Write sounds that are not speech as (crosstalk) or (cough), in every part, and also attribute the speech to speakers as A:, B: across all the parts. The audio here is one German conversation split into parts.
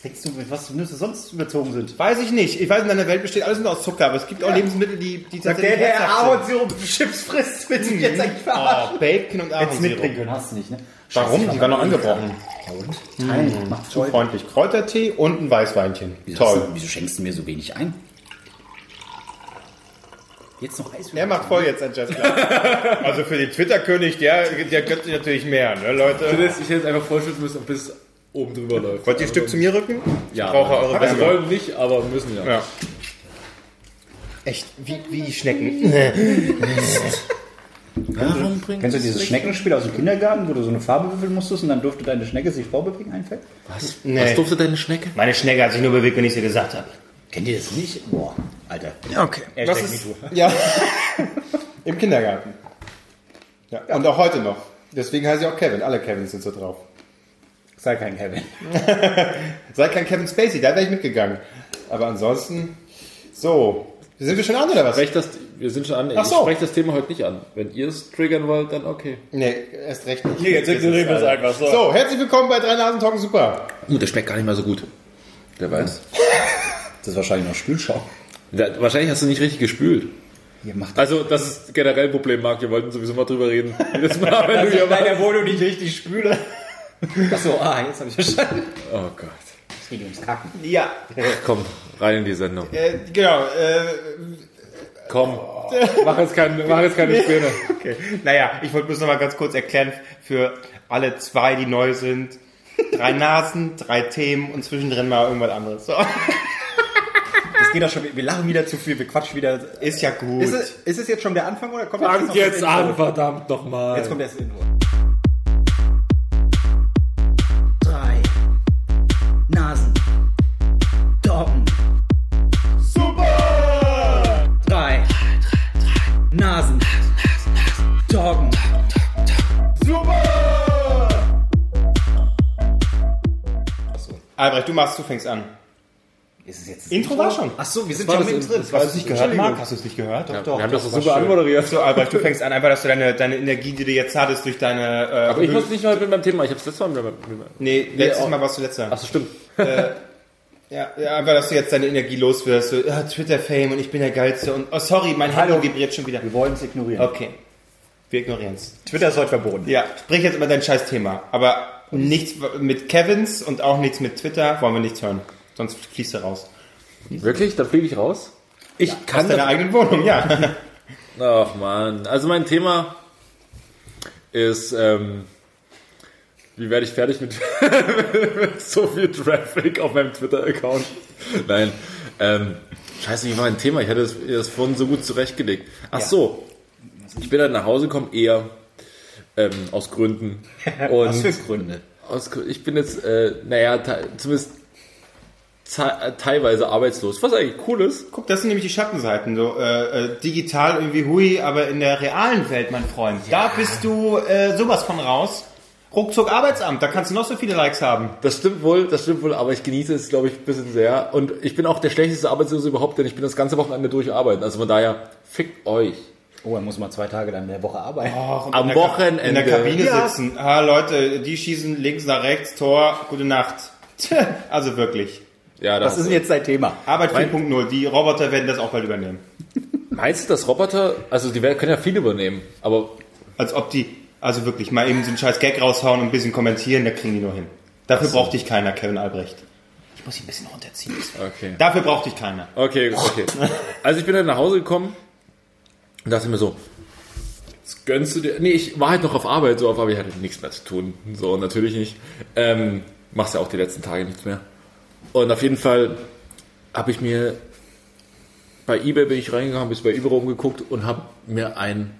A: Was denkst du, was Nüsse sonst überzogen sind?
B: Weiß ich nicht. Ich weiß, in deiner Welt besteht alles nur aus Zucker, aber es gibt auch Lebensmittel, die, die
A: Sagt der, der
B: herzhaft
A: Ahornsirup-Chips frisst, willst du mich jetzt eigentlich
B: sind.
A: verarschen?
B: Oh, Bacon und
A: Jetzt mitbringen
B: Ahornsirup.
A: können, hast du nicht, ne?
B: Warum? Die waren noch angebrochen.
A: Ja, und? Teilen, macht
B: Zu
A: Freude.
B: freundlich. Kräutertee und ein Weißweinchen.
A: Wieso, hast
B: Toll.
A: du, wieso schenkst du mir so wenig ein? Jetzt noch Eis.
B: Er macht voll jetzt ein Jazzglas. (laughs) also für den Twitter-König, der, der gönnt sich natürlich mehr, ne, Leute?
C: Ich hätte es einfach vorschützen müssen, bis oben drüber läuft.
B: Wollt ihr ein Stück zu mir rücken?
C: Ja,
B: Ich brauche eure
C: also
B: Wärme.
C: wollen nicht, aber müssen ja.
B: Ja. Echt, wie, wie die Schnecken. (laughs)
C: Warum bringt
A: Kennst du dieses Schneckenspiel aus dem Kindergarten, wo du so eine Farbe würfeln musstest und dann durfte deine Schnecke sich vorbewegen, einfällt?
C: Was?
B: Nee.
C: Was durfte deine Schnecke?
B: Meine Schnecke hat sich nur bewegt, wenn ich sie gesagt habe.
A: Kennt ihr das nicht? Boah, Alter.
B: Okay.
A: Er
B: Das ist, ja. (laughs) Im Kindergarten. Ja. Und auch heute noch. Deswegen heiße ich auch Kevin. Alle Kevins sind so drauf.
A: Sei kein Kevin. (laughs)
B: Sei kein Kevin Spacey, da wäre ich mitgegangen. Aber ansonsten, so. Sind wir schon an oder was?
C: Sprecht das, wir sind schon an.
B: Ach
C: Ich
B: so.
C: spreche das Thema heute nicht an. Wenn ihr es triggern wollt, dann okay.
B: Nee, erst recht nicht.
C: Nee, jetzt ignorieren wir es einfach so.
B: So, herzlich willkommen bei Drei Nasen Talken Super.
C: Uh, der schmeckt gar nicht mal so gut. Wer weiß. (laughs)
A: Das ist wahrscheinlich noch Spülschau.
C: Ja, wahrscheinlich hast du nicht richtig gespült.
A: Ihr macht
C: Also, das ist generell ein Problem, Marc. Wir wollten sowieso mal drüber reden. (laughs) Jedes Mal, wenn du hier warst.
A: der Wohnung nicht richtig spüle. Achso, ah, jetzt habe ich verstanden.
C: Oh Gott.
A: Es geht ums Kacken.
B: Ja,
C: Komm, rein in die Sendung.
B: äh, genau. Äh,
C: Komm. Mach jetzt, kein, mach jetzt keine Späne. (laughs)
B: okay. Naja, ich wollte bloß noch mal ganz kurz erklären für alle zwei, die neu sind. Drei Nasen, drei Themen und zwischendrin mal irgendwas anderes. So. (laughs)
A: Das geht doch schon, wir lachen wieder zu viel, wir quatschen wieder.
B: Ist ja gut.
A: Ist es, ist es jetzt schon der Anfang oder kommt
C: Fangt
A: noch
C: jetzt
A: das
C: an, verdammt nochmal.
A: Jetzt kommt erst das Intro.
B: Albrecht, du machst, du fängst an.
A: Ist es jetzt das
B: Intro war schon.
A: Ach so, wir sind schon
C: das
A: mittendrin.
C: das
B: Hast du es nicht gehört, Marc? Hast du es nicht gehört? Doch,
C: Ja,
B: doch.
C: wir haben das so
B: war
C: super anmoderiert.
B: So, Albrecht, du fängst an, einfach, dass du deine, deine Energie, die du jetzt hattest, durch deine... Äh,
C: Aber ich muss nicht mal mit meinem Thema. Ich hab's letztes Mal mit meinem
B: Nee, letztes
C: auch-
B: Mal warst du letzter.
C: Achso, stimmt. (laughs)
B: Ja, ja, einfach, dass du jetzt deine Energie loswirst. So, ja, Twitter-Fame und ich bin der Geilste. Und, oh, sorry, mein
A: Hallo.
B: Handy vibriert schon wieder.
A: Wir wollen es ignorieren.
B: Okay. Wir ignorieren es.
A: Twitter ist heute verboten.
B: Ja, sprich jetzt über dein scheiß Thema. Aber nichts mit Kevins und auch nichts mit Twitter wollen wir nichts hören. Sonst fließt du raus.
C: Wirklich? Da fliege ich raus? Ich
B: Aus
C: kann
B: deiner
C: das.
B: eigenen Wohnung, ja. (laughs)
C: Ach man. Also mein Thema ist, ähm, wie werde ich fertig mit, (laughs) so viel Traffic auf meinem Twitter-Account? Nein. Ähm, scheiße, wie war mein Thema? Ich hatte das, das vorhin so gut zurechtgelegt. Ach so. Ich bin dann nach Hause gekommen, eher ähm, aus Gründen. (laughs) Und
A: Was für Gründe?
C: aus, ich bin jetzt, äh, naja, zumindest ze- teilweise arbeitslos. Was eigentlich cool ist.
B: Guck, das sind nämlich die Schattenseiten. So, äh, äh, digital irgendwie hui, aber in der realen Welt, mein Freund, da bist du äh, sowas von raus. Ruckzuck Arbeitsamt, da kannst du noch so viele Likes haben.
C: Das stimmt wohl, das stimmt wohl, aber ich genieße es, glaube ich, ein bisschen sehr. Und ich bin auch der schlechteste Arbeitslose überhaupt, denn ich bin das ganze Wochenende durcharbeiten. Also von daher, fickt euch.
A: Oh, er muss mal zwei Tage dann in der Woche arbeiten.
B: Och,
C: Am
B: in
C: Wochenende.
B: In der Kabine
A: Ja.
B: sitzen. Ah, Leute, die schießen links nach rechts, Tor, gute Nacht. Also wirklich.
C: Ja,
A: Was
C: das
A: ist jetzt dein Thema?
B: Arbeit 4.0, die Roboter werden das auch bald übernehmen.
C: Meinst du, dass Roboter, also die werden- können ja viel übernehmen, aber
B: Als ob die, also wirklich, mal eben so einen scheiß Gag raushauen und ein bisschen kommentieren, da kriegen die nur hin. Dafür braucht dich keiner, Kevin Albrecht. Ich muss ihn ein bisschen runterziehen.
C: okay.
B: Dafür braucht dich keiner.
C: Okay, okay. (laughs) Also ich bin dann nach Hause gekommen und dachte mir so, jetzt gönnst du dir. Nee, ich war halt noch auf Arbeit, so auf Arbeit, ich hatte nichts mehr zu tun. So, natürlich nicht. Ähm, machst ja auch die letzten Tage nichts mehr. Und auf jeden Fall habe ich mir bei Ebay bin ich reingegangen, bis bei Ebay rumgeguckt und habe mir ein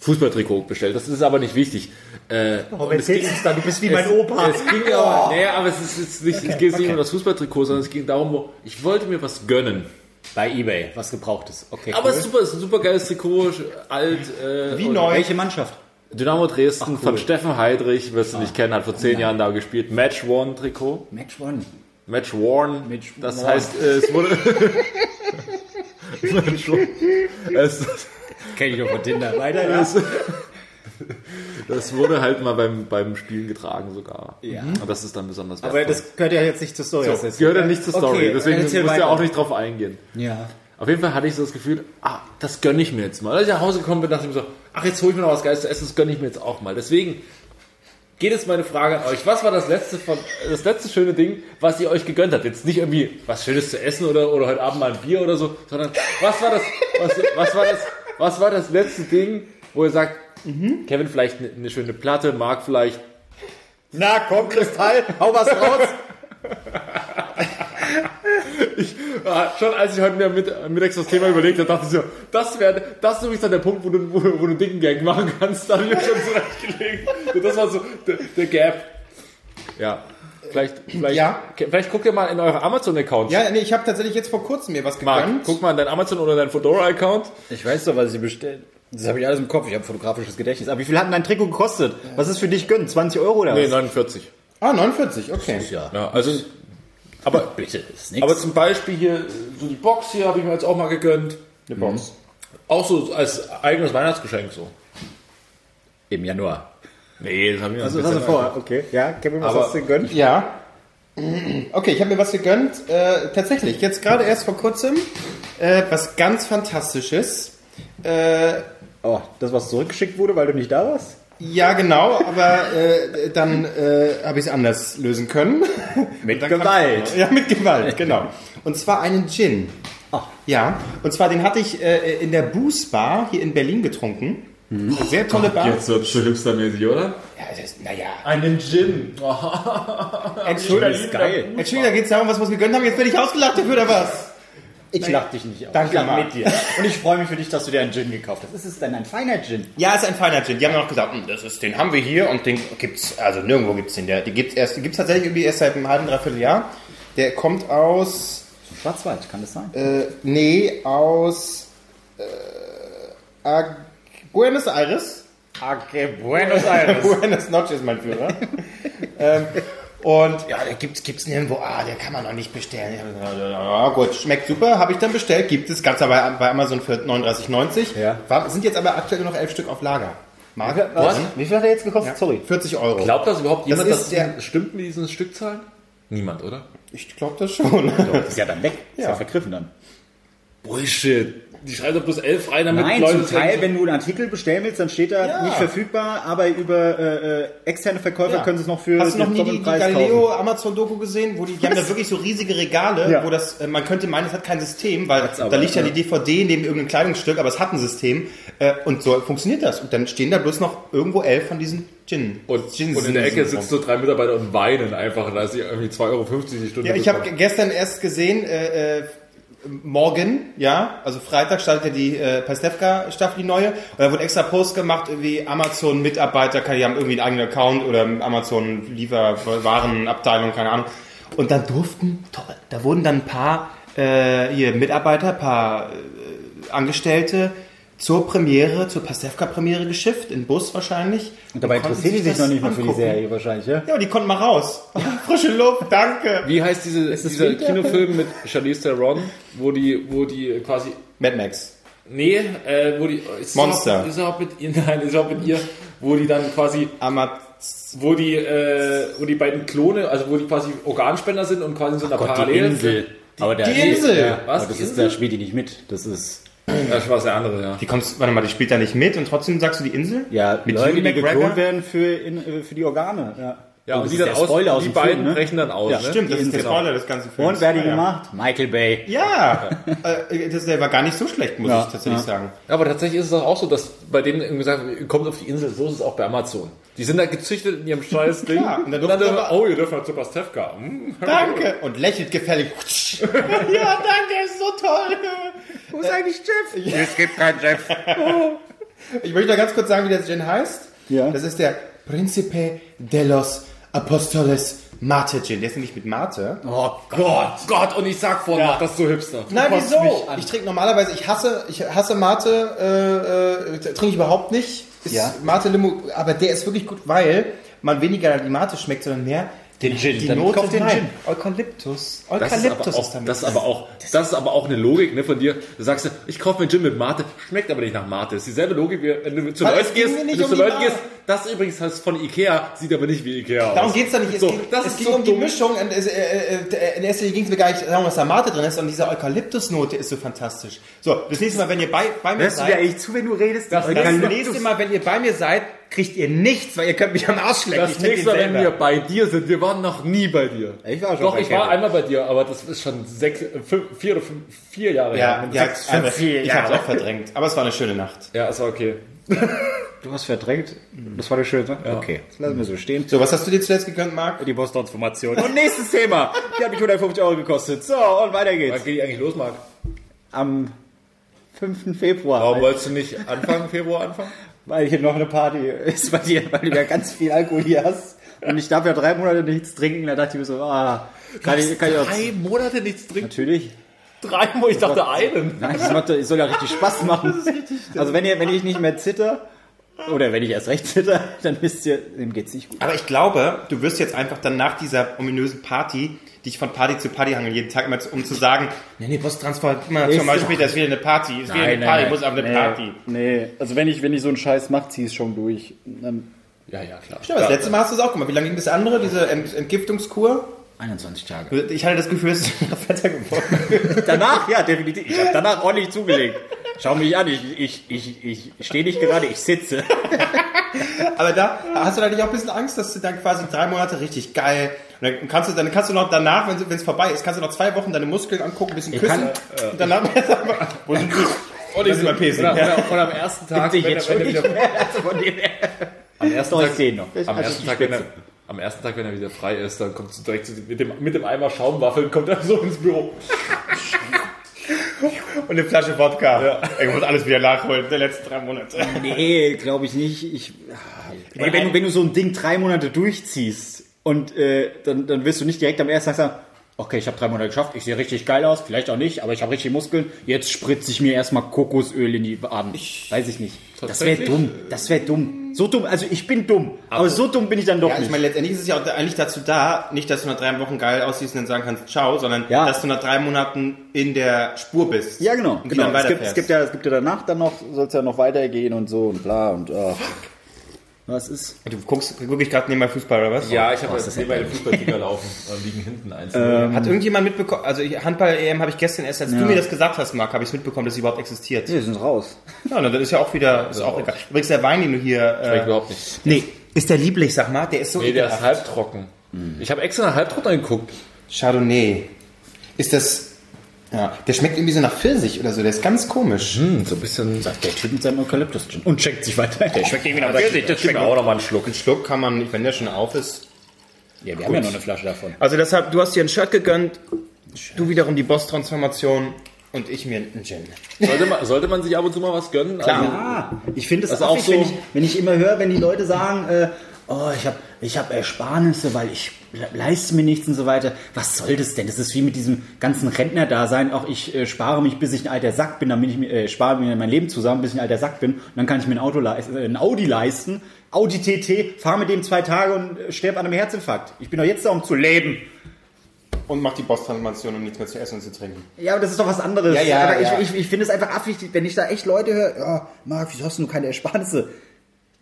C: Fußballtrikot bestellt. Das ist aber nicht wichtig. Äh,
A: Oh, erzählst du dann, du bist wie mein
C: es,
A: Opa.
C: Es ging aber, nee, aber es ist jetzt nicht, es geht jetzt nicht um das Fußballtrikot, sondern es ging darum, wo- ich wollte mir was gönnen.
A: Bei Ebay, was gebraucht ist. Okay,
C: Aber
A: cool.
C: es ist super, es ist ein super geiles Trikot, alt, äh,
B: Wie neu.
A: Welche Mannschaft?
C: Dynamo Dresden
A: Ach, cool.
C: von Steffen Heidrich, wirst du nicht kennen, hat vor zehn Jahren da gespielt. Match Worn Trikot.
A: Match One.
C: Match Worn.
A: Match
C: das
A: worn.
C: heißt, äh, es wurde. (laughs) Match es,
A: Kenn ich doch von Tinder. Weiter, ja. (laughs)
C: Das wurde halt mal beim, beim Spielen getragen sogar.
A: Ja.
C: Und das ist dann besonders
A: Aber
C: wertvoll.
A: das gehört ja jetzt nicht zur Story.
C: Das
A: Das
C: gehört ja nicht zur Story,
A: Okay,
C: deswegen musst du ja auch nicht drauf eingehen.
A: Ja.
C: Auf jeden Fall hatte ich so das Gefühl, ah, das gönne ich mir jetzt mal. Als ich nach Hause gekommen bin, dachte ich mir so, ach, jetzt hole ich mir noch was Geiles zu essen, das gönne ich mir jetzt auch mal. Deswegen geht jetzt meine Frage an euch. Was war das letzte, von, das letzte schöne Ding, was ihr euch gegönnt habt? Jetzt nicht irgendwie was Schönes zu essen oder, oder heute Abend mal ein Bier oder so, sondern was war das, was, was war das, was war das letzte Ding, wo ihr sagt, Kevin vielleicht eine, eine schöne Platte, Marc vielleicht
A: Na komm, Kristall, hau was raus. (laughs)
C: Ah, schon als ich heute mir mit, mittags das Thema überlegt habe, dachte ich so, das wäre das ist übrigens dann der Punkt, wo du, wo, wo du einen dicken Gang machen kannst. Da habe ich mir schon zurechtgelegt. Und das war so der, der Gap. Ja. Vielleicht, vielleicht,
B: Ja.
C: vielleicht guckt ihr mal in eure Amazon-Accounts.
B: Ja, nee, ich habe tatsächlich jetzt vor kurzem mir was
C: Marc,
B: gegönnt.
C: guck mal in dein Amazon oder dein Fedora-Account.
A: Ich weiß doch, was ich bestellt. Das habe ich alles im Kopf. Ich habe fotografisches Gedächtnis. Aber wie viel hat denn dein Trikot gekostet? Was ist für dich gönnen? 20 Euro oder
C: Nee,
A: was?
C: 49.
B: Ah, 49, okay.
A: Ja.
C: Ja, also, aber, (laughs)
A: Bitte, ist nix.
C: aber zum Beispiel hier, so die Box hier habe ich mir jetzt auch mal gegönnt.
B: Eine Box.
C: Auch so als eigenes Weihnachtsgeschenk so.
A: Im Januar.
C: Nee, das haben wir
A: Also, was hast du vor? Okay. Ja, Kevin, was
C: Aber-
A: hast du gegönnt?
B: Ja. Okay, ich habe mir was gegönnt. Äh, tatsächlich, jetzt gerade erst vor kurzem. Äh, was ganz Fantastisches. Äh,
A: Oh, das, was zurückgeschickt wurde, weil du nicht da warst?
B: ja, genau, aber äh, dann äh, habe ich es anders lösen können. (laughs)
A: Mit
B: Dann kam-
A: Gewalt.
B: Ja, mit Gewalt, (laughs) genau. Und zwar einen Gin.
A: Ach.
B: Ja, und zwar den hatte ich äh, in der Boost Bar hier in Berlin getrunken. Eine sehr tolle Bar.
C: Jetzt wird es schon hipstermäßig, oder?
B: Ja, das, naja.
C: Einen Gin. (laughs)
B: Entschuldigung,
A: ist geil.
B: Entschuldigung, da geht es darum, was wir uns gegönnt haben. Jetzt werde ich ausgelacht dafür, oder was?
A: Ich lach dich nicht auf.
B: Danke,
A: ich lach
B: Marc.
A: mit dir. Und ich freue mich für dich, dass du dir einen Gin gekauft hast. Ist es denn ein feiner Gin?
B: Ja, ist ein feiner Gin. Die haben noch gesagt, hm, das ist, den haben wir hier und den gibt's, also nirgendwo gibt's den. Der, die gibt's erst, die gibt's tatsächlich irgendwie erst seit einem halben, dreiviertel Jahr. Der kommt aus,
A: Schwarz-Weiß, kann das sein?
B: äh, nee, aus, äh, Ag- Buenos Aires.
A: Okay, Buenos Aires. (laughs)
B: Buenos Noches, mein Führer. (laughs) ähm, und ja, der gibt's, gibt's nirgendwo. Ah, der kann man noch nicht bestellen. Ja, gut, schmeckt super. Habe ich dann bestellt. Gibt es ganz bei, bei Amazon für 39,90.
A: Ja.
B: War, sind jetzt aber aktuell nur noch elf Stück auf Lager. Marc,
A: Was? Wie viel hat er jetzt gekostet? Sorry.
B: 40 Euro.
C: Glaubt das überhaupt jemand,
B: ist
C: dass
B: der-
C: das stimmt mit diesen Stückzahlen? Niemand, oder?
B: Ich glaube das schon.
A: Das ist ja dann weg. Ist ja,
B: Ja.
A: vergriffen dann.
C: Bullshit. Die schreiben doch bloß elf rein, damit
A: Nein,
C: Leute
A: zum Teil, wenn du einen Artikel bestellen willst, dann steht da
B: Ja.
A: nicht verfügbar, aber über äh, äh, externe Verkäufer
B: Ja.
A: können sie es noch für
B: Hast du noch nie die, die Galileo Amazon Doku gesehen, wo die, die haben da wirklich so riesige Regale,
A: Ja.
B: wo das, äh, man könnte meinen, es hat kein System, weil
A: aber,
B: da liegt ja
A: ja.
B: die DVD neben irgendeinem Kleidungsstück, aber es hat ein System äh, und so funktioniert das. Und dann stehen da bloß noch irgendwo elf von diesen Gin.
C: Und,
B: Gin
C: und in der Ecke sitzen so drei Mitarbeiter und weinen einfach, da sie irgendwie 2,50 Euro die Stunde
B: Ja, ich habe gestern erst gesehen, äh, äh, morgen, ja, also Freitag startet ja die äh, Pastewka-Staffel, die neue. Und da wurde extra Post gemacht, irgendwie Amazon-Mitarbeiter, die haben irgendwie einen eigenen Account oder Amazon-Lieferwarenabteilung, keine Ahnung. Und dann durften, toll, da wurden dann ein paar äh, hier Mitarbeiter, ein paar äh, Angestellte zur Premiere, zur Pastewka-Premiere geschifft, in Bus wahrscheinlich.
A: Und dabei
B: konnten
A: interessiert die sich
B: das
A: noch nicht mal für die. Serie wahrscheinlich, ja?
B: Ja, die konnten mal raus. (laughs) Frische Luft, danke.
C: Wie heißt diese, dieser
A: Winter?
C: Kinofilm mit Charlize Theron, wo die, wo die quasi
B: Mad Max.
C: Nee, äh, wo die ist
B: Monster.
C: Auch, ist er auch mit ihr, (laughs) nein, ist er auch mit ihr, wo die dann quasi,
B: Amaz
C: wo die, äh, wo die beiden Klone, also wo die quasi Organspender sind und quasi in so einer
A: Gott, die
C: Parallel.
A: Insel. Aber der,
B: die Insel!
A: Ja,
C: Was?
A: aber das
C: Die
A: ist,
C: Insel?
A: da spielt die nicht mit. Das ist,
C: Das war der andere, ja.
B: Die kommt, warte mal, die spielt da nicht mit und trotzdem sagst du die Insel?
A: ja,
B: Mit
A: Leute,
B: Ewan
A: die
B: McGregor?
A: geklont werden für, in, äh, für die Organe, ja.
C: Ja, und
A: das
C: die dann aus,
A: Spoiler aus
C: die beiden
A: Film, ne?
C: brechen dann aus,
A: Ja,
C: ne?
B: Stimmt, das
A: Die
B: ist der. Spoiler des ganzen Films.
A: Und wer hat die
B: ja.
A: gemacht? Michael Bay.
B: Ja, äh, das, der war gar nicht so schlecht, muss
A: Ja,
B: ich tatsächlich
A: ja.
B: sagen.
C: Ja, aber tatsächlich ist es auch so, dass bei denen irgendwie gesagt wird, ihr kommt auf die Insel, so ist es auch bei Amazon. Die sind da gezüchtet in ihrem scheiß (laughs) Ding.
B: Ja, und dann
C: und dann dürfen, oh, ihr dürft mal zu Pastewka. Hm.
B: Danke! (laughs) Und lächelt gefällig. (laughs) ja, danke, ist so toll.
A: Wo ist eigentlich Jeff?
B: Es gibt keinen Chef. Ich möchte noch ganz kurz sagen, wie der Gin heißt.
A: Ja.
B: Das ist der Principe de los Apostoles Mate Gin. Der ist nämlich mit Mate.
A: Oh Gott.
C: Gott, und ich sag vorhin
A: Ja.
C: noch, das ist so hipster.
B: Nein,
A: kotzt
B: wieso? Ich trinke normalerweise, ich hasse, ich hasse Mate, äh, äh, trinke ich überhaupt nicht. Ist
A: Ja.
B: Mate Limo, aber der ist wirklich gut, weil man weniger die Mate schmeckt, sondern mehr
A: Den Gin.
B: Die
A: Dann
B: Note,
A: kauf den. Gin.
B: Eukalyptus.
C: Das ist, aber
B: Eukalyptus
C: auch,
B: ist damit.
C: das, ist aber auch, das ist aber auch eine Logik ne, von dir. Du sagst, ich kaufe mir Gin mit Mate, schmeckt aber nicht nach Mate. Das ist dieselbe Logik, wie wenn du zu Leuten gehst, wenn du
B: um
C: zu
B: die
C: Leuten gehst. Das übrigens heißt von Ikea, sieht aber nicht wie Ikea aus.
B: Darum geht's da nicht. Es
C: So,
B: ging,
C: das
B: es
C: ist
B: ging
C: so
B: um die
C: dumm.
B: Mischung. Und äh, äh, in erster Linie ging es mir gar nicht darum, was da Mate drin ist. Und diese Eukalyptusnote ist so fantastisch. So, das nächste Mal, wenn ihr bei, bei mir
A: Hörst du dir
B: seid,
A: eigentlich zu, wenn du redest?
B: das, das nächste Mal, wenn ihr bei mir seid, kriegt ihr nichts, weil ihr könnt mich am Arsch schlecken.
C: Das
B: Ich
C: nächste Mal, wenn wir bei dir sind, wir waren noch nie bei dir.
A: Ich war schon
C: Doch,
A: bei
C: ich war
A: Kevin.
C: einmal bei dir, aber das ist schon sechs, äh, fünf, vier oder fünf, vier Jahre
B: Ja,
C: her.
B: ja,
A: Sechs, fünf, vier
B: ich habe es
A: Jahre.
B: auch verdrängt. Aber es war eine schöne Nacht.
C: Ja, ist okay.
A: Du hast verdrängt. Das war der schöne. Okay, das lassen wir so stehen.
B: So, was hast du dir zuletzt gegönnt, Marc?
A: Die Boss-Transformation. Und nächstes Thema. Die hat mich 150 Euro gekostet. So, und weiter
C: Wann
A: geht's.
C: geht die eigentlich los, Marc?
A: Am 5. Februar.
C: Warum
A: weil,
C: wolltest du nicht Anfang Februar anfangen?
A: Weil hier noch eine Party ist bei dir, weil du ja ganz viel Alkohol hier hast. Und ich darf ja drei Monate nichts trinken. Da dachte ich mir so, ah, kann ich, kann ich auch.
C: Drei Monate nichts trinken?
A: Natürlich.
C: Drei Monate? Ich dachte einen.
A: Nein, das, macht, das soll ja richtig Spaß (laughs) machen. Also wenn ihr, wenn ich nicht mehr zitter, oder wenn ich erst recht zitter, (laughs) dann wisst ihr, dem geht's nicht gut.
B: Aber ich glaube, du wirst jetzt einfach dann nach dieser ominösen Party dich von Party zu Party hangeln, jeden Tag immer, um zu sagen, nee, nee, Posttransformation mal später, ist wieder eine Party, ist wieder eine Party, ich muss auf eine
A: nee,
B: Party.
A: Nee, also wenn ich, wenn ich so einen Scheiß mache, zieh es schon durch. Ähm,
C: Ja, ja, klar.
B: Aber das letzte Mal hast du es auch gemacht. Wie lange ging das andere, diese Ent Entgiftungskur?
A: 21 Tage.
B: Ich hatte das Gefühl, es ist (laughs) noch fetter geworden.
A: Danach, ja, definitiv. Ich habe danach ordentlich zugelegt. Schau mich an, ich, ich, ich, ich stehe nicht gerade, ich sitze. (laughs)
B: Aber da hast du da nicht auch ein bisschen Angst, dass du dann quasi drei Monate richtig geil und dann kannst du, dann kannst du noch danach, wenn es vorbei ist, kannst du noch zwei Wochen deine Muskeln angucken, ein bisschen
A: Ich
B: küssen
A: kann,
B: und danach (laughs) wo sind die? Oh, die sind beim Piercing.
C: Und, am-
B: Ja.
C: und am ersten Tag,
A: ich
C: wenn,
A: jetzt
C: wenn
A: nicht
C: wieder.
A: Also von dem. Am ersten Tag sehen noch.
C: am, ersten Tag, wenn er, am ersten Tag, wenn er wieder frei ist, dann kommt du direkt zu- mit dem, mit dem Eimer Schaumwaffeln, kommt er so ins Büro.
B: Und eine Flasche Wodka. Ja. Ich muss alles wieder nachholen, der letzten drei Monate.
A: Nee, glaube ich nicht. Ich, ey, wenn, du, wenn du so ein Ding drei Monate durchziehst und äh, dann, dann wirst du nicht direkt am ersten Tag sagen, okay, ich habe drei Monate geschafft, ich sehe richtig geil aus, vielleicht auch nicht, aber ich habe richtig Muskeln, jetzt spritze ich mir erstmal Kokosöl in die Arme. Weiß ich nicht. Das wäre dumm. Das wäre dumm. So dumm, also ich bin dumm, aber so dumm bin ich dann doch
B: Ja, ich
A: nicht.
B: meine, letztendlich ist es ja auch eigentlich dazu da, nicht, dass du nach drei Wochen geil aussiehst und dann sagen kannst, ciao, sondern
A: Ja.
B: dass du nach drei Monaten in der Spur bist.
A: ja, genau. Genau. Es, gibt, es, gibt ja, es gibt ja danach dann noch, soll es ja noch weitergehen und so und bla und ach. Was ist?
B: Du guckst wirklich gerade neben Fußball oder was?
C: Ja, ich habe
A: Oh,
C: jetzt
A: das
C: neben meine Fußballtiger laufen, (laughs) äh, liegen hinten einzeln.
B: Hat irgendjemand mitbekommen, also Handball-EM habe ich gestern erst, als du mir das gesagt hast, Marc, habe ich mitbekommen, dass sie überhaupt existiert.
A: Wir sind raus. (laughs)
B: Ja, na, das ist ja auch wieder, ist auch egal. Übrigens, der Wein, den du hier...
C: Schmeckt
B: Äh,
C: überhaupt nicht.
B: nee, ist der lieblich, sag mal, der ist so
C: Nee, der ist
B: ekelhaft.
C: halbtrocken. Ich habe extra halbtrocken geguckt.
B: Chardonnay. Ist das... Ja, der schmeckt irgendwie so nach Pfirsich oder so, der ist ganz komisch.
C: Hm, so ein bisschen.
A: Sagt der Typ mit seinem eukalyptus -Gin. Und checkt sich weiter. Der schmeckt irgendwie nach Pfirsich. Das schmeckt
C: auch noch mal einen Schluck.
B: Einen Schluck kann man, wenn der schon auf ist...
A: Ja, wir haben ja noch eine Flasche davon.
B: Also deshalb, du hast dir ein Shirt gegönnt, du wiederum die Boss-Transformation und ich mir einen Gin.
C: Sollte man, sollte man sich ab und zu mal was gönnen?
B: Klar.
C: Also,
A: Ah, ich finde es
C: Also
A: auch,
C: so-
A: wenn, ich, wenn ich immer höre, wenn die Leute sagen, äh, oh, ich habe ich hab Ersparnisse, weil ich le- leiste mir nichts und so weiter. Was soll das denn? Das ist wie mit diesem ganzen Rentner-Dasein. Auch ich äh, spare mich, bis ich ein alter Sack bin, damit ich mir, äh, spare mir mein Leben zusammen, bis ich ein alter Sack bin. Und dann kann ich mir ein Auto leisten, äh, ein Audi leisten. Audi TT, fahre mit dem zwei Tage und äh, sterbe an einem Herzinfarkt. Ich bin doch jetzt da, um zu leben.
B: Und mach die Boss-Transformation, um nichts mehr zu essen und zu trinken.
A: Ja, aber das ist doch was anderes.
B: Ja, ja,
A: aber
B: ja.
A: ich, ich, ich finde es einfach affig, wenn ich da echt Leute höre, ja, Marc, wieso hast du keine Ersparnisse?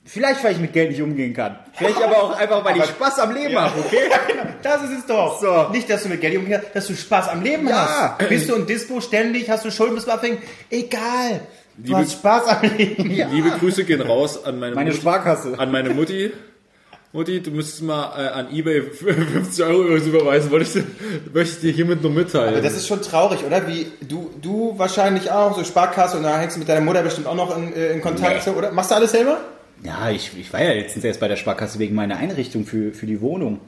A: Vielleicht, weil ich mit Geld nicht umgehen kann. Vielleicht aber auch einfach, weil ich Spaß am Leben habe, okay? (laughs)
B: Das ist es doch.
A: So.
B: Nicht, dass du mit Geld umgehst, dass du Spaß am Leben
A: Ja.
B: hast. Bist du in Dispo ständig, hast du Schulden bis abhängen? Egal. Du
C: Liebe-
B: hast Spaß am Leben.
C: Liebe Grüße gehen raus an meine,
A: Meine
C: Mutti,
A: Sparkasse.
C: an meine Mutti. Mutti, du müsstest mal äh, an Ebay 50 Euro überweisen, wollte ich, möchte ich dir hiermit nur mitteilen.
B: Aber das ist schon traurig, oder? Wie du, du wahrscheinlich auch, so Sparkasse und da hängst du mit deiner Mutter bestimmt auch noch in, äh, in Kontakt, so, oder? Machst du alles selber?
A: Ja, ich, ich war ja letztens erst bei der Sparkasse wegen meiner Einrichtung für, für die Wohnung.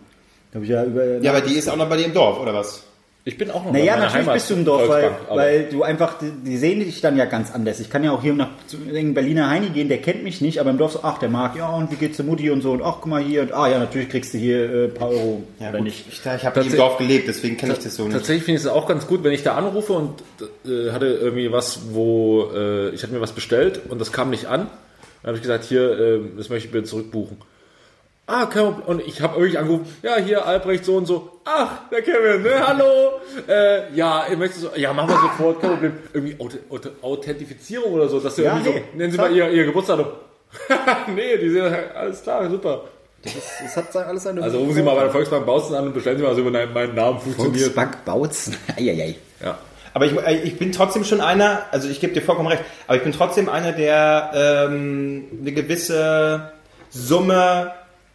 A: Da hab ich ja über.
B: Ja, aber die ist auch noch bei dir im Dorf, oder was?
C: ich bin auch noch
A: Naja,
C: bei meiner
A: natürlich
C: Heimat-
A: bist du im Dorf, weil,
C: Volksbank, aber-
A: weil du einfach, die, die sehen dich dann ja ganz anders. Ich kann ja auch hier nach zu irgendeinem Berliner Heini gehen, der kennt mich nicht, aber im Dorf so, ach, der mag, ja, und wie geht's der Mutti und so, und ach, guck mal hier, und ah, ja, natürlich kriegst du hier äh, ein paar Euro, oder nicht.
B: Ich, ich habe im
C: Tatsächlich-
B: Dorf gelebt, deswegen kenne ich das so nicht.
C: Tatsächlich finde ich es auch ganz gut, wenn ich da anrufe und äh, hatte irgendwie was, wo äh, ich hatte mir was bestellt und das kam nicht an. Dann habe ich gesagt, hier, äh, das möchte ich bitte zurückbuchen. Ah, kein Problem. Und ich habe wirklich angerufen, ja, hier Albrecht so und so. Ach, der Kevin, ne, hallo. Äh, ja, ihr möchtet so, ja, machen wir sofort, kein Problem. Irgendwie Auth Auth Authentifizierung oder so, dass du
A: Ja,
C: irgendwie
A: nee.
C: so, nennen Sie mal ihr, ihr Geburtsdatum. (laughs) nee, die sehen, alles klar, super.
A: Das, das hat alles seine
C: Also rufen Sie mal bei der Volksbank Bautzen an und bestellen Sie mal, so über meinen Namen funktioniert.
A: Volksbank Bautzen. (laughs) Eieiei.
C: Ja.
B: Aber ich, äh, ich bin trotzdem schon einer, also ich gebe dir vollkommen recht, aber ich bin trotzdem einer, der ähm, eine gewisse Summe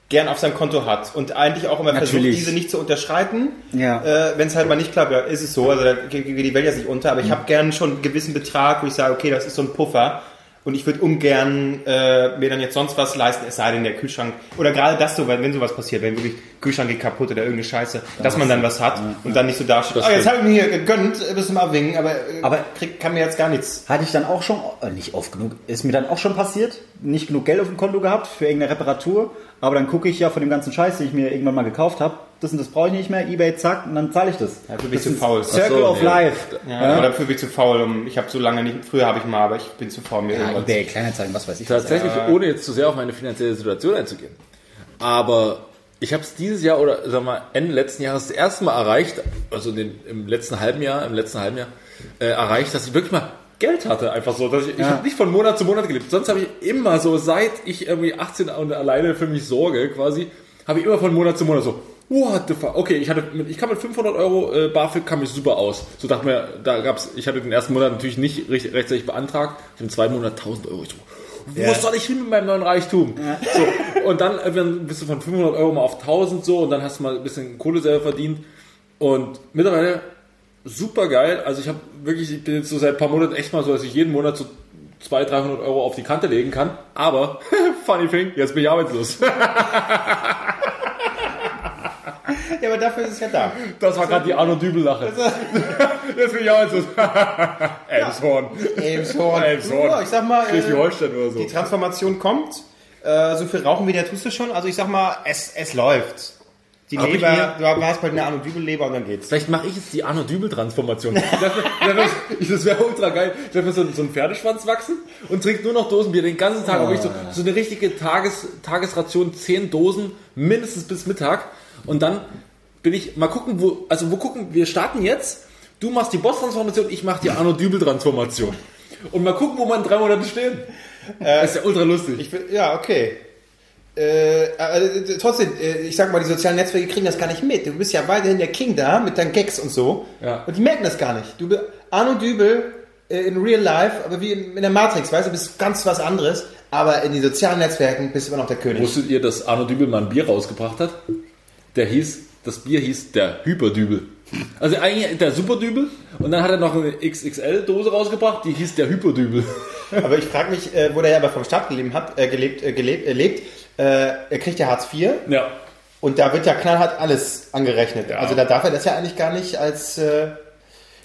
B: gern auf seinem Konto hat und eigentlich auch immer versucht,
A: Natürlich.
B: diese nicht zu unterschreiten.
A: Ja.
B: Äh, Wenn es halt mal nicht klappt, ja, ist es so, also da geht die Welt jetzt nicht unter, aber ich habe gern schon einen gewissen Betrag, wo ich sage, okay, das ist so ein Puffer. Und ich würde ungern äh, mir dann jetzt sonst was leisten, es sei denn der Kühlschrank. Oder gerade das so, wenn, wenn sowas passiert, wenn wirklich Kühlschrank geht kaputt oder irgendeine Scheiße, dass man dann was hat und dann nicht so dasteht.
C: Das
B: Ah, jetzt habe ich mir hier gegönnt äh, bis zum Abwinken, aber, äh,
A: Aber-
B: krieg, kann mir jetzt gar nichts.
A: Hatte ich dann auch schon, äh, nicht oft genug, ist mir dann auch schon passiert, nicht genug Geld auf dem Konto gehabt für irgendeine Reparatur, aber dann gucke ich ja von dem ganzen Scheiß, den ich mir irgendwann mal gekauft habe, das und das brauche ich nicht mehr, Ebay, zack, und dann zahle ich das.
B: Dafür bin ich zu faul.
A: Circle
C: so,
A: of
C: nee.
A: Life.
B: Ja,
A: Ja.
B: Oder dafür bin ich zu faul. Um, ich habe so lange nicht, früher habe ich mal, aber ich bin zu faul mir
A: Ja. Ebay, Kleinanzeigen, was weiß ich. was.
C: Tatsächlich, ohne jetzt zu sehr auf meine finanzielle Situation einzugehen. Aber ich habe es dieses Jahr oder sag mal Ende letzten Jahres das erste Mal erreicht, also in den, im letzten halben Jahr, im letzten halben Jahr äh, erreicht, dass ich wirklich mal Geld hatte, einfach so. Dass ich ich
A: Ja.
C: habe nicht von Monat zu Monat gelebt. Sonst habe ich immer so, seit ich irgendwie 18 und alleine für mich sorge, quasi, habe ich immer von Monat zu Monat so, what the fuck? Okay, ich hatte, mit, ich kam mit 500 Euro äh, BAföG kam ich super aus. So dachte mir, da gab's, ich hatte den ersten Monat natürlich nicht recht, rechtzeitig beantragt. Ich habe im zweiten Monat 1000 Euro. Ich so, wo
A: Ja.
C: soll ich hin mit meinem neuen Reichtum? So, und dann äh, dann bist du von 500 Euro mal auf 1000 so und dann hast du mal ein bisschen Kohle selber verdient. Und mittlerweile super geil. Also ich habe wirklich, ich bin jetzt so seit ein paar Monaten echt mal so, dass ich jeden Monat so 200, 300 Euro auf die Kante legen kann. Aber, (laughs) funny thing, jetzt bin ich arbeitslos. (laughs)
B: Ja, aber dafür ist es ja da.
C: Das war gerade die Arno Dübel-Lache. Jetzt bin (laughs) ich arbeitslos. (laughs) Elmshorn.
B: Elmshorn.
C: Elmshorn.
B: Ja, ich sag mal, äh,
C: Schleswig-Holstein oder so.
B: die Transformation kommt. Äh, so viel rauchen wie der tust du schon. Also ich sag mal, es, es läuft. Die
C: Hab
B: Leber, du hast bald eine Arno Dübel Leber und dann geht's.
C: Vielleicht mache ich jetzt die Arno Dübel-Transformation. (laughs) Das das wäre ultra geil. Ich werde mir so, so einen Pferdeschwanz wachsen und trinke nur noch Dosenbier den ganzen Tag. Aber ich so, so eine richtige Tages, Tagesration, 10 Dosen, mindestens bis Mittag. Und dann bin ich, mal gucken, wo, also wo gucken, wir starten jetzt. Du machst die Boss-Transformation, ich mache die Arno Dübel-Transformation. Und mal gucken, wo wir in drei Monaten stehen. das ist ja ultra lustig.
B: Ich will, ja, okay. Äh, äh, trotzdem, äh, ich sag mal, die sozialen Netzwerke kriegen das gar nicht mit. Du bist ja weiterhin der King da mit deinen Gags und so.
C: Ja.
B: Und die merken das gar nicht. Du bist Arno Dübel äh, in real life, aber wie in, in der Matrix, weißt du, bist ganz was anderes. Aber in den sozialen Netzwerken bist du immer noch der König.
C: Wusstet ihr, dass Arno Dübel mal ein Bier rausgebracht hat? Der hieß, das Bier hieß der Hyperdübel. Also eigentlich der Superdübel und dann hat er noch eine XXL-Dose rausgebracht, die hieß der Hyperdübel. (laughs)
B: Aber ich frage mich, äh, wo der ja aber vom Staat gelebt hat, äh, gelebt, äh, gelebt, äh, lebt, äh, er kriegt ja Hartz IV
C: Ja.
B: und da wird ja knallhart alles angerechnet.
C: Ja.
B: Also da darf er das ja eigentlich gar nicht als äh,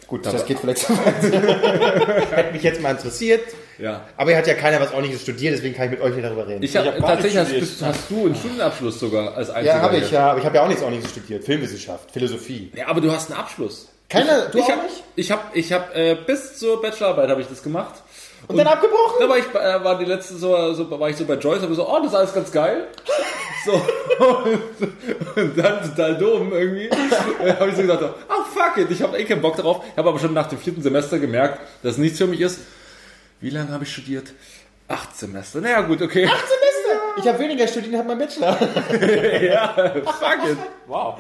B: gut, das
C: Aber-
B: geht vielleicht zu weit. (laughs) Hätte mich jetzt mal interessiert.
C: Ja.
B: Aber er hat ja keiner was ordentliches studiert, deswegen kann ich mit euch nicht darüber reden.
C: Ich habe
B: hab
C: tatsächlich hast, bist, hast du einen Studienabschluss sogar als einziger.
B: ja, habe ich ja, aber ich habe ja auch nichts ordentliches studiert. Filmwissenschaft, Philosophie.
C: Ja, aber du hast einen Abschluss.
B: Keiner, du
C: ich
B: auch
C: hab,
B: nicht?
C: Ich habe, ich habe äh, bis zur Bachelorarbeit habe ich das gemacht.
B: Und dann abgebrochen?
C: Da war ich, bei- äh, war die letzte so, so war ich so bei Joyce, habe so, oh, das ist alles ganz geil. (laughs) So und dann total dumm irgendwie, äh, habe ich so gedacht, oh fuck it, ich habe eh keinen Bock darauf. Ich habe aber schon nach dem vierten Semester gemerkt, dass es nichts für mich ist. Wie lange habe ich studiert? Acht Semester. Naja, gut, okay.
B: Semester. Ich habe weniger studiert und habe meinen Bachelor. (laughs)
C: ja, fuck it. Wow.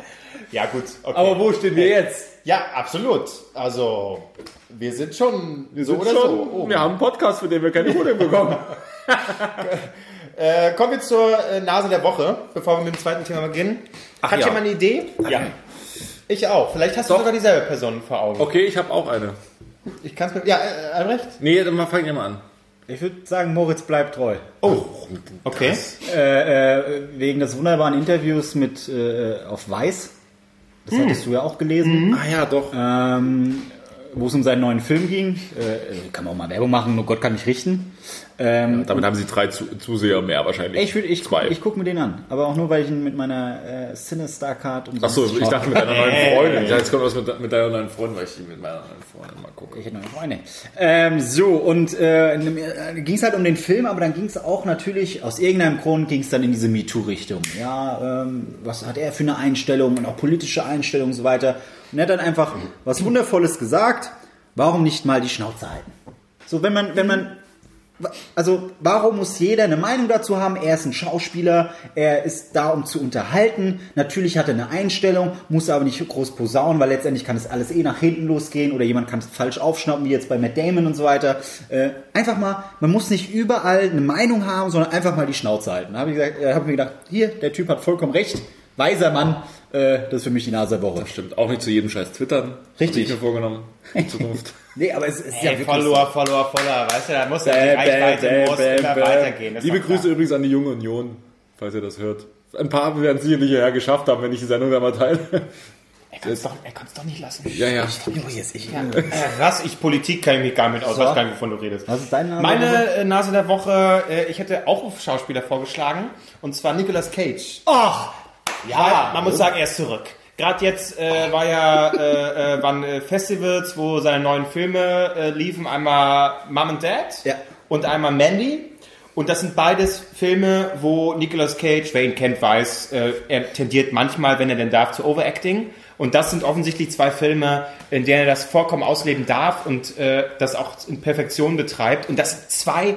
B: Ja, gut. Okay.
C: Aber wo stehen wir jetzt?
B: ja, absolut. Also, wir sind schon
C: Wir
B: so
C: sind
B: oder
C: schon,
B: so. oben.
C: wir haben einen Podcast, für den wir keine Kohle bekommen. (laughs)
B: Äh, kommen wir zur äh, Nase der Woche, bevor wir mit dem zweiten Thema beginnen.
C: Ach
B: Hat
C: ja.
B: jemand eine Idee?
C: Ja.
B: Ich auch. Vielleicht hast
C: Doch.
B: du sogar dieselbe Person vor Augen.
C: Okay, ich habe auch eine.
B: Ich kann es mir. Ja, äh, Albrecht?
C: Nee, dann fangen wir mal an.
A: Ich würde sagen, Moritz bleibt treu.
B: Oh. Okay.
A: Äh, äh, wegen des wunderbaren Interviews mit äh, auf Weiß. Das hattest du ja auch gelesen.
C: Ah ja, doch.
A: Ähm, wo es um seinen neuen Film ging. Äh, kann man auch mal Werbung machen, nur Gott kann mich richten. Ähm,
C: Damit haben sie drei Zu Zuseher mehr wahrscheinlich.
A: ich würd, ich,
C: Zwei.
A: ich gucke mir den an. Aber auch nur, weil ich ihn mit meiner äh, Cinestar-Card und
C: Achso,
A: sonst
C: ich dachte mit deiner neuen Freundin. Ich dachte, jetzt kommt was mit, mit deiner neuen Freundin, weil ich die mit meiner neuen Freundin mal gucke.
A: Ich hätte neue Freunde. Ähm, so, und äh, ging es halt um den Film, aber dann ging es auch natürlich, aus irgendeinem Grund ging es dann in diese MeToo-Richtung. Ja, ähm, was hat er für eine Einstellung und auch politische Einstellung und so weiter. Und er hat dann einfach was Wundervolles gesagt. Warum nicht mal die Schnauze halten? So, wenn man, wenn man, also warum muss jeder eine Meinung dazu haben? Er ist ein Schauspieler, er ist da, um zu unterhalten. Natürlich hat er eine Einstellung, muss aber nicht groß posaunen, weil letztendlich kann es alles eh nach hinten losgehen oder jemand kann es falsch aufschnappen, wie jetzt bei Matt Damon und so weiter. Äh, einfach mal, man muss nicht überall eine Meinung haben, sondern einfach mal die Schnauze halten. Da habe ich, gesagt, äh, hab mir gedacht, hier, der Typ hat vollkommen recht, weiser Mann, äh, das ist für mich die Nase der Woche.
C: Stimmt, auch nicht zu jedem Scheiß twittern.
A: Richtig.
C: Hab Ich mir vorgenommen. In (laughs) Zukunft.
A: Nee, aber es ist ja
B: Ey,
A: wirklich
B: Follower, Follower, Follower, weißt du, da muss ja die Reichweite
C: bäh,
B: muss
C: bäh,
B: immer
C: bäh.
B: weitergehen. das
C: Liebe
B: klar.
C: Grüße übrigens an die junge Union, falls ihr das hört. Ein paar werden es sicherlich ja geschafft haben, wenn ich die Sendung da mal teile.
B: Er kann es doch, kann's doch nicht lassen.
C: Ja, ja.
A: so. Jetzt ich.
B: Äh, was? Ich Politik kann ich mich gar nicht aus.
A: So.
B: Weiß gar nicht, wovon du redest.
A: Was ist deine Nase der
B: Meine äh, Nase der Woche, äh, ich hätte auch auf Schauspieler vorgeschlagen. Und zwar Nicolas Cage.
A: Ach!
B: Ja, man muss sagen, er ist zurück. Gerade jetzt äh, war ja, äh, äh, waren äh, Festivals, wo seine neuen Filme äh, liefen. Einmal Mom and Dad
A: Ja.
B: und einmal Mandy. Und das sind beides Filme, wo Nicolas Cage, wer ihn kennt, weiß, äh, er tendiert manchmal, wenn er denn darf, zu Overacting. Und das sind offensichtlich zwei Filme, in denen er das vollkommen ausleben darf und äh, das auch in Perfektion betreibt. Und das sind zwei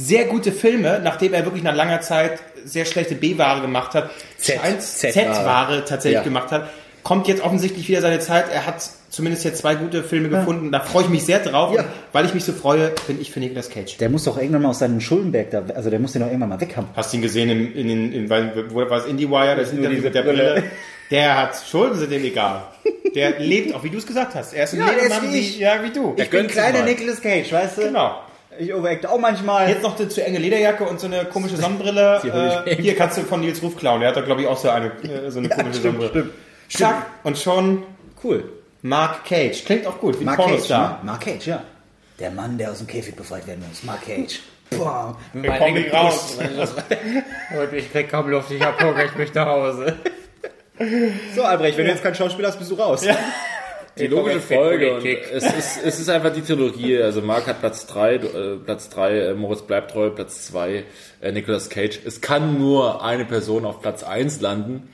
B: sehr gute Filme, nachdem er wirklich nach langer Zeit sehr schlechte B-Ware gemacht hat,
A: Z-Ware.
B: Tatsächlich
A: Ja.
B: gemacht hat, kommt jetzt offensichtlich wieder seine Zeit. Er hat zumindest jetzt zwei gute Filme gefunden. Da freue ich mich sehr drauf.
A: Ja.
B: Weil ich mich so freue, bin ich für Nicolas Cage.
A: Der muss doch irgendwann mal aus seinem Schuldenberg da, also der muss den doch irgendwann mal weg haben.
B: Hast du ihn gesehen in, in, in, in wo war es IndieWire, das Interview
A: diese
B: der
A: Brille.
B: Der hat Schulden, sind ihm egal. Der lebt, auch wie du es gesagt hast. Er ist ein
A: Ja, ist
B: Lebemann
A: wie ich.
B: ja, wie du.
A: Ich bin kleiner. Nicolas Cage, weißt du?
B: Genau.
A: Ich overacte auch manchmal.
B: Jetzt noch eine zu enge Lederjacke und so eine komische Sonnenbrille. (laughs)
A: Ich
B: äh, hier kannst du von Nils Ruf klauen. Der hat da, glaube ich, auch so eine, äh, so eine komische
A: stimmt,
B: Sonnenbrille.
A: stimmt.
B: Zack. Und schon
A: cool.
B: Mark Cage. Klingt auch gut, wie
A: Mark Cage,
B: Pornostar.
A: ne? Mark Cage, ja. Der Mann, der aus dem Käfig befreit werden muss. Mark Cage. (laughs) Boah.
B: Wir kommen nicht raus. (laughs)
A: Leute, ich krieg kaum Luft, ich hab Hunger, ich möchte nach Hause. So, Albrecht, wenn du jetzt kein Schauspieler hast, bist du raus.
C: Die logische Folge. Und es, ist, es ist einfach die Trilogie. Also Marc hat Platz 3, äh, Platz 3, äh, Moritz bleibt treu, Platz 2, äh, Nicolas Cage. Es kann nur eine Person auf Platz 1 landen.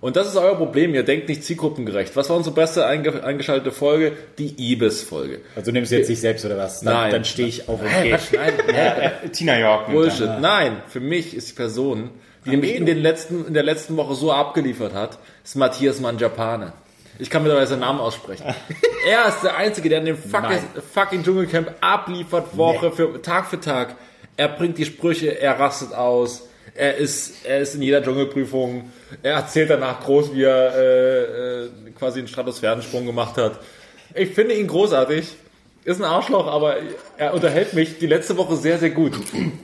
C: Und das ist euer Problem. Ihr denkt nicht zielgruppengerecht. Was war unsere beste einge eingeschaltete Folge? Die Ibis-Folge.
A: Also du nimmst jetzt dich selbst oder was? Dann,
C: Nein.
A: Dann stehe ich auf und gehe.
C: was? Nein, (laughs)
B: Äh, Tina York.
C: Bullshit. Nein, für mich ist die Person, die nämlich in, den letzten, in der letzten Woche so abgeliefert hat, ist Matthias Manjapane. Ich kann mittlerweile seinen Namen aussprechen. (laughs) er ist der Einzige, der in dem fucking, fucking Dschungelcamp abliefert, Woche für Tag für Tag. Er bringt die Sprüche, er rastet aus. Er ist, er ist in jeder Dschungelprüfung. Er erzählt danach groß, wie er äh, äh, quasi einen Stratosphärensprung gemacht hat. Ich finde ihn großartig. Ist ein Arschloch, aber er unterhält mich die letzte Woche sehr, sehr gut.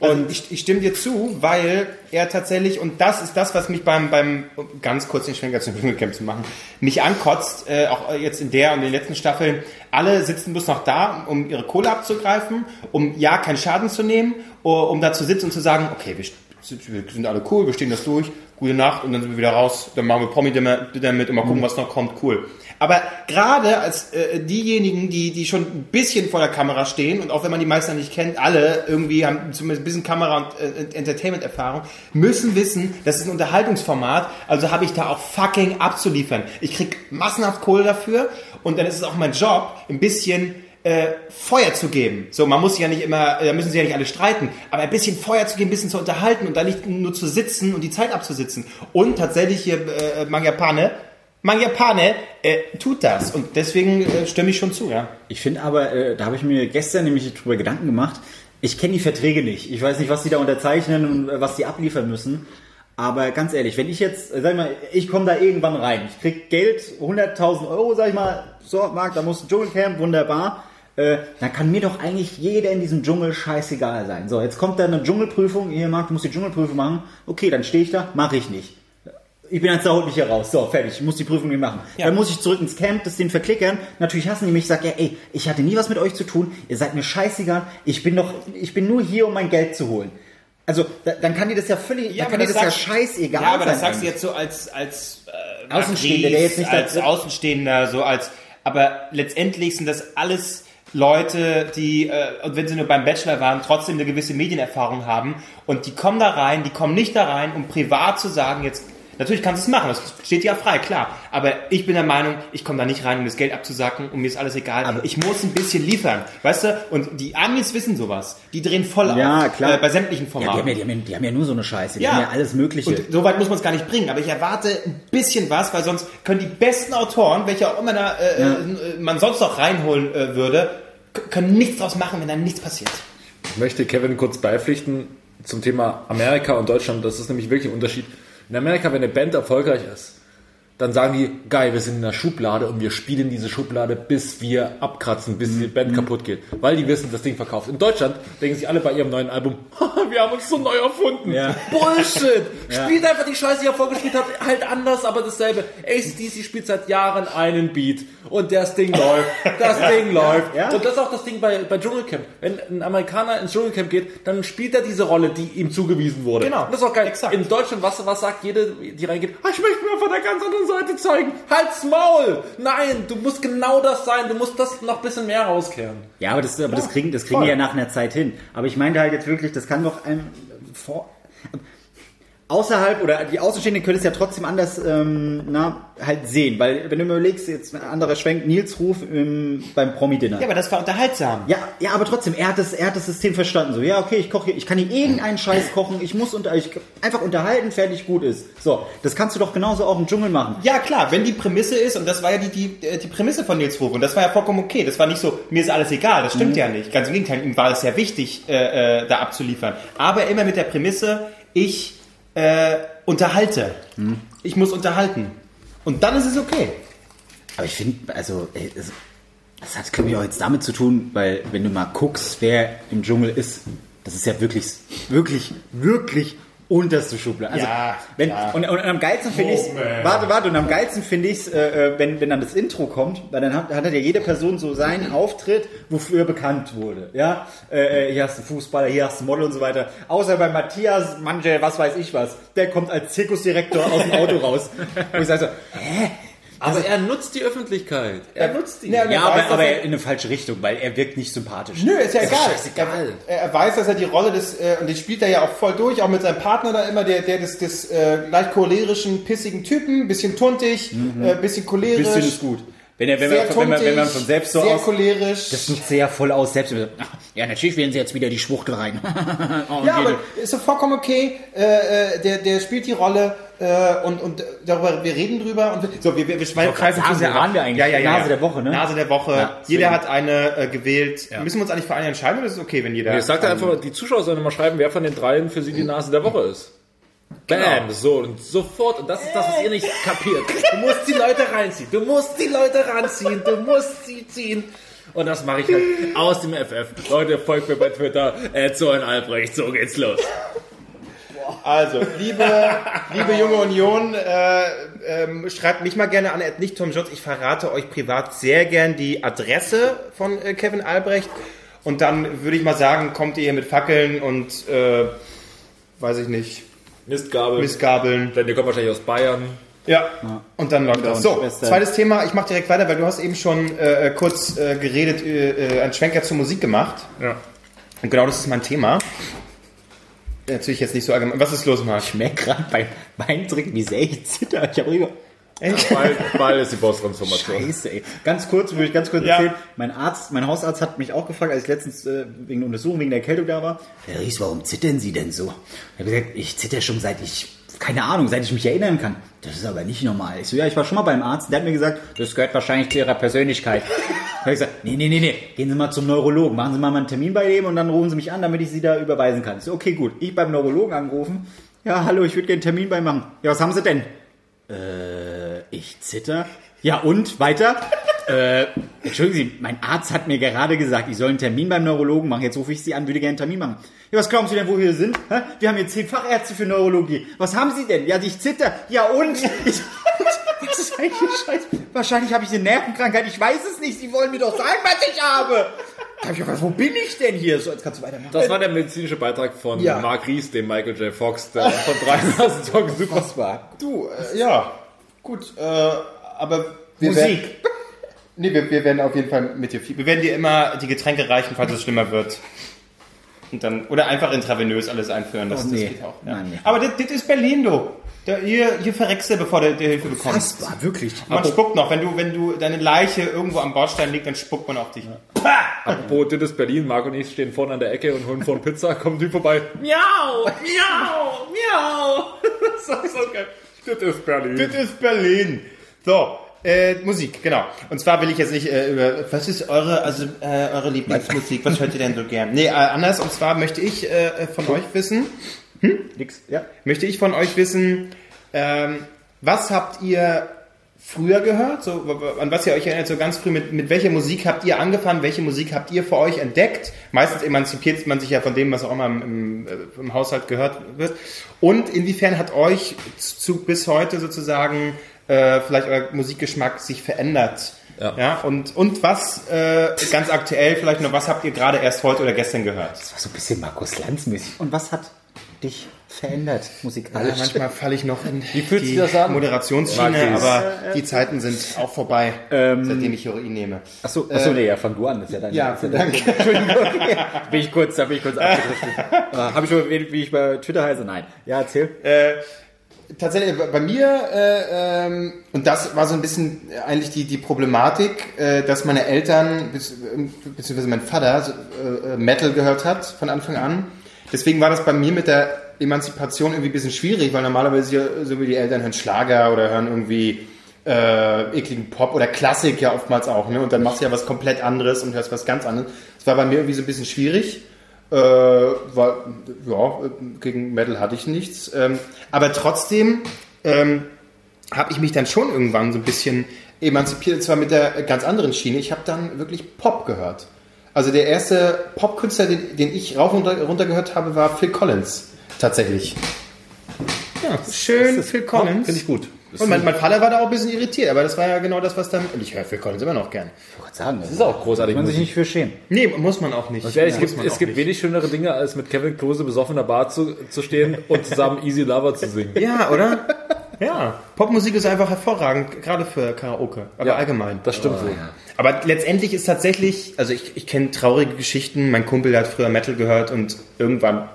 B: Und ich, ich stimme dir zu, weil er tatsächlich, und das ist das, was mich beim, beim ganz kurz den Schwenker zum Dschungelcamp zu machen, mich ankotzt, äh, auch jetzt in der und den letzten Staffeln, alle sitzen bloß noch da, um ihre Kohle abzugreifen, um ja keinen Schaden zu nehmen, um da zu sitzen und zu sagen, okay, wir, sind- wir sind alle cool, wir stehen das durch, gute Nacht und dann sind wir wieder raus, dann machen wir Promi-Dinner mit und mal gucken, was noch kommt, cool. Aber gerade als äh, diejenigen, die, die schon ein bisschen vor der Kamera stehen und auch wenn man die meisten nicht kennt, alle irgendwie haben zumindest ein bisschen Kamera- und äh, Entertainment-Erfahrung, müssen wissen, das ist ein Unterhaltungsformat, also habe ich da auch fucking abzuliefern. Ich krieg massenhaft Kohle dafür und dann ist es auch mein Job, ein bisschen äh, Feuer zu geben. So, man muss ja nicht immer, da müssen sich ja nicht alle streiten, aber ein bisschen Feuer zu geben, ein bisschen zu unterhalten und da nicht nur zu sitzen und die Zeit abzusitzen. Und tatsächlich hier äh, Mangiapane, Mangiapane äh, tut das und deswegen äh, stimme ich schon zu, ja.
A: Ich finde aber, äh, da habe ich mir gestern nämlich drüber Gedanken gemacht. Ich kenne die Verträge nicht. Ich weiß nicht, was die da unterzeichnen und äh, was die abliefern müssen. Aber ganz ehrlich, wenn ich jetzt, äh, sag ich mal, ich komme da irgendwann rein, ich krieg Geld, 100.000 Euro, sag ich mal, so, Marc, da muss ein Dschungelcamp, wunderbar. Äh, dann kann mir doch eigentlich jeder in diesem Dschungel scheißegal sein. So, jetzt kommt da eine Dschungelprüfung, hier Marc, du musst die Dschungelprüfung machen. Okay, dann stehe ich da, mache ich nicht. Ich bin jetzt da, holt mich hier raus. So, fertig. Ich muss die Prüfung nicht machen.
B: Ja.
A: Dann muss ich zurück ins Camp, das den verklickern. Natürlich hassen die mich. Ich sag, ja, ey, ich hatte nie was mit euch zu tun. Ihr seid mir scheißegal. Ich bin doch, ich bin nur hier, um mein Geld zu holen. Also, da, dann kann dir das ja völlig, dann kann dir das ja
B: sagst-
A: scheißegal
B: Ja, aber das
A: sein
B: sagst du jetzt so als, als äh,
A: Außenstehender, der jetzt nicht
B: als Außenstehender, so als, aber letztendlich sind das alles Leute, die, äh, wenn sie nur beim Bachelor waren, trotzdem eine gewisse Medienerfahrung haben und die kommen da rein, die kommen nicht da rein, um privat zu sagen, jetzt, natürlich kannst du es machen, das steht dir ja frei, klar, aber ich bin der Meinung, ich komme da nicht rein, um das Geld abzusacken und mir ist alles egal, ich muss ein bisschen liefern, weißt du, und die Amis wissen sowas, die drehen voll
A: Ja,
B: auf,
A: klar.
B: Äh, bei sämtlichen
A: Ja,
B: Formaten.
A: die haben ja, die, haben ja, die haben ja nur so eine Scheiße. Die haben ja alles Mögliche.
B: Und so weit muss man es gar nicht bringen. Aber ich erwarte ein bisschen was, weil sonst können die besten Autoren, welche auch immer da, äh, äh, man sonst noch reinholen äh, würde, können nichts draus machen, wenn da nichts passiert.
C: Ich möchte Kevin kurz beipflichten zum Thema Amerika und Deutschland. Das ist nämlich wirklich ein Unterschied. In Amerika, wenn eine Band erfolgreich ist, dann sagen die, geil, wir sind in der Schublade und wir spielen diese Schublade, bis wir abkratzen, bis die Band kaputt geht. Weil die wissen, das Ding verkauft. In Deutschland denken sich alle bei ihrem neuen Album, "Haha, (laughs) wir haben uns so neu erfunden.
A: Ja.
C: Bullshit! (laughs) Spielt einfach die Scheiße, die ihr vorgespielt habt, halt anders, aber dasselbe. ACDC spielt seit Jahren einen Beat und das Ding (laughs) läuft. Das Ding läuft.
A: ja.
C: Und das ist auch das Ding bei, bei Dschungelcamp. Wenn ein Amerikaner ins Dschungelcamp geht, dann spielt er diese Rolle, die ihm zugewiesen wurde.
B: Genau.
C: Und das ist auch geil.
B: Exakt.
C: In Deutschland, was, was sagt jede, die reingeht? Ah, ich möchte mir von der ganz anderen Seite zeigen. Halt's Maul! Nein, du musst genau das sein. Du musst das noch ein bisschen mehr rauskehren.
A: Ja, aber das, aber das kriegen, das kriegen
B: voll.
A: die ja nach einer Zeit hin. Aber ich meinte halt jetzt wirklich, das kann doch einem vor. Außerhalb oder die Außenstehenden können es ja trotzdem anders ähm, na, halt sehen, weil wenn du mir überlegst, jetzt ein anderer Schwenk, Nils Ruf ähm, beim Promi-Dinner.
B: Ja, aber das war unterhaltsam.
A: Ja, ja, aber trotzdem, er hat das, er hat das System verstanden. So, ja, okay, ich koche, hier- ich kann hier irgendeinen Scheiß kochen, ich muss unter, ich einfach unterhalten, fertig, gut ist. So, das kannst du doch genauso auch im Dschungel machen.
B: Ja, klar, wenn die Prämisse ist, und das war ja die, die, äh, die Prämisse von Nils Ruf, und das war ja vollkommen okay. Das war nicht so, mir ist alles egal, das stimmt ja nicht. Ganz im Gegenteil, ihm war es ja wichtig, äh, äh, da abzuliefern. Aber immer mit der Prämisse, ich äh, unterhalte. Ich muss unterhalten. Und dann ist es okay.
A: Aber ich finde, also, ey, das, das hat, glaube ich, auch jetzt damit zu tun, weil wenn du mal guckst, wer im Dschungel ist, das ist ja wirklich, wirklich, wirklich unterste Schublade. Also,
B: Ja,
A: wenn,
B: ja.
A: Und, und am geilsten finde ich warte, warte, und am geilsten finde ich äh, äh, wenn, wenn dann das Intro kommt, weil dann hat, hat ja jede Person so seinen Auftritt, wofür er bekannt wurde. Ja, äh, äh, hier hast du Fußballer, hier hast du Model und so weiter. Außer bei Matthias Mangel, was weiß ich was, der kommt als Zirkusdirektor aus dem Auto raus. (laughs) Und ich sage so, hä?
C: Aber er nutzt die Öffentlichkeit. Er nutzt die.
B: Ja,
A: Ja,
B: er
A: aber,
B: weiß,
A: aber
B: er-
A: in eine falsche Richtung, weil er wirkt nicht sympathisch.
B: Nö, ist ja
A: Das
B: egal.
C: scheißegal.
B: Er, er weiß, dass er die Rolle des, äh, und den spielt er ja auch voll durch, auch mit seinem Partner da immer, der, der des, des äh, leicht cholerischen, pissigen Typen, bisschen tuntig, äh, bisschen cholerisch.
A: Bisschen ist gut. Wenn, er, wenn,
B: Sehr
A: man, wenn, man, wenn man von selbst so
B: sehr
A: aus...
B: cholerisch.
A: Das nutzt er ja voll aus, selbst. Ach, Ja, natürlich werden sie jetzt wieder die Schwuchtel rein. (laughs) Oh,
B: ja,
A: jede-
B: aber ist doch vollkommen okay. Äh, äh, der, der spielt die Rolle äh, und, und darüber, wir reden drüber. Und wir, so, wir, wir, wir schweifen
A: grad sagen, wo waren wir eigentlich?
B: Ja, ja, ja,
A: Nase
B: ja.
A: der Woche, ne?
B: Nase der Woche.
A: Ja,
B: jeder hat eine äh, gewählt. Müssen wir uns eigentlich für eine entscheiden oder ist es okay, wenn jeder...
C: Ich sagte
B: einen-
C: einfach, die Zuschauer sollen mal schreiben, wer von den dreien für sie die Nase der Woche ist. Bam, so und sofort. Und das ist das, was ihr nicht kapiert. Du musst die Leute reinziehen. Du musst die Leute ranziehen. Du musst sie ziehen. Und das mache ich halt aus dem FF. Leute, folgt mir bei Twitter. Äh, Zoen Albrecht. So geht's los.
B: Also, liebe, liebe junge Union, äh, ähm, schreibt mich mal gerne an, nicht Tom Jones. Ich verrate euch privat sehr gern die Adresse von äh, Kevin Albrecht. Und dann würde ich mal sagen, kommt ihr hier mit Fackeln und, äh, weiß ich nicht,
C: Mistgabel.
B: Missgabeln.
C: Denn ihr kommt wahrscheinlich aus Bayern.
B: Ja, und dann läuft das. So,
A: Schwestern.
B: zweites Thema. Ich mache direkt weiter, weil du hast eben schon äh, kurz äh, geredet, äh, äh, einen Schwenker zur Musik gemacht.
C: Ja.
B: Und genau das ist mein Thema. Natürlich jetzt nicht so allgemein. Was ist los, Marc?
A: Ich merke gerade beim Beintrinken, wie sehr ich zitter. Ich habe rüber.
C: Bald, bald ist die Boss-Transformation.
A: Scheiße, ey. Ganz kurz, würde ich ganz kurz
B: Ja.
A: erzählen. Mein Arzt, mein Hausarzt hat mich auch gefragt, als ich letztens äh, wegen der Untersuchung, wegen der Erkältung da war. Herr Ries, warum zittern Sie denn so? Ich habe gesagt, ich zitter schon seit ich, keine Ahnung, seit ich mich erinnern kann. Das ist aber nicht normal. Ich so, ja, ich war schon mal beim Arzt. Der hat mir gesagt, das gehört wahrscheinlich zu Ihrer Persönlichkeit. Da (laughs) habe ich gesagt, nee, nee, nee, nee, gehen Sie mal zum Neurologen. Machen Sie mal mal einen Termin bei dem und dann rufen Sie mich an, damit ich Sie da überweisen kann. Ich so, okay, gut. Ich beim Neurologen angerufen. Ja, hallo, ich würde gerne einen Termin bei machen. Ja, was haben Sie denn? Äh, ich zitter. Ja, und? Weiter? (laughs) Äh, entschuldigen Sie, mein Arzt hat mir gerade gesagt, ich soll einen Termin beim Neurologen machen. Jetzt rufe ich Sie an, würde gerne einen Termin machen. Ja, was glauben Sie denn, wo wir sind? Hä? Wir haben hier zehn Fachärzte für Neurologie. Was haben Sie denn? Ja, ich zitter. Ja, und? Ich, das ist eigentlich Scheiß. Wahrscheinlich habe ich eine Nervenkrankheit. Ich weiß es nicht. Sie wollen mir doch sagen, was ich habe. Da hab ich gefragt, wo bin ich denn hier? So, jetzt kannst du weitermachen.
C: Das war der medizinische Beitrag von
A: Ja.
C: Mark Ries, dem Michael J. Fox, der von 3000 Tagen super.
A: War.
B: Du, äh, ja, gut, äh, aber wir
A: Musik.
B: Werden, nee, wir, wir werden auf jeden Fall mit dir viel. Wir werden dir immer die Getränke reichen, falls es schlimmer wird. Und dann, oder einfach intravenös alles einführen. Das,
A: Oh, nee.
B: das geht auch. Ja.
A: Nein, nee.
B: Aber das, das ist Berlin, du. Da, hier, hier verreckst du, bevor du die Hilfe bekommst.
A: Das war wirklich.
B: Man spuckt noch, wenn du, wenn du deine Leiche irgendwo am Bordstein liegt, dann spuckt man auf dich.
C: Apropos, das ist Berlin. Marc und ich stehen vorne an der Ecke und holen vorne Pizza. Kommt Typ vorbei. Miau! Miau! Miau! (laughs) Das ist so geil. Das ist Berlin.
B: Das ist Berlin. So, äh, Musik, genau. Und zwar will ich jetzt nicht äh, über, was ist eure, also äh, eure Lieblingsmusik? Was hört ihr denn so gern? Nee, äh, anders. Und zwar möchte ich äh, von euch wissen,
A: Nix. Ja.
B: möchte ich von euch wissen, ähm, was habt ihr früher gehört? So, an was ihr euch erinnert, so ganz früh, mit, mit welcher Musik habt ihr angefangen? Welche Musik habt ihr für euch entdeckt? Meistens emanzipiert man sich ja von dem, was auch immer im, im, äh, im Haushalt gehört wird. Und inwiefern hat euch zu, bis heute sozusagen äh, vielleicht euer Musikgeschmack sich verändert?
C: Ja.
B: und, und was, äh, ganz aktuell vielleicht noch, was habt ihr gerade erst heute oder gestern gehört?
A: Das war so ein bisschen Markus Lanz-mäßig. Und was hat dich verändert
B: Ja,
A: musikalisch?
B: manchmal falle ich noch in
C: fühlt
B: die
C: das an?
B: Moderationsschiene,
C: Marquis.
B: aber die Zeiten sind auch vorbei, seitdem ich Heroin nehme.
A: Achso, achso, nee, ja, fang du an. Das ist ja dein
B: Ja,
A: ist ja dein-
B: danke.
A: Entschuldigung. bin ich kurz, da bin ich kurz abgedriftet. (laughs) äh, Habe ich schon, wie wie ich bei Twitter heiße? Nein. Ja, erzähl.
B: Äh, tatsächlich bei mir, äh, ähm, und das war so ein bisschen eigentlich die, die Problematik, äh, dass meine Eltern, bis- äh, beziehungsweise mein Vater, so, äh, äh, Metal gehört hat von Anfang an. Deswegen war das bei mir mit der Emanzipation irgendwie ein bisschen schwierig, weil normalerweise so wie die Eltern hören Schlager oder hören irgendwie äh, ekligen Pop oder Klassik ja oftmals auch, ne? Und dann machst du ja was komplett anderes und hörst was ganz anderes. Das war bei mir irgendwie so ein bisschen schwierig. Äh, war, ja, gegen Metal hatte ich nichts. Ähm, aber trotzdem ähm, habe ich mich dann schon irgendwann so ein bisschen emanzipiert, zwar mit der ganz anderen Schiene. Ich habe dann wirklich Pop gehört. Also der erste Popkünstler, den, den ich rauf und runter gehört habe, war Phil Collins. Tatsächlich. Ja, schön Phil Collins.
C: Finde ich gut.
B: Und mein, mein Vater war da auch ein bisschen irritiert, aber das war ja genau das, was dann. Und ich höre Phil Collins immer noch gern.
A: Ich wollte sagen, das
C: ist auch großartig.
A: Muss man sich nicht für schämen.
B: Nee, muss man auch nicht.
C: Ganz ehrlich, es
B: Muss
C: gibt, es gibt
B: nicht.
C: wenig schönere Dinge, als mit Kevin Klose besoffen in der Bar zu, zu stehen (laughs) und zusammen Easy Lover zu singen.
B: Ja, oder? Ja. Popmusik ist einfach hervorragend, gerade für Karaoke, aber
C: Ja,
B: allgemein.
C: Das stimmt wohl.
B: Aber letztendlich ist tatsächlich, also ich, ich kenne traurige Geschichten. Mein Kumpel der hat früher Metal gehört und irgendwann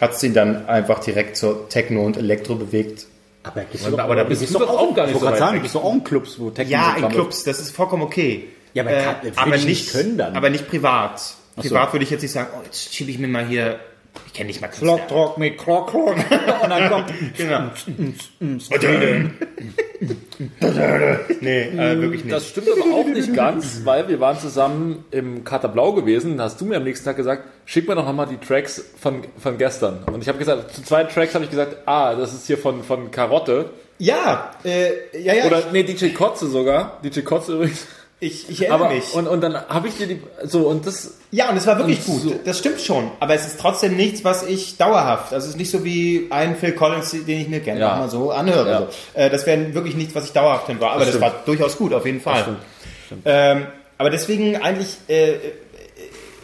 B: hat es ihn dann einfach direkt zur Techno und Elektro bewegt.
A: Aber, gehst
C: Aber da bist du doch auch gar
A: Ich
C: nicht
A: wollte
C: so
A: gerade
C: weit
A: sagen,
C: weg.
A: du bist doch auch in Clubs, wo Techno
B: Ja, in. Clubs, das ist vollkommen okay.
A: Ja, aber will
B: aber
A: ich
B: nicht
A: können dann.
B: Aber nicht privat.
A: so.
B: Privat würde ich jetzt nicht sagen, oh, jetzt schiebe ich mir mal hier, ich kenne nicht mal
A: Klock,
B: Künstler.
A: Trock mit Klock. (laughs) Und dann kommt
B: Genau. (laughs) nee, äh, wirklich nicht.
C: Das stimmt aber auch nicht ganz, weil wir waren zusammen im Kater Blau gewesen. Da hast du mir am nächsten Tag gesagt, schick mir doch nochmal die Tracks von, von gestern. Und ich habe gesagt, zu zwei Tracks habe ich gesagt, ah, das ist hier von, von Karotte.
B: ja, äh, ja, ja,
C: Oder, nee, DJ Kotze sogar. DJ Kotze übrigens.
B: Ich, ich erinnere
C: Aber,
B: mich.
C: und, und dann habe ich dir die, so, und das,
B: Ja, und es war wirklich gut.
C: so-
B: Das stimmt schon. Aber es ist trotzdem nichts, was ich dauerhaft, also es ist nicht so wie ein Phil Collins, den ich mir gerne
C: Ja.
B: mal so anhöre.
C: Ja.
B: So. Äh, das wäre wirklich nichts, was ich dauerhaft hören war. Aber das,
C: stimmt.
B: war durchaus gut, auf jeden Fall.
C: stimmt.
B: Ähm, aber deswegen eigentlich, äh,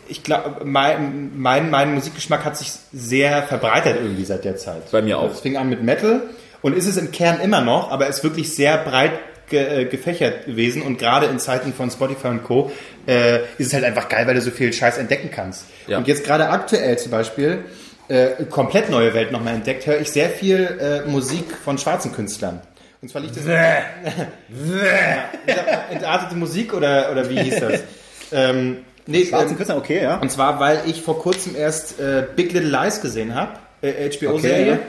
B: ich glaube, mein, mein, mein Musikgeschmack hat sich sehr verbreitert irgendwie seit der Zeit.
C: Bei mir auch.
B: Es fing an mit Metal und ist es im Kern immer noch, aber ist wirklich sehr breit ge, äh, gefächert gewesen und gerade in Zeiten von Spotify und Co. Äh, ist es halt einfach geil, weil du so viel Scheiß entdecken kannst.
C: Ja.
B: Und jetzt gerade aktuell zum Beispiel, äh, komplett neue Welt nochmal entdeckt, höre ich sehr viel äh, Musik von schwarzen Künstlern. Und zwar liegt das... (laughs) Entartete Musik oder, oder wie hieß das? (laughs) ähm, nee,
A: Schwarzen
B: ähm,
A: Künstler, okay, ja.
B: und zwar, weil ich vor kurzem erst äh, Big Little Lies gesehen habe, äh, HBO-Serie.
A: Okay,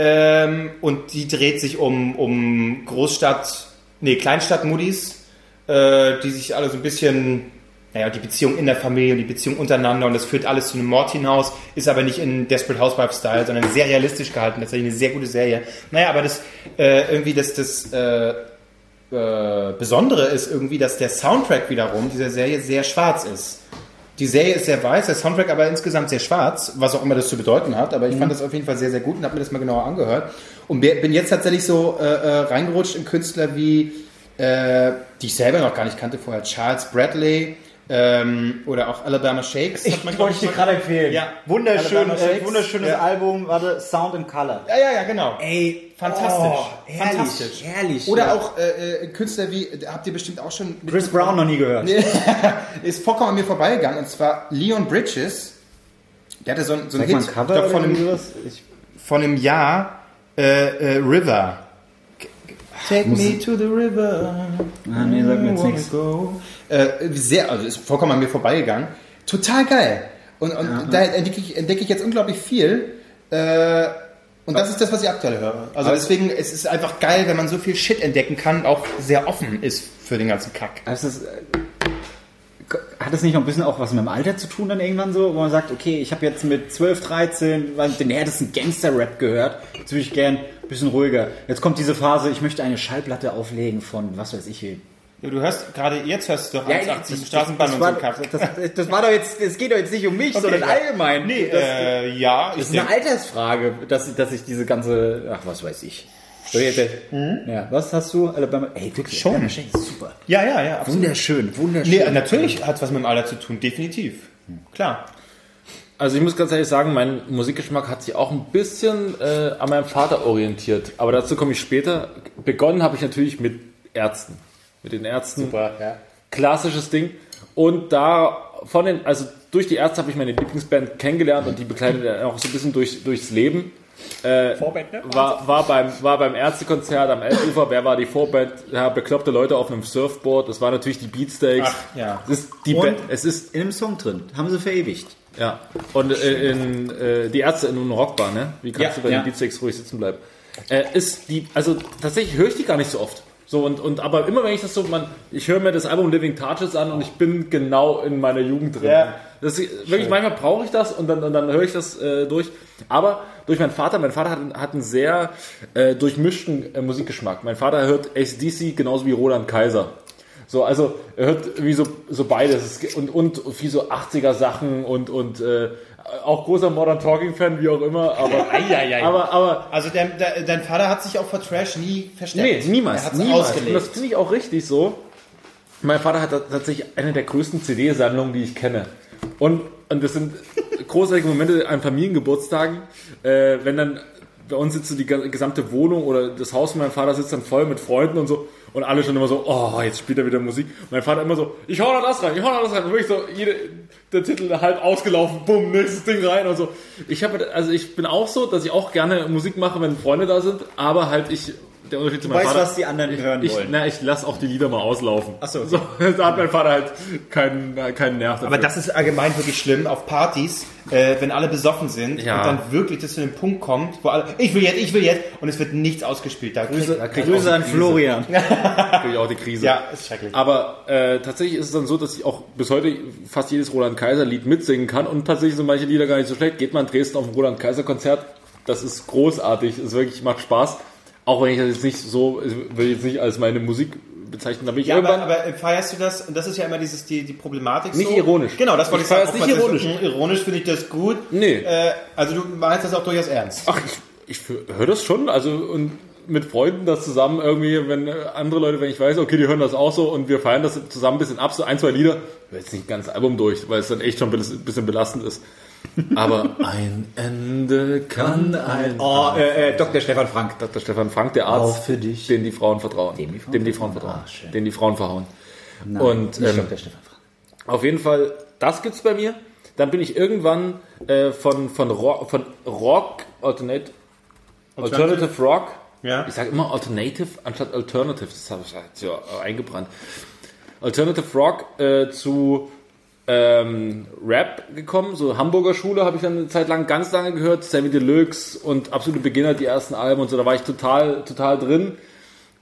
B: ähm, und die dreht sich um, um Großstadt, nee, Kleinstadt-Muddis, äh, die sich alle so ein bisschen, naja, die Beziehung in der Familie und die Beziehung untereinander und das führt alles zu einem Mord hinaus, ist aber nicht in Desperate Housewives-Style, sondern sehr realistisch gehalten. Tatsächlich eine sehr gute Serie. Naja, aber das, äh, irgendwie das, das, äh, äh, Besondere ist irgendwie, dass der Soundtrack wiederum dieser Serie sehr schwarz ist. Die Serie ist sehr weiß, der Soundtrack aber insgesamt sehr schwarz, was auch immer das zu bedeuten hat. Aber ich fand das auf jeden Fall sehr, sehr gut und habe mir das mal genauer angehört. Und bin jetzt tatsächlich so äh, äh, reingerutscht in Künstler wie, äh, die ich selber noch gar nicht kannte vorher, Charles Bradley ähm, oder auch Alabama Shakes. man, glaub ich, mal-
A: empfehlen.
B: Ja.
A: Wunderschön, äh, wunderschönes
B: Ja.
A: Album, warte, Sound and Color.
B: Ja, ja, ja, genau.
A: Ey,
B: Fantastisch.
A: Oh, herrlich,
B: Fantastisch.
A: herrlich.
B: Oder
A: ja.
B: auch äh, äh, Künstler wie, habt ihr bestimmt auch schon
A: Chris Brown noch nie gehört. (laughs)
B: ist vollkommen an mir vorbeigegangen, und zwar Leon Bridges. Der hatte so ein, so ein
A: Sag mal
B: Hit
A: ein Cover
B: glaub, von, einem, von einem Jahr, äh, äh, River. Take me to the river.
A: Ah, nee, sag mir jetzt nichts.
B: go. Äh, sehr, also ist vollkommen an mir vorbeigegangen. Total geil. Und, und da entdecke ich, entdecke ich jetzt unglaublich viel. Äh, und das ist das, was ich aktuell höre. Also deswegen, es ist einfach geil, wenn man so viel Shit entdecken kann und auch sehr offen ist für den ganzen Kack.
A: Das ist, äh, hat es nicht noch ein bisschen auch was mit dem Alter zu tun dann irgendwann so, wo man sagt, okay, ich habe jetzt mit 12, 13 weil den härtesten Gangster-Rap gehört, jetzt würde ich gern ein bisschen ruhiger. Jetzt kommt diese Phase, ich möchte eine Schallplatte auflegen von was weiß ich wie.
B: Ja, du hörst gerade, jetzt hörst du doch
A: Ja,
B: 1,80 Straßenbahn
A: das,
B: und
A: war,
B: so Kack.
A: das, das, das war doch jetzt, es geht doch jetzt nicht um mich, sondern
B: ja.
A: allgemein.
B: Nee,
A: das,
B: äh, ja,
A: das ist eine
B: denk-
A: Altersfrage, dass, dass ich diese ganze, ach was weiß ich. So, jetzt, Ja, was hast du? Alabama? Ey, wirklich,
B: Schon.
A: Alabama super.
B: ja, ja, ja, absolut.
A: Wunderschön, wunderschön.
B: Nee, natürlich hat es was mit dem Alter zu tun, definitiv. Klar.
C: Also ich muss ganz ehrlich sagen, mein Musikgeschmack hat sich auch ein bisschen äh, an meinem Vater orientiert. Aber dazu komme ich später. Begonnen habe ich natürlich mit Ärzten. Mit den Ärzten.
B: ja.
C: Klassisches Ding. Und da von den, also durch die Ärzte habe ich meine Lieblingsband kennengelernt und die begleitet auch so ein bisschen durch, durchs Leben. Äh,
B: Vorband, ne?
C: war, war, beim, war beim Ärztekonzert am Elbufer. Wer war die Vorband? Ja, bekloppte Leute auf einem Surfboard. Das war natürlich die Beatsteaks.
B: Ach, ja.
C: Es ist, die
A: Und
C: es ist
A: in einem Song drin, haben sie verewigt.
C: ja, und äh, in, äh, die Ärzte in einer Rockbar, ne? Wie kannst
A: Ja,
C: du bei
A: ja.
C: den Beatsteaks ruhig sitzen bleiben? Äh, ist die, also tatsächlich höre ich die gar nicht so oft. So und, und aber immer wenn ich das so, man, ich höre mir das Album Living Touches an und ich bin genau in meiner Jugend drin.
B: Ja.
C: Das ist, wirklich manchmal brauche ich das und dann, und dann höre ich das äh, durch. Aber durch meinen Vater, mein Vater hat, hat einen sehr äh, durchmischten äh, Musikgeschmack. Mein Vater hört ACDC genauso wie Roland Kaiser. So, also er hört irgendwie so, so beides Es- und, und viel so 80er Sachen und, und äh, auch großer Modern Talking Fan, wie auch immer, aber, (laughs)
B: Eieiei.
C: aber, aber
B: Also dein, dein, dein Vater hat sich auch vor Trash nie versteckt.
C: nee, niemals,
B: Er hat es
C: niemals. Und
B: ausgelegt.
C: das finde ich auch richtig so. Mein Vater hat tatsächlich eine der größten CD-Sammlungen, die ich kenne. Und, und das sind großartige Momente an Familiengeburtstagen, äh, wenn dann bei uns sitzt so die gesamte Wohnung oder das Haus von meinem Vater sitzt dann voll mit Freunden und so und alle schon immer so, oh, jetzt spielt er wieder Musik. Und mein Vater immer so, ich hau noch das rein, ich hau noch das rein. Und wirklich so, jede, der Titel halb ausgelaufen, bumm, nächstes Ding rein und so. Ich habe, also ich bin auch so, dass ich auch gerne Musik mache, wenn Freunde da sind, aber halt ich, der Unterschied zu
A: Du
C: meinem
A: weißt,
C: Vater.
A: was die anderen hören
C: Ich,
A: wollen.
C: na, ich lasse auch die Lieder mal auslaufen.
A: Ach so. (laughs)
C: Da hat mein Vater halt keinen, keinen Nerv dafür.
B: Aber das ist allgemein wirklich schlimm auf Partys, äh, wenn alle besoffen sind
C: Ja.
B: und dann wirklich das zu dem Punkt kommt, wo alle, ich will jetzt, ich will jetzt und es wird nichts ausgespielt. Da
C: Grüße,
B: kriegt-
C: da krieg ich
A: Grüße an
C: Krise.
A: Florian. (laughs)
C: Krieg ich auch die Krise.
B: Ja, ist schrecklich.
C: Aber äh, tatsächlich ist es dann so, dass ich auch bis heute fast jedes Roland Kaiser Lied mitsingen kann und tatsächlich sind manche Lieder gar nicht so schlecht. Geht mal in Dresden auf ein Roland Kaiser Konzert, das ist großartig, es wirklich macht Spaß. Auch wenn ich das jetzt nicht so, ich will jetzt nicht als meine Musik bezeichnen, bin ich
B: Ja, aber, aber feierst du das? Und das ist ja immer dieses, die, die Problematik
C: Nicht
B: so.
C: ironisch.
B: Genau, das wollte
C: Ich
B: ich, sagen.
C: nicht ironisch.
B: ist hm, ironisch finde ich das gut.
C: Nee.
B: Äh, also du meinst das auch durchaus ernst.
C: Ach, ich, ich höre das schon, also und mit Freunden das zusammen irgendwie, wenn äh, andere Leute, wenn ich weiß, okay, die hören das auch so und wir feiern das zusammen ein bisschen ab, so ein, zwei Lieder, ich jetzt nicht ganz Album durch, weil es dann echt schon ein bisschen belastend ist. Aber ein Ende kann ein
A: Oh, äh, äh, Dr. Stefan Frank.
C: Dr. Stefan Frank, der Arzt,
A: Auch für dich.
C: dem die Frauen vertrauen.
A: Dem die Frauen
C: dem die Frauen vertrauen.
A: Ah, schön.
C: dem die Frauen verhauen.
A: Nein,
C: Und,
A: nicht
C: ähm,
A: Dr. Stefan Frank.
C: Auf jeden Fall, das gibt's bei mir. Dann bin ich irgendwann äh, von, von, Rock, von Rock, Alternate, Alternative Rock,
B: Ja.
C: ich sage immer Alternative anstatt Alternative, das habe ich halt ja eingebrannt. Alternative Rock äh, zu ähm, Rap gekommen, so Hamburger Schule habe ich dann eine Zeit lang ganz lange gehört, Sammy Deluxe und absolute Beginner, die ersten Alben und so, da war ich total, total drin.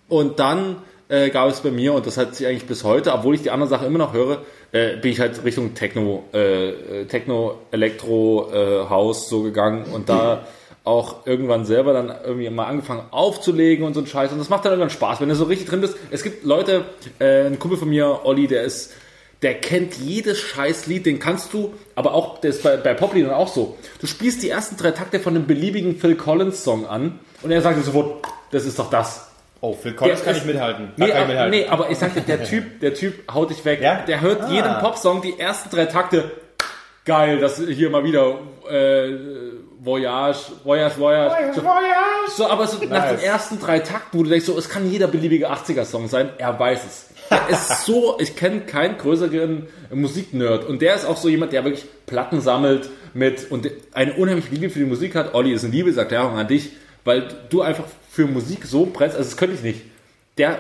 C: Und dann äh, gab es bei mir, und das hat sich eigentlich bis heute, obwohl ich die anderen Sachen immer noch höre, äh, bin ich halt Richtung Techno, äh, äh, Techno, Elektro, äh, House so gegangen und da auch irgendwann selber dann irgendwie mal angefangen aufzulegen und so ein Scheiß. Und das macht dann irgendwann Spaß, wenn du so richtig drin bist. Es gibt Leute, äh, ein Kumpel von mir, Olli, der ist, der kennt jedes Scheißlied, den kannst du, aber auch, das ist bei, bei Popliedern auch so. Du spielst die ersten drei Takte von einem beliebigen Phil Collins Song an und er sagt dir sofort, das ist doch das.
B: Oh, Phil Collins
C: Der
B: kann
C: ist-
B: ich mithalten. Da
C: Nee,
B: kann ich
C: aber,
B: mithalten.
C: nee, aber ich sagte, der (laughs) Typ, der Typ haut dich weg.
B: Ja?
C: Der hört
A: Ah.
C: jeden Popsong, die ersten drei Takte. Geil, das hier mal wieder äh, Voyage, Voyage, Voyage. so, so, aber so nach den ersten drei Takten, wo du denkst, so, es kann jeder beliebige 80er-Song sein, er weiß es. Der ist so, ich kenne keinen größeren Musiknerd. Und der ist auch so jemand, der wirklich Platten sammelt mit und eine unheimliche Liebe für die Musik hat. Olli ist eine Liebeserklärung an dich, weil du einfach für Musik so brennst, also das könnte ich nicht. Der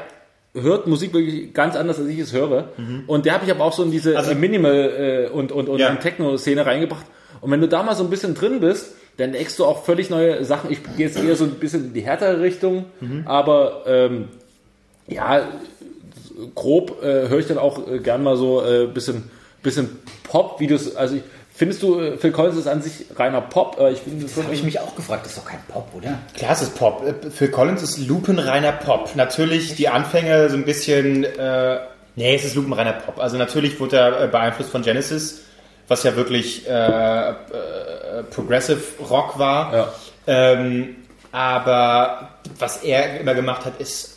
C: hört Musik wirklich ganz anders, als ich es höre. Und der habe ich aber auch so in diese
B: Also-
C: Minimal- äh, und, und, und
B: Ja.
C: Techno-Szene reingebracht. Und wenn du da mal so ein bisschen drin bist, dann entdeckst du auch völlig neue Sachen. Ich gehe jetzt eher so ein bisschen in die härtere Richtung, aber ähm, ja, grob äh, höre ich dann auch äh, gern mal so ein äh, bisschen, bisschen Pop, wie du es, also ich, findest du, äh, Phil Collins ist an sich reiner Pop? Äh, ich finde das
A: Das habe ich mich auch gefragt, das ist doch kein Pop, oder?
B: Klar, es ist Pop. Äh, Phil Collins ist lupenreiner Pop. Natürlich die Anfänge so ein bisschen. Äh, nee, es ist lupenreiner Pop. Also natürlich wurde er äh, beeinflusst von Genesis, was ja wirklich äh, äh, Progressive Rock war.
C: Ja.
B: Ähm, aber was er immer gemacht hat, ist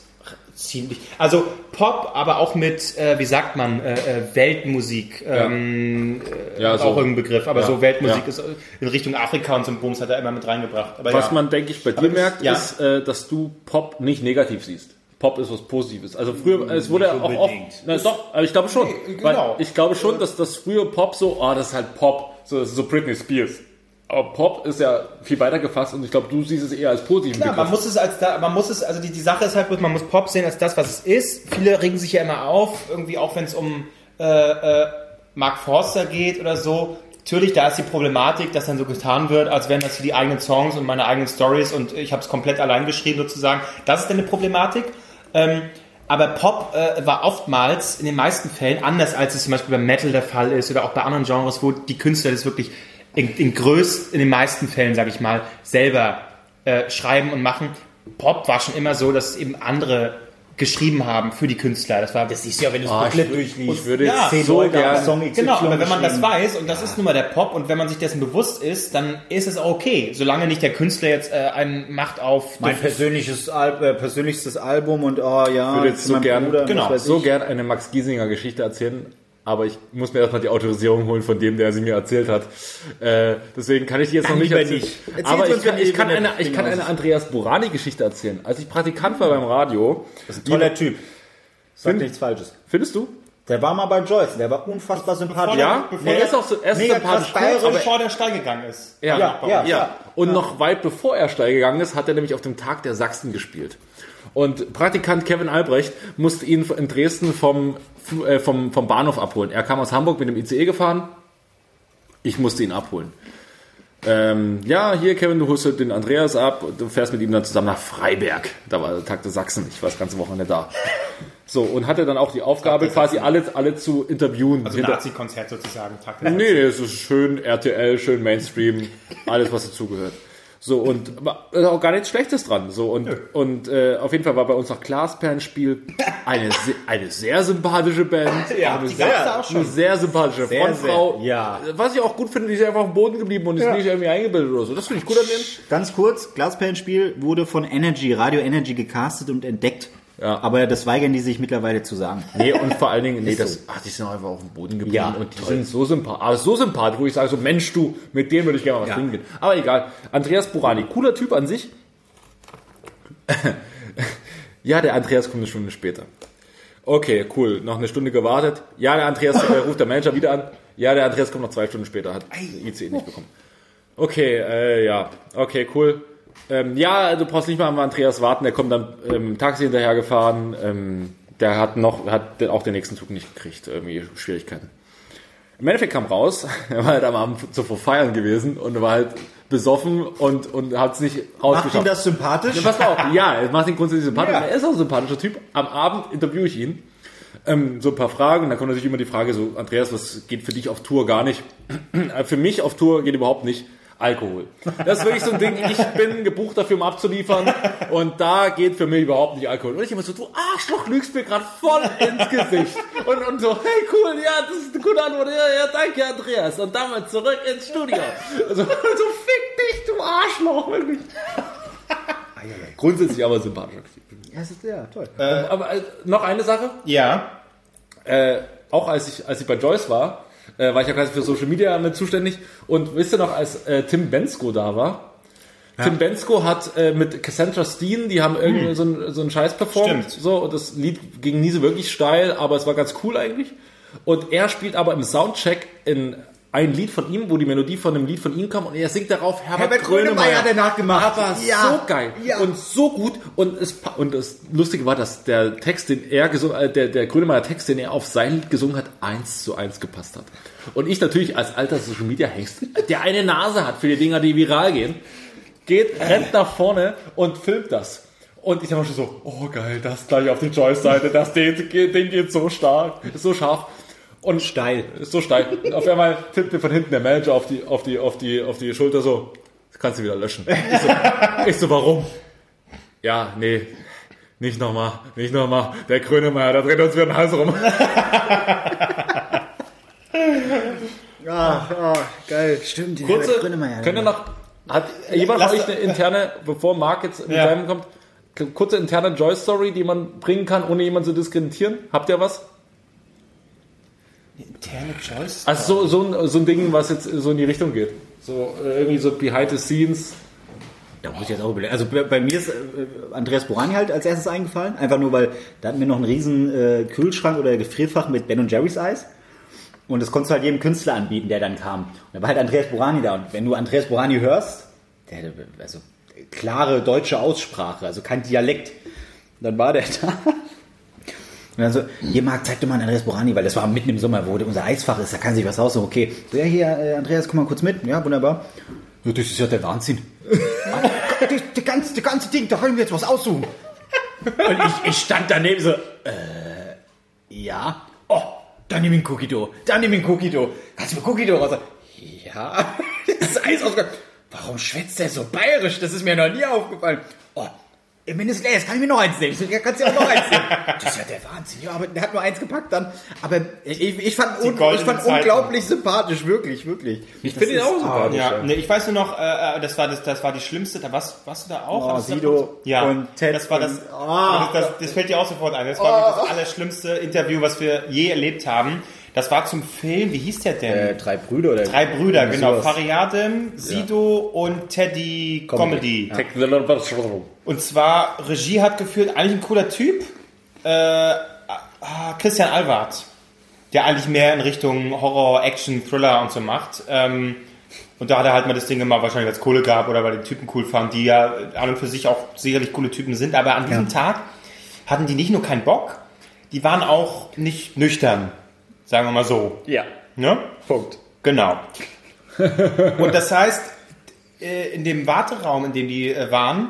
B: ziemlich. Also Pop, aber auch mit, äh, wie sagt man, äh, äh, Weltmusik. Ähm,
C: Ja,
B: ist
C: so.
B: auch irgendein Begriff, aber
C: Ja.
B: so Weltmusik
C: Ja.
B: ist in Richtung Afrika und so ein Bums hat er immer mit reingebracht. Aber
C: Was
B: ja.
C: man, denke ich, bei dir
B: das-
C: merkt,
B: ja.
C: ist, äh, dass du Pop nicht negativ siehst. Pop ist was Positives. Also früher, es wurde auch oft,
A: unbedingt.
C: na, doch, aber ich glaube schon.
B: Nee,
C: Weil
B: genau.
C: ich glaube schon, dass das früher Pop so, oh, das ist halt Pop, so, das ist so Britney Spears. Aber Pop ist ja viel weiter gefasst und ich glaube, du siehst es eher als positiven
B: Ja, man muss es als da, man muss es, also die, die Sache ist halt bloß, man muss Pop sehen als das, was es ist. Viele regen sich ja immer auf, irgendwie auch wenn es um äh, äh, Mark Forster geht oder so. Natürlich, da ist die Problematik, dass dann so getan wird, als wären das hier die eigenen Songs und meine eigenen Stories und ich habe es komplett allein geschrieben sozusagen. Das ist dann eine Problematik. Ähm, aber Pop äh, war oftmals in den meisten Fällen anders, als es zum Beispiel beim Metal der Fall ist oder auch bei anderen Genres, wo die Künstler das wirklich in, in größt, in den meisten Fällen, sage ich mal, selber äh, schreiben und machen. Pop war schon immer so, dass eben andere geschrieben haben für die Künstler. Das war
A: Das ist ja, wenn du Booklet
C: ich wür-
A: durchliest.
C: ich würde
B: Ja,
A: zehn
C: so
A: Leute haben
C: gern,
A: Song XY
B: Genau, aber wenn man das weiß und das ist nun mal der Pop und wenn man sich dessen bewusst ist, dann ist es auch okay, solange nicht der Künstler jetzt äh, einen macht auf
A: Mein persönliches Al äh, persönlichstes Album und oh ja,
C: würde jetzt so gern,
A: Bruder,
B: genau,
C: so
A: ich.
C: gern eine Max Giesinger Geschichte erzählen, aber ich muss mir erstmal die Autorisierung holen von dem, der sie mir erzählt hat. Äh, deswegen kann ich die jetzt noch nicht erzählen.
A: nicht.
C: Aber ich kann, ich kann eine,
A: das
C: ich kann eine
A: ist.
C: Andreas Burani Geschichte erzählen. Als ich Praktikant war beim Radio,
A: Toller Typ. Sagt
C: Find-
A: nichts Falsches.
C: findest du?
A: Der war mal bei Joyce, der war unfassbar sympathisch.
C: Ja,
B: bevor
C: nee,
B: der-
C: er ist auch so, er ist sympathisch
A: krass
C: cool,
A: bayerisch,
C: aber
B: bevor der steil gegangen ist.
C: Ja,
A: Ja, ja, ja.
C: Und noch weit bevor er steil gegangen ist, hat er nämlich auf dem Tag der Sachsen gespielt. Und Praktikant Kevin Albrecht musste ihn in Dresden vom, äh, vom, vom Bahnhof abholen. Er kam aus Hamburg mit dem ICE gefahren. Ich musste ihn abholen. Ähm, ja, hier Kevin, du holst den Andreas ab und du fährst mit ihm dann zusammen nach Freiberg. Da war der Tag der Sachsen. Ich war das ganze Wochenende da. So, und hatte dann auch die Aufgabe, quasi alle, alle zu interviewen.
B: Also
C: Hinter-
B: Nazi-Konzert sozusagen. Tag
C: Nee, nee, es ist schön RTL, schön Mainstream, alles was dazugehört. So und aber ist auch gar nichts Schlechtes dran. So und und äh, auf jeden Fall war bei uns noch Glasperlenspiel eine se- eine sehr sympathische Band, (laughs)
B: Ja,
C: eine
B: die
C: sehr,
B: auch schon.
C: eine sehr sympathische
A: Sehr,
C: Frontfrau.
A: sehr, ja.
C: Was ich auch gut finde, die ist einfach auf dem Boden geblieben und ist
A: Ja.
C: nicht irgendwie eingebildet oder so. Das finde ich gut an dem.
A: Ganz kurz, Glasperlenspiel wurde von Energy, Radio Energy gecastet und entdeckt.
C: Ja.
A: Aber das weigern die sich mittlerweile zu sagen.
C: Nee, und vor allen Dingen, nee, das,
A: so.
C: ach, die sind einfach auf dem Boden geblieben
A: Ja,
C: und die
A: toll.
C: sind so sympathisch, aber so sympathisch, wo ich sage, so Mensch, du, mit dem würde ich gerne mal was
A: Ja.
C: trinken gehen. Aber egal. Andreas Burani, cooler Typ an sich. (laughs) ja, der Andreas kommt eine Stunde später. Okay, cool. Noch eine Stunde gewartet. Ja, der Andreas äh, (laughs) ruft der Manager wieder an. Ja, der Andreas kommt noch zwei Stunden später. Hat ICE nicht bekommen. Okay, äh, ja. Okay, cool. Ähm, ja, du brauchst nicht mal am Andreas warten. Der kommt dann ähm, Taxi hinterher gefahren. Ähm, der hat noch, hat auch den nächsten Zug nicht gekriegt. Irgendwie Schwierigkeiten. Im Endeffekt kam raus, (laughs) er war halt am Abend zuvor feiern gewesen und war halt besoffen und, und hat es nicht
A: Macht ihn
C: rausgeschafft.
A: das sympathisch?
C: Ja, pass auf. Ja, es macht ihn grundsätzlich sympathisch.
A: Ja.
C: Er ist auch ein sympathischer Typ. Am Abend interviewe ich ihn. Ähm, so ein paar Fragen. Und dann kommt natürlich immer die Frage so, Andreas, was geht für dich auf Tour gar nicht? (clears throat) Für mich auf Tour geht überhaupt nicht. Alkohol. Das ist wirklich so ein Ding, ich bin gebucht dafür, um abzuliefern und da geht für mich überhaupt nicht Alkohol. Und ich immer so, du Arschloch, lügst mir gerade voll ins Gesicht. Und, und so, hey cool, ja, das ist eine gute Antwort, ja, ja, danke Andreas. Und damit zurück ins Studio. Also, so fick dich, du Arschloch, wirklich. Grundsätzlich aber sympathischer.
A: Ja, das ist, ja, toll.
C: Aber äh, noch eine Sache,
B: Ja.
C: äh, auch als ich, als ich bei Joyce war, äh, war ich ja quasi für Social Media mit zuständig. Und wisst ihr noch, als äh, Tim Bensko da war? Tim Bensko hat äh, mit Cassandra Steen, die haben irgendwie so, ein, so einen Scheiß performt.
B: Stimmt.
C: So, und das Lied ging nie so wirklich steil, aber es war ganz cool eigentlich. Und er spielt aber im Soundcheck in ein Lied von ihm, wo die Melodie von einem Lied von ihm kam und er singt darauf Herbert,
A: Herbert Grönemeyer hat er nachgemacht.
C: Aber
A: Ja.
C: so geil
A: Ja.
C: und so gut und es und das Lustige war, dass der Text, den er gesungen, äh, der der Grönemeyer Text, den er auf sein Lied gesungen hat, eins zu eins gepasst hat. Und ich natürlich als alter Social Media Hengst, der eine Nase hat für die Dinger, die viral gehen, geht rennt nach vorne und filmt das. Und ich habe schon so, oh geil, das gleich auf die Joyce-Seite, das Ding, geht- Ding geht so stark, so scharf. Und
A: Steil.
C: ist so steil. Und auf einmal tippt mir von hinten der Manager auf die, auf die, auf die, auf die Schulter so, das kannst du wieder löschen. Ich so, ich so warum? Ja, nee, nicht nochmal, nicht nochmal. Der Grönemeyer, der dreht uns wieder den Hals rum. (laughs)
A: Ah, ah, geil. Stimmt, den
C: Kurze,
A: Grönemeyer.
C: könnt ihr noch, hat jemand von euch eine interne, bevor Marc jetzt mit
B: Ja.
C: seinem kommt, kurze interne Joy-Story, die man bringen kann, ohne jemanden zu diskreditieren? Habt ihr was?
B: Interne Choice.
C: Also so, so, ein, so ein Ding, was jetzt so in die Richtung geht. So äh, irgendwie so behind the scenes.
A: Da muss ich jetzt auch überlegen. Also bei, bei mir ist äh, Andreas Borani halt als erstes eingefallen. Einfach nur, weil da hatten wir noch einen riesen äh, Kühlschrank oder Gefrierfach mit Ben und Jerry's Eis. Und das konntest du halt jedem Künstler anbieten, der dann kam. Und da war halt Andreas Borani da. Und wenn du Andreas Borani hörst, der hatte also klare deutsche Aussprache, also kein Dialekt. Dann war der (laughs) da. Und dann so, hier Marc, zeig doch mal Andreas Borani, weil das war mitten im Sommer, wo unser Eisfach ist, da kann sich was raussuchen. Okay, so, ja hier, äh, Andreas, komm mal kurz mit. Ja, wunderbar. Ja, das ist ja der Wahnsinn. (laughs) das, das, ganze, das ganze Ding, da können wir jetzt was aussuchen. Und ich, ich stand daneben so, äh, ja. Oh, dann nimm ihn Cookie Dough, dann nimm ihn Cookie Dough. Kannst du mir Cookie Dough raus? Ja, (laughs) das ist Eis ausgegangen. Warum schwätzt der so bayerisch? Das ist mir noch nie aufgefallen. Oh, mindestens jetzt kann ich mir noch eins nehmen. Ich so, Ja, kannst du ja auch noch eins nehmen. Das ist ja der Wahnsinn. Ja, aber der hat nur eins gepackt dann. Aber ich, ich fand, un, ich fand unglaublich sympathisch, wirklich, wirklich.
C: Ich finde ihn auch sympathisch.
B: Ja, nee, ich weiß nur noch, äh, äh, das war das, das war die schlimmste. Da warst, warst du da auch?
A: Oh, Sido
B: ja,
A: und Ted
B: Das war das,
A: und- Oh.
B: das, das, das fällt dir auch sofort ein. Das war wirklich das allerschlimmste Interview, was wir je erlebt haben. Das war zum Film. Wie hieß der denn?
A: Äh, drei Brüder oder
B: Drei Brüder, genau.
A: sowas.
B: Fariadem, Sido und Teddy Comedy.
A: Comedy.
B: Und zwar, Regie hat geführt, eigentlich ein cooler Typ, äh, ah, Christian Alward, der eigentlich mehr in Richtung Horror, Action, Thriller und so macht. Ähm, und da hat er halt mal das Ding gemacht, wahrscheinlich weil es Kohle gab oder weil die Typen cool fanden, die ja an und für sich auch sicherlich coole Typen sind. Aber an diesem Tag hatten die nicht nur keinen Bock, die waren auch nicht nüchtern, sagen wir mal so.
C: Ja.
B: Ne?
C: Punkt.
B: Genau. (laughs) Und das heißt, äh, in dem Warteraum, in dem die äh, waren,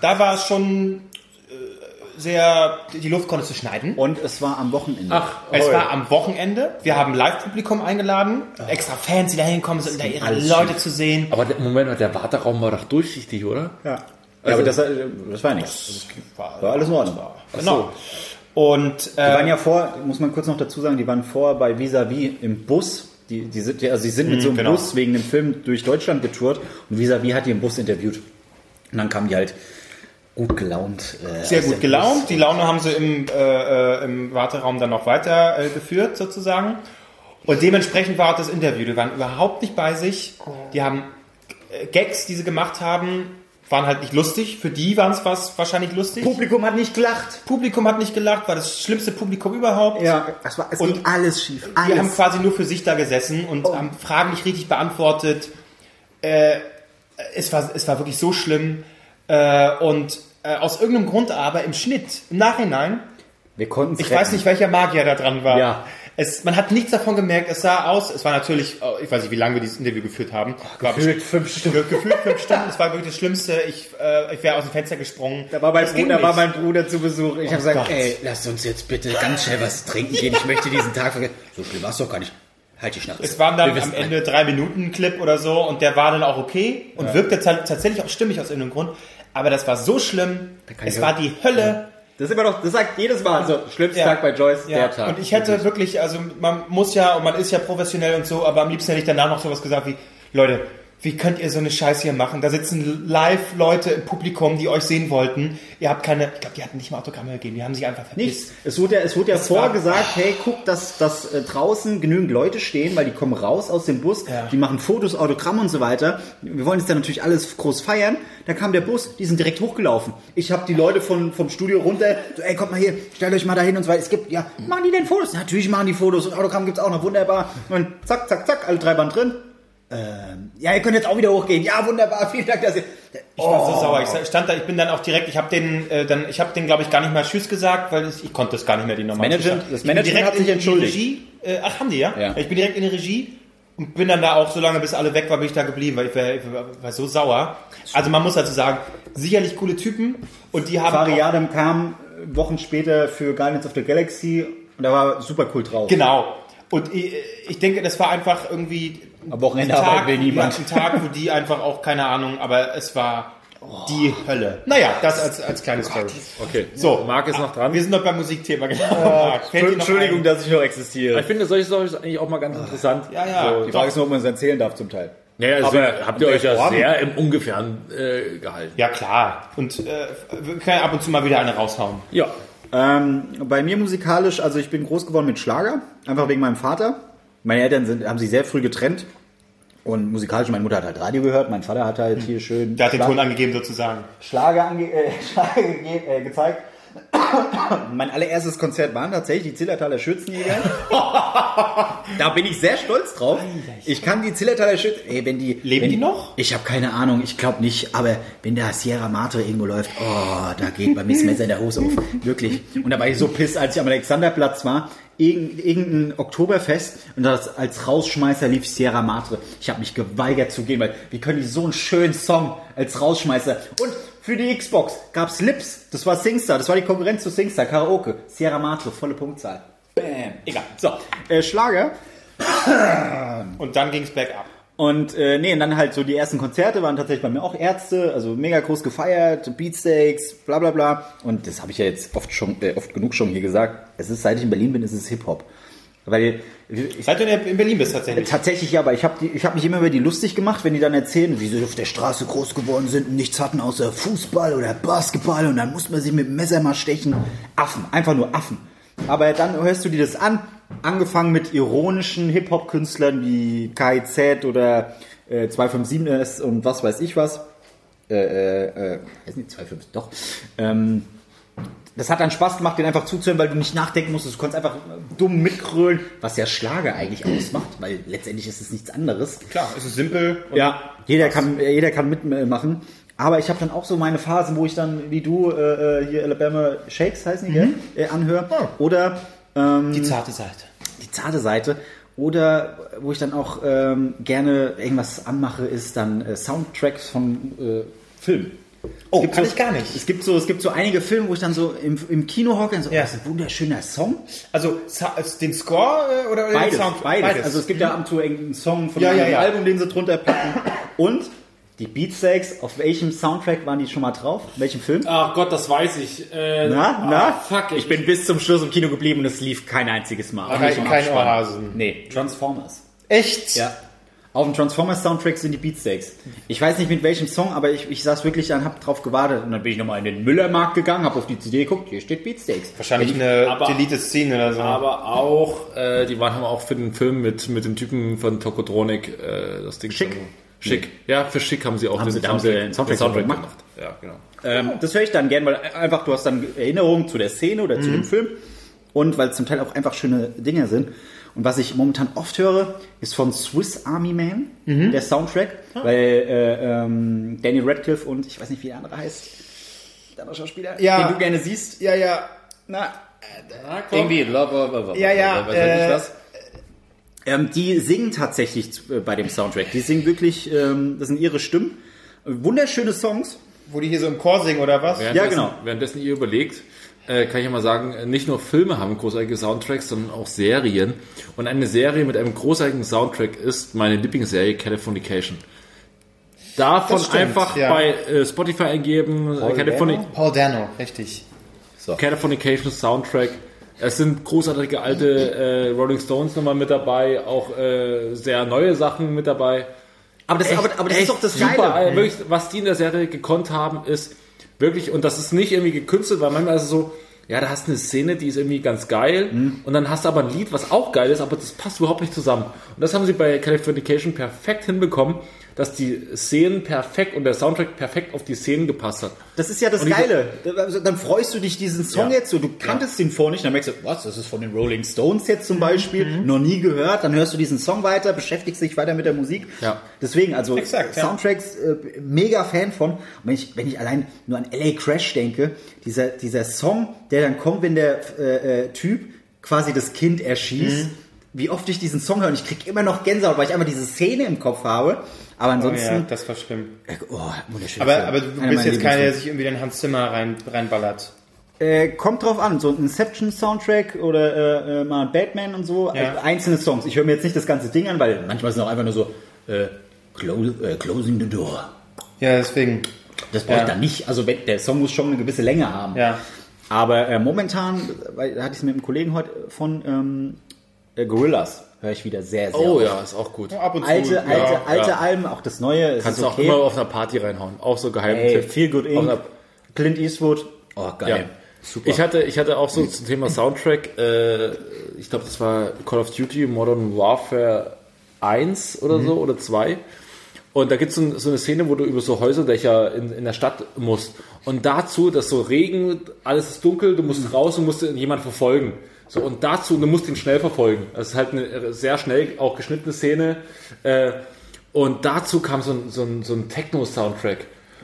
B: da war es schon äh, sehr, die Luft konntest du schneiden.
A: Und es war am Wochenende.
C: Ach,
B: Es
C: oh,
B: war am Wochenende. Wir haben Live-Publikum eingeladen, extra Fans, die da hinkommen, um da ihre Leute
A: schief.
B: zu sehen.
C: Aber der, Moment mal, der Warteraum war doch durchsichtig, oder?
A: ja. ja, aber das, äh, das war nichts. War alles in Ordnung.
B: Genau. Und
A: Die
B: äh,
A: waren ja vor, muss man kurz noch dazu sagen, die waren vor bei Visavi im Bus. Die, die sind, also sie sind mit so einem
B: genau.
A: Bus wegen dem Film durch Deutschland getourt und Visavi hat die im Bus interviewt. Und dann kamen die halt gut gelaunt. Äh,
B: sehr gut gelaunt.
A: Bus.
B: Die Laune haben sie im, äh, äh, im Warteraum dann noch weiter äh, geführt, sozusagen. Und dementsprechend war auch das Interview. Die waren überhaupt nicht bei sich. Die haben äh, Gags, die sie gemacht haben, waren halt nicht lustig. Für die waren es was wahrscheinlich lustig.
A: Publikum hat nicht gelacht.
B: Publikum hat nicht gelacht, war das schlimmste Publikum überhaupt.
A: Ja, es, war, es
B: Und
A: ging alles schief.
B: Wir haben
A: Alles.
B: quasi nur für sich da gesessen und
A: Oh.
B: haben Fragen nicht richtig beantwortet. Äh, es, war, es war wirklich so schlimm. Äh, und äh, aus irgendeinem Grund aber im Schnitt, im Nachhinein,
A: Wir konnten
B: ich weiß nicht, welcher Magier da dran war.
A: Ja.
B: Es, man hat nichts davon gemerkt. Es sah aus, es war natürlich, oh, ich weiß nicht, wie lange wir dieses Interview geführt haben. War
A: Gefühlt fünf Stunden.
B: Gefühlt fünf Stunden. Es war wirklich das Schlimmste. Ich, äh, ich wäre aus dem Fenster gesprungen.
A: Da war mein,
B: Das
A: Bruder, war mein Bruder zu Besuch. Ich habe gesagt,
B: Gott.
A: ey, lasst uns jetzt bitte ganz schnell was trinken gehen. Ich möchte diesen Tag vergessen. So schlimm war es doch gar nicht. Halt die Schnauze.
B: Es waren dann am Ende drei Minuten Clip oder so und der war dann auch okay und wirkte ta- tatsächlich auch stimmig aus irgendeinem Grund. Aber das war so schlimm. Es war die Hölle.
A: Das ist immer noch, das sagt jedes Mal so, schlimmster
B: Ja.
A: Tag bei Joyce,
B: Ja,
A: der Tag.
B: und ich hätte wirklich, also man muss ja und man ist ja professionell und so, aber am liebsten hätte ich danach noch sowas gesagt wie, Leute, wie könnt ihr so eine Scheiße hier machen? Da sitzen live Leute im Publikum, die euch sehen wollten. Ihr habt keine, ich glaube, die hatten nicht mal Autogramme gegeben, die haben sich einfach verpisst.
A: Nichts. Es wurde ja, es wurde ja vorgesagt, hey, guck, dass, dass äh, draußen genügend Leute stehen, weil die kommen raus aus dem Bus,
B: Ja.
A: die machen Fotos, Autogramme und so weiter. Wir wollen jetzt dann natürlich alles groß feiern. Da kam der Bus, die sind direkt hochgelaufen. Ich habe die Leute von, vom Studio runter, so, ey, kommt mal hier, stellt euch mal da hin und so weiter. Es gibt, ja, machen die denn Fotos? Natürlich machen die Fotos und Autogramm gibt's auch noch, wunderbar. Und zack, zack, zack, alle drei waren drin. Ähm, ja, ihr könnt jetzt auch wieder hochgehen. Ja, wunderbar, (laughs) vielen Dank, dass ihr...
B: Ich war so sauer. Ich stand da, ich bin dann auch direkt, ich habe den, äh, dann, ich habe den, glaube ich, gar nicht mal Tschüss gesagt, weil ich, ich konnte das gar nicht mehr, die normalen sagen.
A: das
B: Ich bin
A: Management
B: direkt
A: hat sich
B: in die
A: entschuldigt.
B: Regie, äh, ach, haben die, ja?
A: Ja.
B: Ich bin direkt in die Regie und bin dann da auch so lange, bis alle weg waren, bin ich da geblieben, weil ich war, ich war, so sauer. Also man muss dazu sagen, sicherlich coole Typen und die haben
A: Fari
B: auch,
A: Adam kam äh, Wochen später für Guardians of the Galaxy und da war super cool drauf.
B: genau. Und ich, ich denke, das war einfach irgendwie
A: Am Wochenende
B: ein Tag,
A: arbeiten will niemand.
B: Ja, ein Tag, wo die einfach auch, keine Ahnung, aber es war die Hölle. Naja, das als, als kleine Story.
C: Okay.
B: So,
C: Marc ist noch dran.
B: Wir sind noch beim Musikthema, genau. Dir noch
A: Entschuldigung, dass ich noch existiere.
C: Ich finde solche Storys eigentlich auch mal ganz interessant.
B: Ja, ja.
C: So,
A: Die Frage ist nur, ob man es erzählen darf zum Teil.
C: Naja,
A: aber
C: habt ihr euch ja sehr im Ungefähren äh, gehalten.
B: Ja, klar. Und äh, wir können ab und zu mal wieder eine raushauen.
C: Ja.
A: Ähm, bei mir musikalisch, also ich bin groß geworden mit Schlager, einfach wegen meinem Vater. Meine Eltern sind, haben sich sehr früh getrennt. Und musikalisch, meine Mutter hat halt Radio gehört, mein Vater hat halt hier schön
B: Der hat den
A: Schlag-
B: Ton angegeben sozusagen.
A: Schlager, ange äh, (laughs) Schlager ge äh, gezeigt. Mein allererstes Konzert waren tatsächlich die Zillertaler Schützenjäger. (laughs) da bin ich sehr stolz drauf. Ich kann die Zillertaler Schützen... Ey, wenn die...
B: Leben
A: wenn
B: die noch?
A: Ich habe keine Ahnung, ich glaube nicht. Aber wenn da Sierra Madre irgendwo läuft, oh, da geht bei mir das Messer in der Hose auf. Wirklich. Und da war ich so piss, als ich am Alexanderplatz war. Irgend- Irgendein Oktoberfest und das als Rausschmeißer lief Sierra Madre. Ich habe mich geweigert zu gehen, weil wie können die so einen schönen Song als Rausschmeißer und für die Xbox gab's Lips, das war Singstar, das war die Konkurrenz zu Singstar, Karaoke, Sierra Madre, volle Punktzahl. Bam, egal. So, äh, Schlager. (clears throat)
B: Und dann ging's back up.
A: Und äh, nee, und dann halt so die ersten Konzerte waren tatsächlich bei mir auch Ärzte, also mega groß gefeiert, Beatsteaks, bla bla bla. Und das habe ich ja jetzt oft schon, äh, oft genug schon hier gesagt. Es ist, seit ich in Berlin bin, ist es Hip-Hop. Weil ich,
B: Seit du in Berlin bist tatsächlich.
A: Tatsächlich ja, aber ich habe hab mich immer über die lustig gemacht, wenn die dann erzählen, wie sie auf der Straße groß geworden sind und nichts hatten außer Fußball oder Basketball und dann musste man sich mit dem Messer mal stechen. Affen, einfach nur Affen. Aber dann hörst du dir das an, angefangen mit ironischen Hip-Hop-Künstlern wie KIZ oder äh, 257S und was weiß ich was. Äh, äh, äh, weiß nicht, 25, doch. Ähm, das hat dann Spaß gemacht, den einfach zuzuhören, weil du nicht nachdenken musstest. Du konntest einfach dumm mitgrölen, was ja Schlager eigentlich ausmacht, weil letztendlich ist es nichts anderes.
B: Klar, es ist simpel. und
A: Ja, jeder kann, äh, jeder kann mitmachen. Aber ich habe dann auch so meine Phasen, wo ich dann, wie du, äh, äh, hier Alabama Shakes heißen die, gell? Äh, anhöre. Oder ähm,
B: Die zarte Seite.
A: die zarte Seite. Oder wo ich dann auch ähm, gerne irgendwas anmache, ist dann äh, Soundtracks von äh, Filmen.
B: Oh,
A: gibt
B: kann
A: so,
B: ich gar nicht.
A: Es gibt so, es gibt so einige Filme, wo ich dann so im, im Kino hocke und so,
B: Ja.
A: oh, das ist ein wunderschöner Song.
B: Also also den Score äh, oder, oder
A: Beides,
B: den Sound?
A: beides. Also es gibt ja ab und zu irgendeinen Song von
B: Ja,
A: einem
B: ja, ja.
A: Album, den sie drunter packen. Und die Beatsteaks, auf welchem Soundtrack waren die schon mal drauf? In welchem Film?
C: Ach Gott, das weiß ich. Äh,
A: Na, na?
C: ah, fuck,
A: ich bin bis zum Schluss im Kino geblieben und es lief kein einziges Mal.
B: Kein- kein. Ohrhasen.
A: Nee, Transformers.
B: Echt?
A: Ja. Auf dem Transformers-Soundtrack sind die Beatsteaks. Ich weiß nicht mit welchem Song, aber ich, ich saß wirklich an, hab drauf gewartet. Und dann bin ich nochmal in den Müllermarkt gegangen, hab auf die CD geguckt, hier steht Beatsteaks.
B: Wahrscheinlich eine
C: Aber-
B: deleted Szene oder so.
C: Aber auch, äh, die waren haben auch für den Film mit, mit dem Typen von Tokotronic äh, das Ding
A: Schick?
C: schon- Schick. Ja, für Schick haben sie auch
A: Haben sie- haben sie den Soundtrack gemacht?
C: Ja, genau.
A: Ähm, das höre ich dann gern, weil einfach du hast dann Erinnerungen zu der Szene oder zu dem Film und weil es zum Teil auch einfach schöne Dinge sind. Und was ich momentan oft höre, ist von Swiss Army Man, der Soundtrack, weil äh, ähm, Danny Radcliffe und ich weiß nicht, wie der andere heißt, der andere Schauspieler,
B: Ja.
A: den du gerne siehst.
B: ja, ja.
A: Na,
C: Irgendwie,
B: Ja, ja,
C: Was weiß ich
B: äh,
C: was?
A: ähm, die singen tatsächlich äh, bei dem Soundtrack. Die singen wirklich, ähm, das sind ihre Stimmen. Wunderschöne Songs.
B: Wo die hier so im Chor singen oder was?
C: Währenddessen,
A: genau.
C: Währenddessen ihr überlegt, äh, kann ich ja mal sagen, nicht nur Filme haben großartige Soundtracks, sondern auch Serien. Und eine Serie mit einem großartigen Soundtrack ist meine Lieblingsserie Californication. Davon
B: stimmt,
C: einfach
B: ja.
C: bei äh, Spotify eingeben, äh, Californi
B: Paul Dano, richtig.
C: Californication Soundtrack. Es sind großartige alte äh, Rolling Stones nochmal mit dabei, auch äh, sehr neue Sachen mit dabei.
A: Aber das, aber, aber das ist
C: echt
A: doch das
C: super.
A: Geile.
C: Wirklich, was die in der Serie gekonnt haben, ist wirklich, und das ist nicht irgendwie gekünstelt, weil manchmal ist es so, ja, da hast du eine Szene, die ist irgendwie ganz geil,
A: Mhm.
C: und dann hast du aber ein Lied, was auch geil ist, aber das passt überhaupt nicht zusammen. Und das haben sie bei Californication perfekt hinbekommen, dass die Szenen perfekt und der Soundtrack perfekt auf die Szenen gepasst hat.
A: Das ist ja das
C: Und
A: Geile. Also, Dann freust du dich diesen Song
C: Ja.
A: jetzt so, du kanntest den vorher nicht, dann merkst du, was, das ist von den Rolling Stones jetzt
C: Mhm.
A: zum Beispiel, noch nie gehört, dann hörst du diesen Song weiter, beschäftigst dich weiter mit der Musik.
C: Ja.
A: Deswegen, also
B: Exakt, ja.
A: Soundtracks, äh, mega Fan von. Und wenn ich, wenn ich allein nur an LA Crash denke, dieser, dieser Song, der dann kommt, wenn der äh, äh, Typ quasi das Kind erschießt,
B: Mhm.
A: wie oft ich diesen Song höre und ich krieg immer noch Gänsehaut, weil ich einfach diese Szene im Kopf habe. Aber
B: Oh,
A: ansonsten,
B: ja, das war schlimm.
A: oh, wunderschön.
B: Aber, aber du bist jetzt keiner, der sich irgendwie den Hans Zimmer rein, reinballert.
A: Äh, kommt drauf an, so ein Inception-Soundtrack oder äh, äh, mal Batman und so,
B: Ja.
A: also einzelne Songs. Ich höre mir jetzt nicht das ganze Ding an, weil manchmal sind auch einfach nur so äh, close, äh, Closing the Door.
B: Ja, deswegen.
A: Das brauche ich
B: Ja.
A: dann nicht. Also der Song muss schon eine gewisse Länge haben.
B: Ja.
A: Aber äh, momentan, weil da hatte ich es mit einem Kollegen heute von ähm, äh, Gorillas, höre ich wieder sehr, sehr
C: Oh
A: oft.
C: ja, ist auch gut.
B: Ab und
A: Alte,
B: zu.
A: alte,
C: ja,
A: alte
C: ja.
A: Alben, auch das neue, ist
C: Kannst du auch
A: okay.
C: immer auf einer Party reinhauen. Auch so geheim.
A: Ey, Feel Good Inc.,
C: einer-
A: Clint Eastwood, oh geil.
C: Ja.
A: Super.
C: Ich hatte, ich hatte auch so zum Thema Soundtrack, äh, ich glaube, das war Call of Duty Modern Warfare 1 oder so oder 2. Und da gibt es so, so eine Szene, wo du über so Häuserdächer in, in der Stadt musst. Und dazu, dass so Regen, alles ist dunkel, du musst raus und musst jemanden verfolgen. So, und dazu, du musst ihn schnell verfolgen. Das ist halt eine sehr schnell auch geschnittene Szene. Äh, und dazu kam so ein, so ein, so ein Techno-Soundtrack.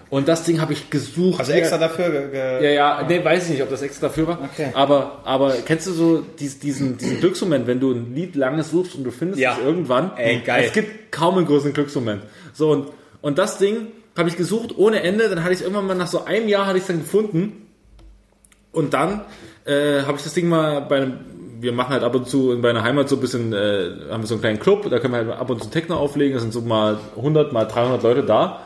C: Und das Ding habe ich gesucht.
B: Also extra dafür. Ge ge
C: Ja, ja, nee, weiß ich nicht, ob das extra dafür war.
B: Okay.
C: Aber, aber kennst du so dies, diesen, diesen Glücksmoment, wenn du ein Lied lange suchst und du findest
A: Ja.
C: es irgendwann?
A: Ey, geil.
C: Es gibt kaum einen größeren Glücksmoment. So, und, und das Ding habe ich gesucht ohne Ende, dann hatte ich es irgendwann mal nach so einem Jahr hatte ich dann gefunden. Und dann äh, habe ich das Ding mal bei einem, wir machen halt ab und zu in meiner Heimat so ein bisschen, äh, haben wir so einen kleinen Club, da können wir halt ab und zu Techno auflegen, da sind so mal 100, mal 300 Leute da.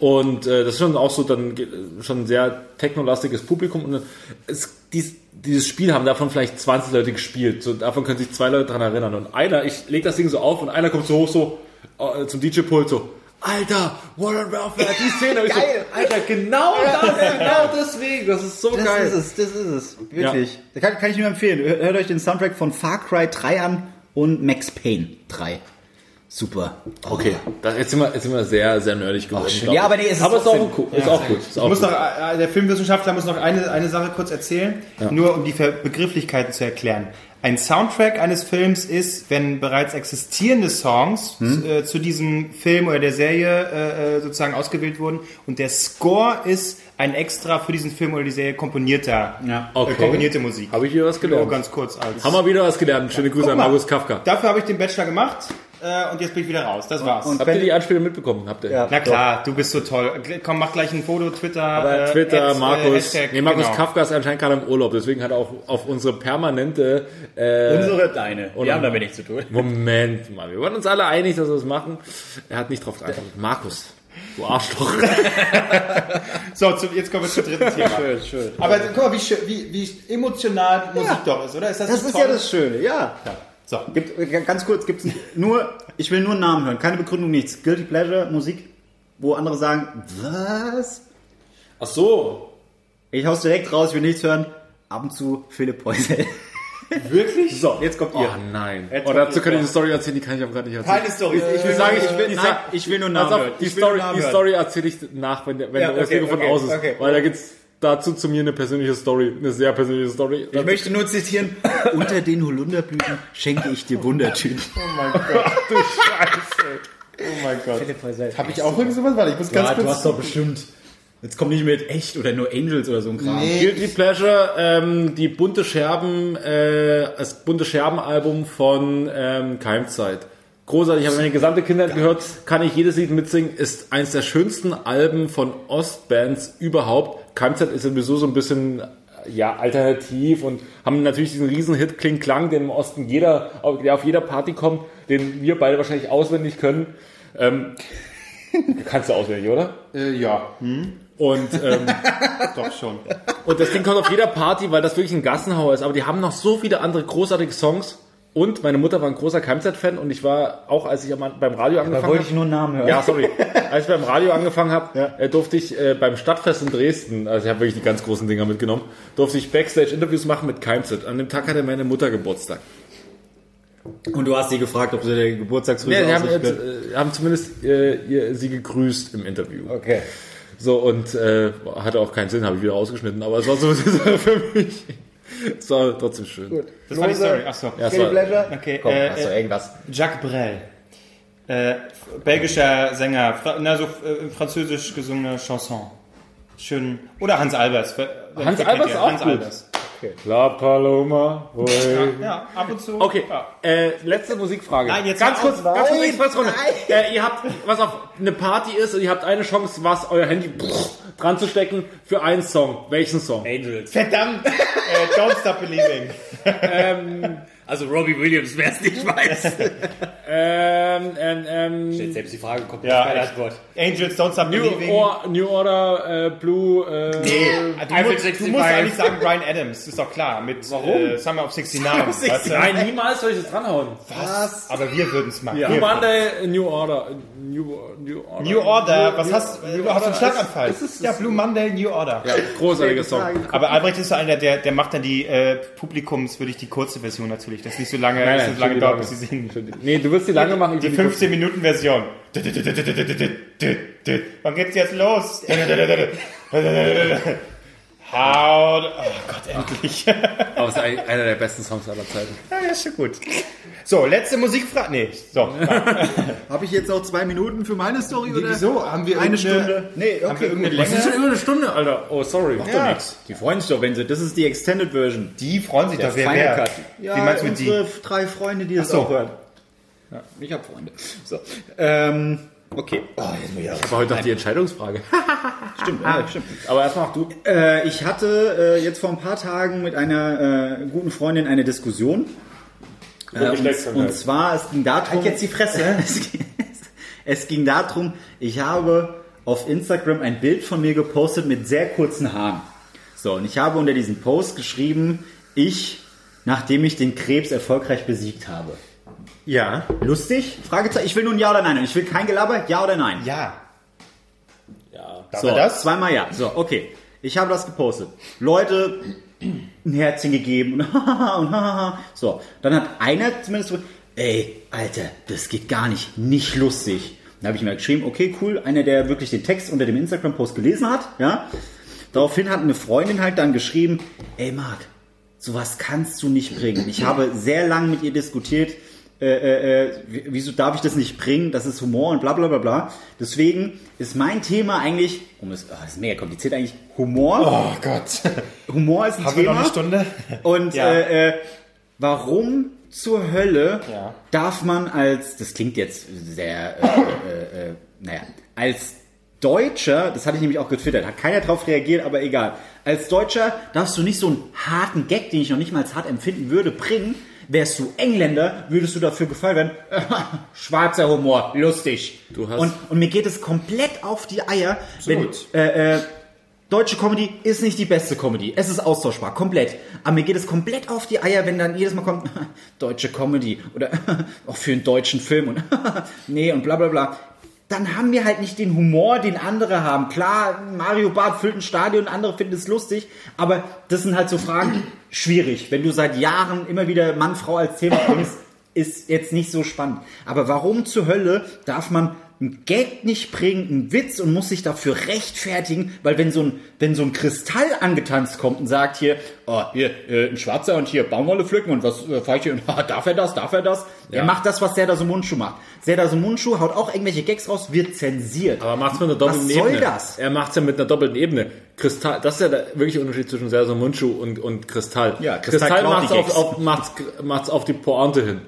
C: Und äh, das ist schon auch so dann schon ein sehr technolastiges Publikum. Und es, dies, dieses Spiel haben davon vielleicht 20 Leute gespielt. So, davon können sich zwei Leute dran erinnern. Und einer, ich leg das Ding so auf und einer kommt so hoch so äh, zum DJ-Pult so, Alter, Warren Welfare, die Szene.
A: Geil.
C: So, Alter, genau das, genau deswegen. Das ist so
A: Das
C: geil.
A: ist es, das ist es. Wirklich. Da kann, kann ich nur empfehlen. Hört euch den Soundtrack von Far Cry 3 an und Max Payne 3. Super.
C: Okay, das, jetzt, sind wir, jetzt sind wir sehr, sehr nerdig geworden.
A: Ja, aber nee, es ist
C: aber ist auch, cool, ist auch gut. Ist
B: Ich
C: auch
B: muss
C: gut.
B: noch, äh, der Filmwissenschaftler muss noch eine, eine Sache kurz erzählen, nur um die Begrifflichkeiten zu erklären. Ein Soundtrack eines Films ist, wenn bereits existierende Songs
C: Hm?
B: äh, zu diesem Film oder der Serie äh, äh, sozusagen ausgewählt wurden und der Score ist ein extra für diesen Film oder die Serie komponierter,
A: Ja.
B: äh,
C: Okay.
B: komponierte Musik.
C: Habe ich wieder was
B: Nur
C: gelernt.
B: ganz kurz als.
C: Haben wir wieder was gelernt. Schöne Grüße
B: Guck
C: an Markus Kafka.
B: Dafür habe ich den Bachelor gemacht äh, und jetzt bin ich wieder raus. Das war's.
A: Und-
C: Habt ihr die Anspielung mitbekommen? Habt ihr?
A: Ja.
B: Na klar, du bist so toll. Komm, mach gleich ein Foto, Twitter, äh,
C: Twitter,
B: äh,
C: Markus.
B: Hashtag,
C: nee, Markus
B: genau.
C: Kafka ist anscheinend gerade im Urlaub, deswegen hat er auch auf unsere permanente. Äh,
A: Unsere, deine.
C: Oder-
A: Wir haben damit nichts zu tun.
C: Moment mal, wir waren uns alle einig, dass wir das machen. Er hat nicht drauf geantwortet. Markus, du Arschloch. (laughs)
B: So, zu, jetzt kommen wir zum dritten Thema.
A: Schön, schön.
B: Aber guck mal, wie, schön, wie, wie emotional Musik doch ist, oder? Ist das,
A: Das
B: nicht
A: ist
B: toll?
A: ja das Schöne, ja.
B: So.
A: Gibt, ganz kurz, gibt's nur, ich will nur einen Namen hören, keine Begründung, nichts. Guilty Pleasure, Musik, wo andere sagen, was?
C: Ach so.
A: Ich hau's direkt raus, ich will nichts hören. Ab und zu Philipp Poisel.
B: Wirklich?
A: So, jetzt kommt
C: Oh
A: ihr.
C: nein.
A: Jetzt
C: Und
A: kommt
C: dazu
A: ihr
C: kann ich eine Story erzählen, die kann ich aber gerade nicht erzählen.
B: Keine Story.
A: Ich will,
C: Die sage ich,
A: ich will, nein, ich will nur Namen
C: auf,
A: hören.
C: die
A: Ich will
C: Story, die. Story erzähle ich nach, wenn, der- wenn
A: Ja,
C: das
A: okay,
C: Mikrofon
A: okay,
C: aus ist.
A: okay.
C: Weil da gibt's dazu zu mir eine persönliche Story, eine sehr persönliche Story.
A: Ich möchte nur zitieren, (laughs) unter den Holunderblüten schenke ich dir Wundertüten.
B: Oh mein Gott, du (laughs) Scheiße. Oh mein Gott. Habe ich auch irgend sowas? Warte, ich muss ganz
A: Ja, du
B: kurz...
A: hast doch bestimmt. Jetzt komm nicht mit echt oder nur Angels oder so ein Kram.
C: Guilty Pleasure, ähm, die bunte Scherben, äh, das bunte Scherben-Album von ähm, Keimzeit. Großartig, ich habe meine gesamte Kindheit gehört, kann ich jedes Lied mitsingen, ist eines der schönsten Alben von Ostbands überhaupt. Keimzeit ist sowieso so ein bisschen ja, alternativ und haben natürlich diesen riesen Hit Kling Klang, den im Osten jeder, der auf jeder Party kommt, den wir beide wahrscheinlich auswendig können. Ähm, (laughs) kannst du auswendig, oder?
B: Äh, ja,
C: Und, ähm, (laughs)
B: doch schon.
C: und das Ding kommt auf jeder Party, weil das wirklich ein Gassenhauer ist. Aber die haben noch so viele andere großartige Songs. Und meine Mutter war ein großer Keimzeit-Fan und ich war auch, als ich beim Radio
A: Da
C: angefangen
A: wollte
C: habe.
A: ich nur einen Namen hören.
C: Ja, sorry. (laughs) Als ich beim Radio angefangen habe,
A: Ja.
C: äh, durfte ich äh, beim Stadtfest in Dresden, also ich habe wirklich die ganz großen Dinger mitgenommen, durfte ich Backstage-Interviews machen mit Keimzit. An dem Tag hatte meine Mutter Geburtstag.
A: Und du hast sie gefragt, ob sie der Geburtstagsgrüße
C: Ja, sie haben, jetzt, äh, haben zumindest äh, ihr, sie gegrüßt im Interview.
A: Okay.
C: So, und äh, hatte auch keinen Sinn, habe ich wieder ausgeschnitten, aber es war so (laughs) für mich. (laughs) Es war trotzdem schön.
B: Das war die Story. Achso.
C: Ja, war,
A: Pleasure?
B: Okay,
A: Komm,
B: äh,
A: hast du irgendwas?
B: Jacques Brel. Äh, belgischer Sänger, Fra na, so äh, französisch gesungene Chanson. Schön. Oder Hans Albers.
C: Hans Albers auch
B: Hans
C: gut.
B: Albers.
C: La Paloma. Oi.
B: Ja, ab und zu.
C: Okay,
B: Ja.
C: äh, letzte Musikfrage.
B: Nein, jetzt
C: ganz kurz, ganz kurz
A: Nein,
C: Expressrunde.
A: nein.
C: Äh, ihr habt, was auf eine Party ist, und ihr habt eine Chance, was euer Handy dran zu stecken für einen Song. Welchen Song?
D: Angels.
B: Verdammt! äh, don't stop believing.
D: Also Robbie Williams, wer es nicht (laughs) weiß.
C: Ähm, ähm, ähm,
D: Stellt selbst die Frage, kommt
B: Ja,
D: nicht keine. Antwort.
B: Angels, don't stop
C: New. Or, New Order, äh, Blue, äh,
B: Du,
D: Eiffel
B: musst, du
D: 65.
B: musst eigentlich sagen Brian Adams, ist doch klar. Mit
C: Warum?
B: Äh, Summer of 69. weißt du?
C: Nein, niemals soll ich das dranhauen.
B: Was? Aber wir würden es machen.
C: New
B: Wir-
C: Monday, New Order. New, New Order.
B: New Order, was
C: New-
B: hast
C: New
B: du? hast
C: Order
B: einen Schlaganfall.
C: Ist, ist, ist,
B: ja, Blue Monday, New Order.
C: ja, großartiger Song.
B: Aber Albrecht ist so einer, der, der macht dann die äh, Publikumswürdig die kurze Version natürlich. Das ist nicht so lange,
C: Nein,
B: nicht
C: nein,
B: so lange dauert, bis sie singen.
C: Nee, du wirst die lange machen.
B: Die
C: will
B: 15 Minuten Version. Wann geht's jetzt los? (laughs) (laughs) How? Oh Gott, endlich. (laughs)
C: Aber es ist ein- einer der besten Songs aller Zeiten.
B: Ja, ja, ist schon gut. So, letzte Musikfrage. Nee, so. (laughs)
A: Habe ich jetzt auch zwei Minuten für meine Story? Oder?
B: Wieso? Haben wir
A: Eine Stunde? Nee,
B: Haben wir irgendeine
C: Was ist
B: Länge?
C: schon über eine Stunde, Alter? Oh, sorry.
B: Ja.
A: nix. Die freuen sich doch, wenn sie. Das ist die Extended Version.
B: Die freuen sich doch, wer,
A: Final
B: wer?
A: Cut. Ja,
B: Wie meinst du mit die?
A: unsere drei Freunde, die das
B: so.
A: auch hören. Ja, ich habe Freunde. So. Ähm, okay. Oh, jetzt muss ich
C: Aber heute noch die Entscheidungsfrage. (laughs)
A: Stimmt, ja, stimmt.
C: Aber erstmal mach du.
A: Äh, ich hatte äh, jetzt vor ein paar Tagen mit einer äh, guten Freundin eine Diskussion. Äh, und, und zwar, es ging darum.
B: Halt jetzt die Fresse. (laughs)
A: es, ging, es ging darum, ich habe auf Instagram ein Bild von mir gepostet mit sehr kurzen Haaren. So, und ich habe unter diesem Post geschrieben, ich, nachdem ich den Krebs erfolgreich besiegt habe.
B: Ja.
A: Lustig? Fragezeichen. Ich will nur ein Ja oder Nein. Ich will kein Gelaber. Ja oder Nein.
B: Ja.
C: Ja.
B: Darf
A: So,
B: das?
A: zweimal ja. So, okay. Ich habe das gepostet. Leute (clears throat) ein Herzchen gegeben und (laughs) und (laughs) so. Dann hat einer zumindest so, ey, Alter, das geht gar nicht. Nicht lustig. Dann habe ich mir geschrieben, okay, cool. Einer, der wirklich den Text unter dem Instagram-Post gelesen hat, ja. Daraufhin hat eine Freundin halt dann geschrieben, ey, Marc, sowas kannst du nicht bringen. Ich habe sehr lang mit ihr diskutiert, äh, äh, äh, wieso darf ich das nicht bringen? Das ist Humor und bla bla bla bla. Deswegen ist mein Thema eigentlich, um es, oh, das ist mega kompliziert eigentlich, Humor.
B: Oh Gott.
A: Humor ist ein
B: Haben wir
A: Thema.
B: noch eine Stunde?
A: Und
B: Ja.
A: äh, äh, warum zur Hölle
B: Ja.
A: darf man als, das klingt jetzt sehr, äh, äh, äh, naja, als Deutscher, das hatte ich nämlich auch getwittert, hat keiner drauf reagiert, aber egal. Als Deutscher darfst du nicht so einen harten Gag, den ich noch nicht mal als hart empfinden würde, bringen. Wärst du Engländer, würdest du dafür gefallen werden. (laughs) Schwarzer Humor, lustig.
C: Du hast-
A: und, und mir geht es komplett auf die Eier,
B: Absolut.
A: wenn äh, äh, Deutsche Comedy ist nicht die beste Comedy. Es ist austauschbar, komplett. Aber mir geht es komplett auf die Eier, wenn dann jedes Mal kommt, (laughs) deutsche Comedy oder (laughs) auch für einen deutschen Film und nee und bla bla bla. Dann haben wir halt nicht den Humor, den andere haben. Klar, Mario Barth füllt ein Stadion, andere finden es lustig, aber das sind halt so Fragen schwierig. Wenn du seit Jahren immer wieder Mann, Frau als Thema bringst, ist jetzt nicht so spannend. Aber warum zur Hölle darf man ein Gag nicht bringen, einen Witz und muss sich dafür rechtfertigen, weil wenn so ein, wenn so ein Kristall angetanzt kommt und sagt hier, oh, hier, äh, ein Schwarzer und hier Baumwolle pflücken und was äh, fahr ich hier, und, darf er das, darf er das? Er macht das, was Serdar Mundschuh macht. Serdar Mundschuh haut auch irgendwelche Gags raus, wird zensiert.
C: Aber macht's mit einer doppelten
A: Was soll
C: Ebene.
A: das?
C: Er macht's ja mit einer doppelten Ebene. Kristall, das ist ja der wirkliche Unterschied zwischen Serso Mundschuh und, und Kristall.
A: Ja, Kristall
C: Kristall macht's auf, auf, macht's, macht's auf die Pointe hin.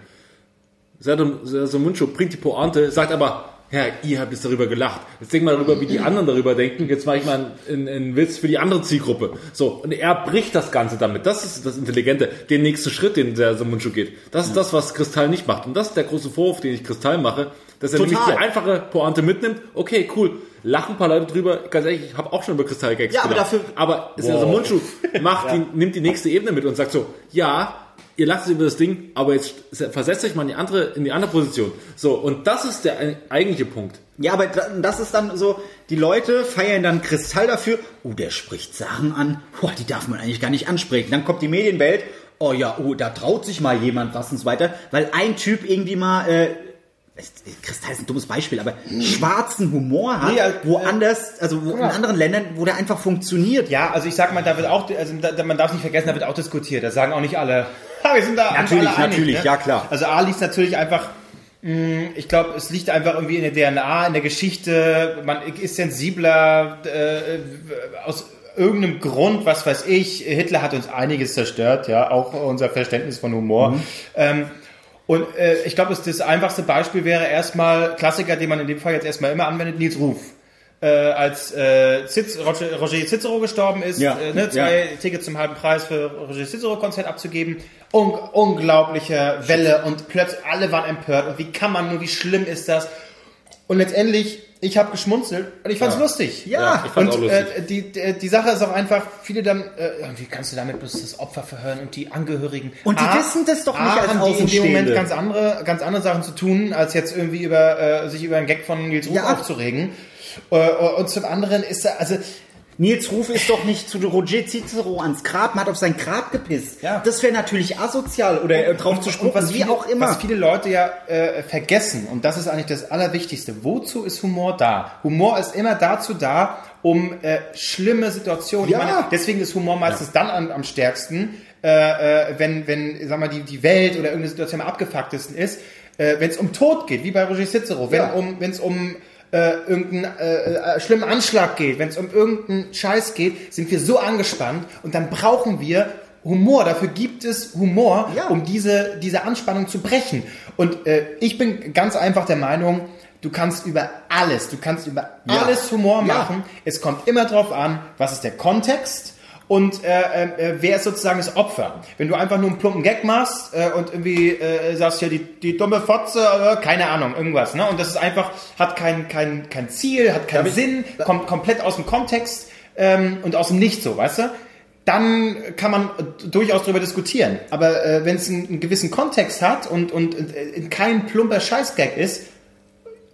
C: Serso Mundschuh bringt die Pointe, sagt aber, ja, ihr habt jetzt darüber gelacht. Jetzt denk mal darüber, wie die anderen darüber denken. Jetzt mache ich mal einen, einen Witz für die andere Zielgruppe. So, und er bricht das Ganze damit. Das ist das Intelligente. Den nächsten Schritt, den der Mundschuh geht. Das ist das, was Kristall nicht macht. Und das ist der große Vorwurf, den ich Kristall mache, dass er
A: Total.
C: nämlich die einfache Pointe mitnimmt. Okay, cool. Lachen ein paar Leute drüber. Ganz ehrlich, ich habe auch schon über Kristallgags
A: Ja, aber
C: gelacht.
A: dafür-
C: Aber ist der Mundschuh macht (laughs) die, nimmt die nächste Ebene mit und sagt so, ja, ihr lacht über das Ding, aber jetzt versetzt euch mal in die andere, in die andere Position. So, und das ist der eigentliche Punkt.
A: Ja, aber da- das ist dann so, die Leute feiern dann Kristall dafür, oh, der spricht Sachen an, boah, die darf man eigentlich gar nicht ansprechen. Dann kommt die Medienwelt, oh ja, oh, da traut sich mal jemand was und so weiter, weil ein Typ irgendwie mal, äh, Kristall ist ein dummes Beispiel, aber schwarzen Humor hat,
B: Nee, äh,
A: woanders, also wo in
B: ja.
A: anderen Ländern, wo der einfach funktioniert.
B: Ja, also ich sag mal, da wird auch, also da, da- man darf nicht vergessen, da wird auch diskutiert. Das sagen auch nicht alle. Wir sind da
A: Natürlich,
B: einig,
A: natürlich,
B: ne?
A: ja, klar.
B: Also A liegt natürlich einfach, mh, ich glaube, es liegt einfach irgendwie in der DNA, in der Geschichte. Man ist sensibler äh, aus irgendeinem Grund, was weiß ich. Hitler hat uns einiges zerstört, ja, auch unser Verständnis von Humor.
A: Mhm.
B: Ähm, und äh, ich glaube, das, das einfachste Beispiel wäre erstmal Klassiker, den man in dem Fall jetzt erstmal immer anwendet, Nils Ruf. Äh, als äh, Ziz, Roger, Roger Cicero gestorben ist,
A: Ja,
B: äh, ne, zwei Tickets zum halben Preis für Roger Cicero Konzert abzugeben. Un unglaubliche Welle und plötzlich alle waren empört und wie kann man nur, wie schlimm ist das? Und letztendlich, ich habe geschmunzelt und ich fand's lustig.
A: Ja,
C: ich fand's
B: und
C: auch lustig.
B: äh, die, die, die Sache ist auch einfach, viele dann, äh, ja, wie kannst du damit bloß das Opfer verhören und die Angehörigen?
A: Und die
B: A,
A: wissen das doch nicht
B: A,
A: als
B: haben die in dem Moment ganz andere, ganz andere Sachen zu tun, als jetzt irgendwie über äh, sich über einen Gag von Nils Ruf
A: Ja.
B: aufzuregen. Äh, und zum anderen ist er, also
A: Nils Ruf ist doch nicht zu Roger Cicero ans Grab, man hat auf sein Grab gepisst.
B: Ja.
A: Das wäre natürlich asozial oder äh, drauf zu spucken, wie
B: viele,
A: auch immer.
B: Was viele Leute ja äh, vergessen, und das ist eigentlich das Allerwichtigste, wozu ist Humor da? Humor ist immer dazu da, um äh, schlimme Situationen,
A: Ja.
B: ich meine, deswegen ist Humor meistens dann am, am stärksten, äh, äh, wenn, wenn, sag mal, die, die Welt oder irgendeine Situation am abgefucktesten ist, äh, wenn es um Tod geht, wie bei Roger Cicero, wenn
A: Ja.
B: um, wenn es um äh, irgendeinen äh, äh, schlimmen Anschlag geht, wenn es um irgendeinen Scheiß geht, sind wir so angespannt und dann brauchen wir Humor. Dafür gibt es Humor,
A: Ja.
B: um diese, diese Anspannung zu brechen. Und äh, ich bin ganz einfach der Meinung, du kannst über alles, du kannst über
A: Ja.
B: alles Humor
A: Ja.
B: machen. Es kommt immer drauf an, was ist der Kontext und äh, äh, wer ist sozusagen das Opfer. Wenn du einfach nur einen plumpen Gag machst äh, und irgendwie äh, sagst, ja, die, die dumme Fotze, äh, keine Ahnung, irgendwas, ne? Und das ist einfach, hat kein, kein, kein Ziel, hat keinen Sinn, kommt komplett aus dem Kontext ähm, und aus dem Nichts so, weißt du? Dann kann man äh, durchaus darüber diskutieren. Aber äh, wenn es einen, einen gewissen Kontext hat und, und äh, kein plumper Scheißgag ist,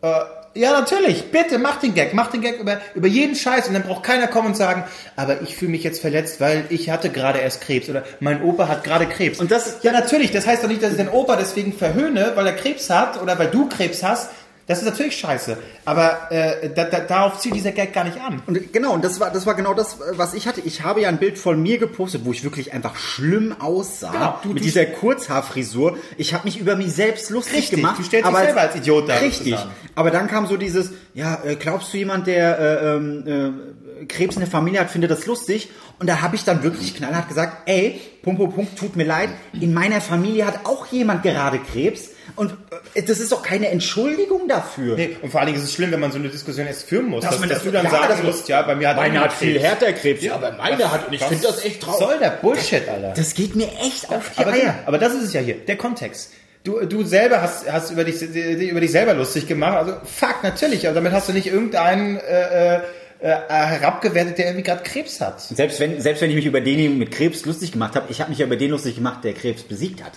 B: äh, ja, natürlich, bitte, mach den Gag, mach den Gag über, über jeden Scheiß und dann braucht keiner kommen und sagen, aber ich fühle mich jetzt verletzt, weil ich hatte gerade erst Krebs oder mein Opa hat gerade Krebs.
A: Und das-
B: ja, natürlich, das heißt doch nicht, dass ich den Opa deswegen verhöhne, weil er Krebs hat oder weil du Krebs hast. Das ist natürlich scheiße. Aber äh, da, da, darauf zielt dieser Gag gar nicht an.
A: Und genau, und das war, das war genau das, was ich hatte. Ich habe ja ein Bild von mir gepostet, wo ich wirklich einfach schlimm aussah.
B: Genau, du-
A: mit
B: du-
A: dieser Kurzhaarfrisur. Ich habe mich über mich selbst lustig
B: Richtig,
A: gemacht.
B: du stellst dich selber als Idiot dar,
A: Richtig.
B: sozusagen.
A: Aber dann kam so dieses, ja, äh, glaubst du jemand, der äh, ähm, äh, Krebs in der Familie hat, findet das lustig? Und da habe ich dann wirklich knallhart gesagt, ey, Punkt, Punkt, Punkt, tut mir leid, in meiner Familie hat auch jemand gerade Krebs. Und äh, das ist doch keine Entschuldigung dafür.
B: Nee, und vor allen Dingen ist es schlimm, wenn man so eine Diskussion erst führen muss.
A: Dass
B: Dass,
A: man
B: dass
A: das-
B: du dann
A: ja,
B: sagen musst, ja, bei mir hat
C: Meine hat viel härter Krebs. Ja, aber meine hat, und ich finde das echt traurig.
B: Soll der Bullshit, Alter.
A: Das geht mir echt auf die
B: aber,
A: Eier.
B: aber das ist es ja hier, der Kontext. Du, du selber hast, hast über, dich, über dich selber lustig gemacht. Also fuck, natürlich. Aber damit hast du nicht irgendeinen äh, äh, äh, herabgewertet, der irgendwie gerade Krebs hat.
A: Selbst wenn, selbst wenn ich mich über den mit Krebs lustig gemacht habe, ich habe mich ja über den lustig gemacht, der Krebs besiegt hat.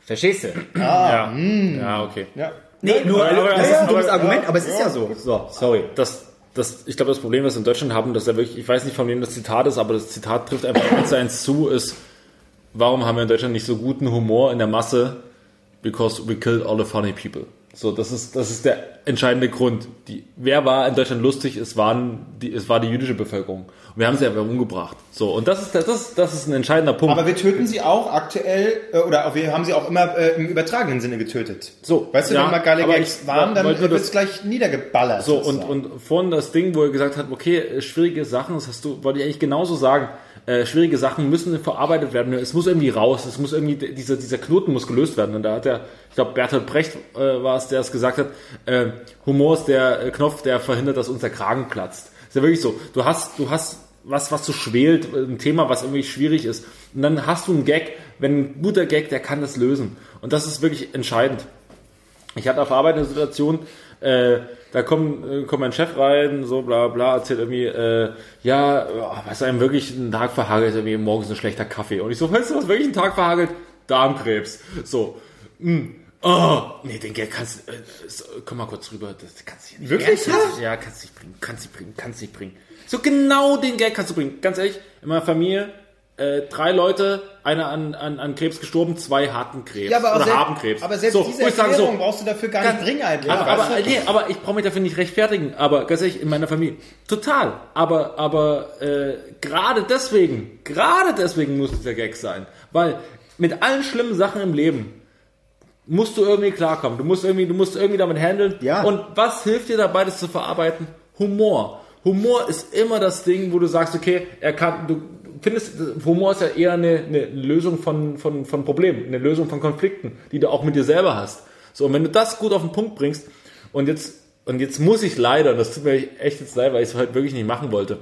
A: Verstehst du?
C: Ja. ja, okay.
B: Ja.
A: Nee, nur,
C: aber-
A: das ist ein dummes Argument, aber es ist ja so. So, sorry.
C: das, das, ich glaube, das Problem, das wir in Deutschland haben, dass er wirklich, ich weiß nicht, von wem das Zitat ist, aber das Zitat trifft einfach eins zu eins zu, ist, warum haben wir in Deutschland nicht so guten Humor in der Masse? Because we killed all the funny people. So, das ist, das ist der entscheidende Grund. Die, wer war in Deutschland lustig? Es waren die, es war die jüdische Bevölkerung. Und wir haben sie einfach umgebracht. So, und das ist, das, das ist ein entscheidender Punkt.
B: Aber wir töten sie auch aktuell, äh, oder wir haben sie auch immer äh, im übertragenen Sinne getötet.
C: So,
B: Weißt du,
C: ja,
B: wenn mal geile
C: ich
B: waren, dann wird es gleich niedergeballert.
C: So, und,
B: sozusagen.
C: und vorhin das Ding, wo er gesagt hat, okay, äh, schwierige Sachen, das hast du, wollte ich eigentlich genauso sagen. Äh, schwierige Sachen müssen verarbeitet werden. Es muss irgendwie raus. Es muss irgendwie dieser dieser Knoten muss gelöst werden. Und da hat er, ich glaube Bertolt Brecht äh, war es, der es gesagt hat. Äh, Humor ist der äh, Knopf, der verhindert, dass uns der Kragen platzt. Ist ja wirklich so. Du hast du hast was, was so schwelt, ein Thema, was irgendwie schwierig ist. Und dann hast du einen Gag, wenn ein guter Gag, der kann das lösen. Und das ist wirklich entscheidend. Ich hatte auf Arbeit eine Situation, äh, da kommt, äh, kommt mein Chef rein, so bla bla, erzählt irgendwie, äh, ja, oh, was einem wirklich einen Tag verhagelt, irgendwie morgens ein schlechter Kaffee. Und ich so, weißt du, was wirklich einen Tag verhagelt? Darmkrebs. So, mh. Oh, nee, den Geld kannst du, äh, so, komm mal kurz rüber, das kannst du hier nicht.
B: Wirklich?
C: Kannst, ja, kannst du nicht bringen, kannst du nicht bringen, kannst du nicht bringen. So genau den Geld kannst du bringen. Ganz ehrlich, in meiner Familie, äh, drei Leute, einer an, an, an Krebs gestorben, zwei hatten Krebs.
B: Ja, aber,
C: oder
B: selbst,
C: haben Krebs.
B: aber selbst
C: So,
B: diese Erklärung
C: so,
B: brauchst du dafür gar nicht bringen eigentlich.
C: aber,
B: Also,
C: aber, nee, aber ich brauche mich dafür nicht rechtfertigen. Aber ganz ehrlich, in meiner Familie. Total. Aber, aber äh, gerade deswegen, gerade deswegen muss dieser Gag sein. Weil mit allen schlimmen Sachen im Leben musst du irgendwie klarkommen. Du musst irgendwie, du musst irgendwie damit handeln.
A: Ja.
C: Und was hilft dir dabei, das zu verarbeiten? Humor. Humor ist immer das Ding, wo du sagst, okay, er kann, du findest, Humor ist ja eher eine, eine Lösung von, von, von Problemen, eine Lösung von Konflikten, die du auch mit dir selber hast. So, und wenn du das gut auf den Punkt bringst, und jetzt, und jetzt muss ich leider, und das tut mir echt jetzt leid, weil ich es halt wirklich nicht machen wollte,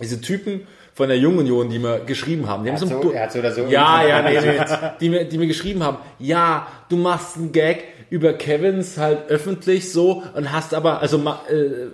C: diese Typen von der Jungunion, die mir geschrieben haben, die haben so,
B: so- er hat so oder so
C: ja, ja, nee, nee, die mir, die mir geschrieben haben, ja, du machst einen Gag über Kevins halt öffentlich so und hast aber, also äh,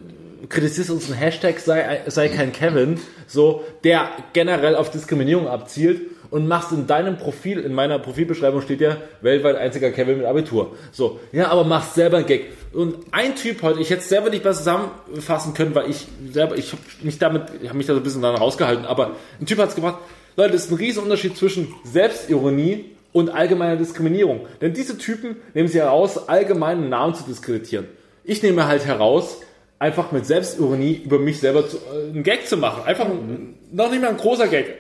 C: kritisierst uns einen Hashtag sei, sei kein Kevin, so, der generell auf Diskriminierung abzielt und machst in deinem Profil, in meiner Profilbeschreibung steht ja, weltweit einziger Kevin mit Abitur. So, ja, aber machst selber einen Gag. Und ein Typ heute, ich hätte es selber nicht besser zusammenfassen können, weil ich selber, ich habe mich damit, ich habe mich da so ein bisschen dran rausgehalten, aber ein Typ hat es gebracht, Leute, es ist ein riesen Unterschied zwischen Selbstironie und allgemeiner Diskriminierung. Denn diese Typen nehmen sie heraus, allgemeinen Namen zu diskreditieren. Ich nehme halt heraus, einfach mit Selbstironie über mich selber zu, äh, einen Gag zu machen. Einfach ein, noch nicht mal ein großer Gag,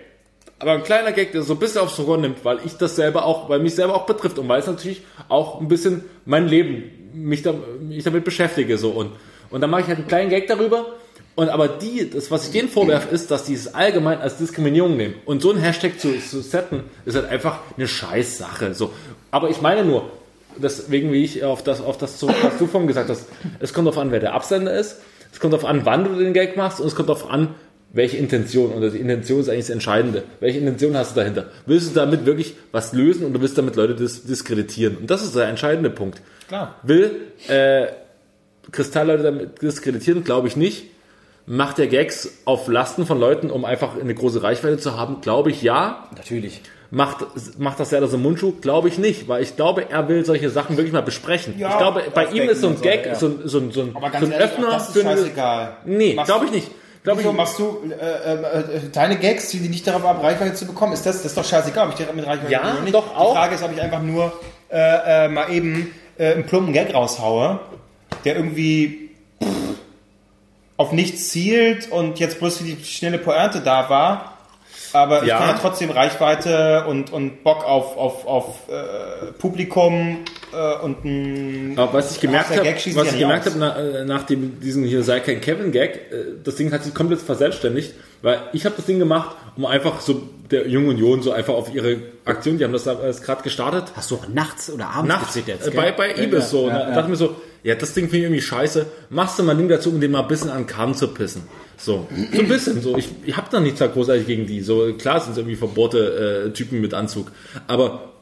C: aber ein kleiner Gag, der so ein bisschen aufs Rohr nimmt, weil ich das selber auch, weil mich selber auch betrifft und weil es natürlich auch ein bisschen mein Leben mich, da, mich damit beschäftige so und und dann mache ich halt einen kleinen Gag darüber und aber die, das was ich denen vorwerfe, ist, dass die es allgemein als Diskriminierung nehmen und so ein Hashtag zu, zu setten, ist halt einfach eine scheiß Sache so. Aber ich meine nur, deswegen wie ich auf das auf das zurück, was du vorhin gesagt hast, es kommt darauf an, wer der Absender ist, es kommt darauf an, wann du den Gag machst und es kommt darauf an, welche Intention, und die Intention ist eigentlich das Entscheidende. Welche Intention hast du dahinter? Willst du damit wirklich was lösen oder willst du damit Leute dis diskreditieren? Und das ist der entscheidende Punkt.
B: Klar.
C: Will äh, Kristallleute damit diskreditieren? Glaube ich nicht. Macht er Gags auf Lasten von Leuten, um einfach eine große Reichweite zu haben? Glaube ich ja.
A: Natürlich.
C: Macht, macht das Serdar so Mundschuh? Glaube ich nicht, weil ich glaube, er will solche Sachen wirklich mal besprechen.
B: Ja,
C: ich glaube, bei ihm ist so ein Gag,
B: und so,
C: so, ein- so, ein- so, ein- so ein
B: ehrlich,
C: Öffner
B: auch das ist
C: für
B: scheißegal.
C: Nee, glaube ich nicht.
B: Wieso
C: ich
B: machst du äh, äh, äh, deine Gags, die nicht darauf ab, Reichweite zu bekommen? Ist das, das ist doch scheißegal, ob ich direkt mit Reichweite
C: Ja,
B: oder nicht.
C: doch auch.
B: Die Frage ist, ob ich einfach nur äh, äh, mal eben äh, einen plumpen Gag raushaue, der irgendwie pff, auf nichts zielt und jetzt bloß für die schnelle Pointe da war. Aber ich
C: Ja.
B: kann ja trotzdem Reichweite und, und Bock auf, auf, auf äh, Publikum äh, und ein
C: Aber was ich gemerkt habe, was
B: ja
C: ich gemerkt habe nach, äh, nach dem, diesem hier sei kein Kevin Gag, äh, das Ding hat sich komplett verselbstständigt, weil ich habe das Ding gemacht, um einfach so der Jungen Union so einfach auf ihre Aktion, die haben das gerade gestartet,
A: Hast du auch nachts oder abends
C: nachts äh,
A: gell?
C: bei, bei Ibis so.
A: ja,
C: und da dachte mir so, ja, das Ding finde ich irgendwie scheiße. Machst du mal ein Ding dazu, um den mal ein bisschen an den Kahn zu pissen. So, so ein bisschen. So, ich, ich habe da nichts da großartig gegen die. So, klar sind es irgendwie verbohrte äh, Typen mit Anzug. Aber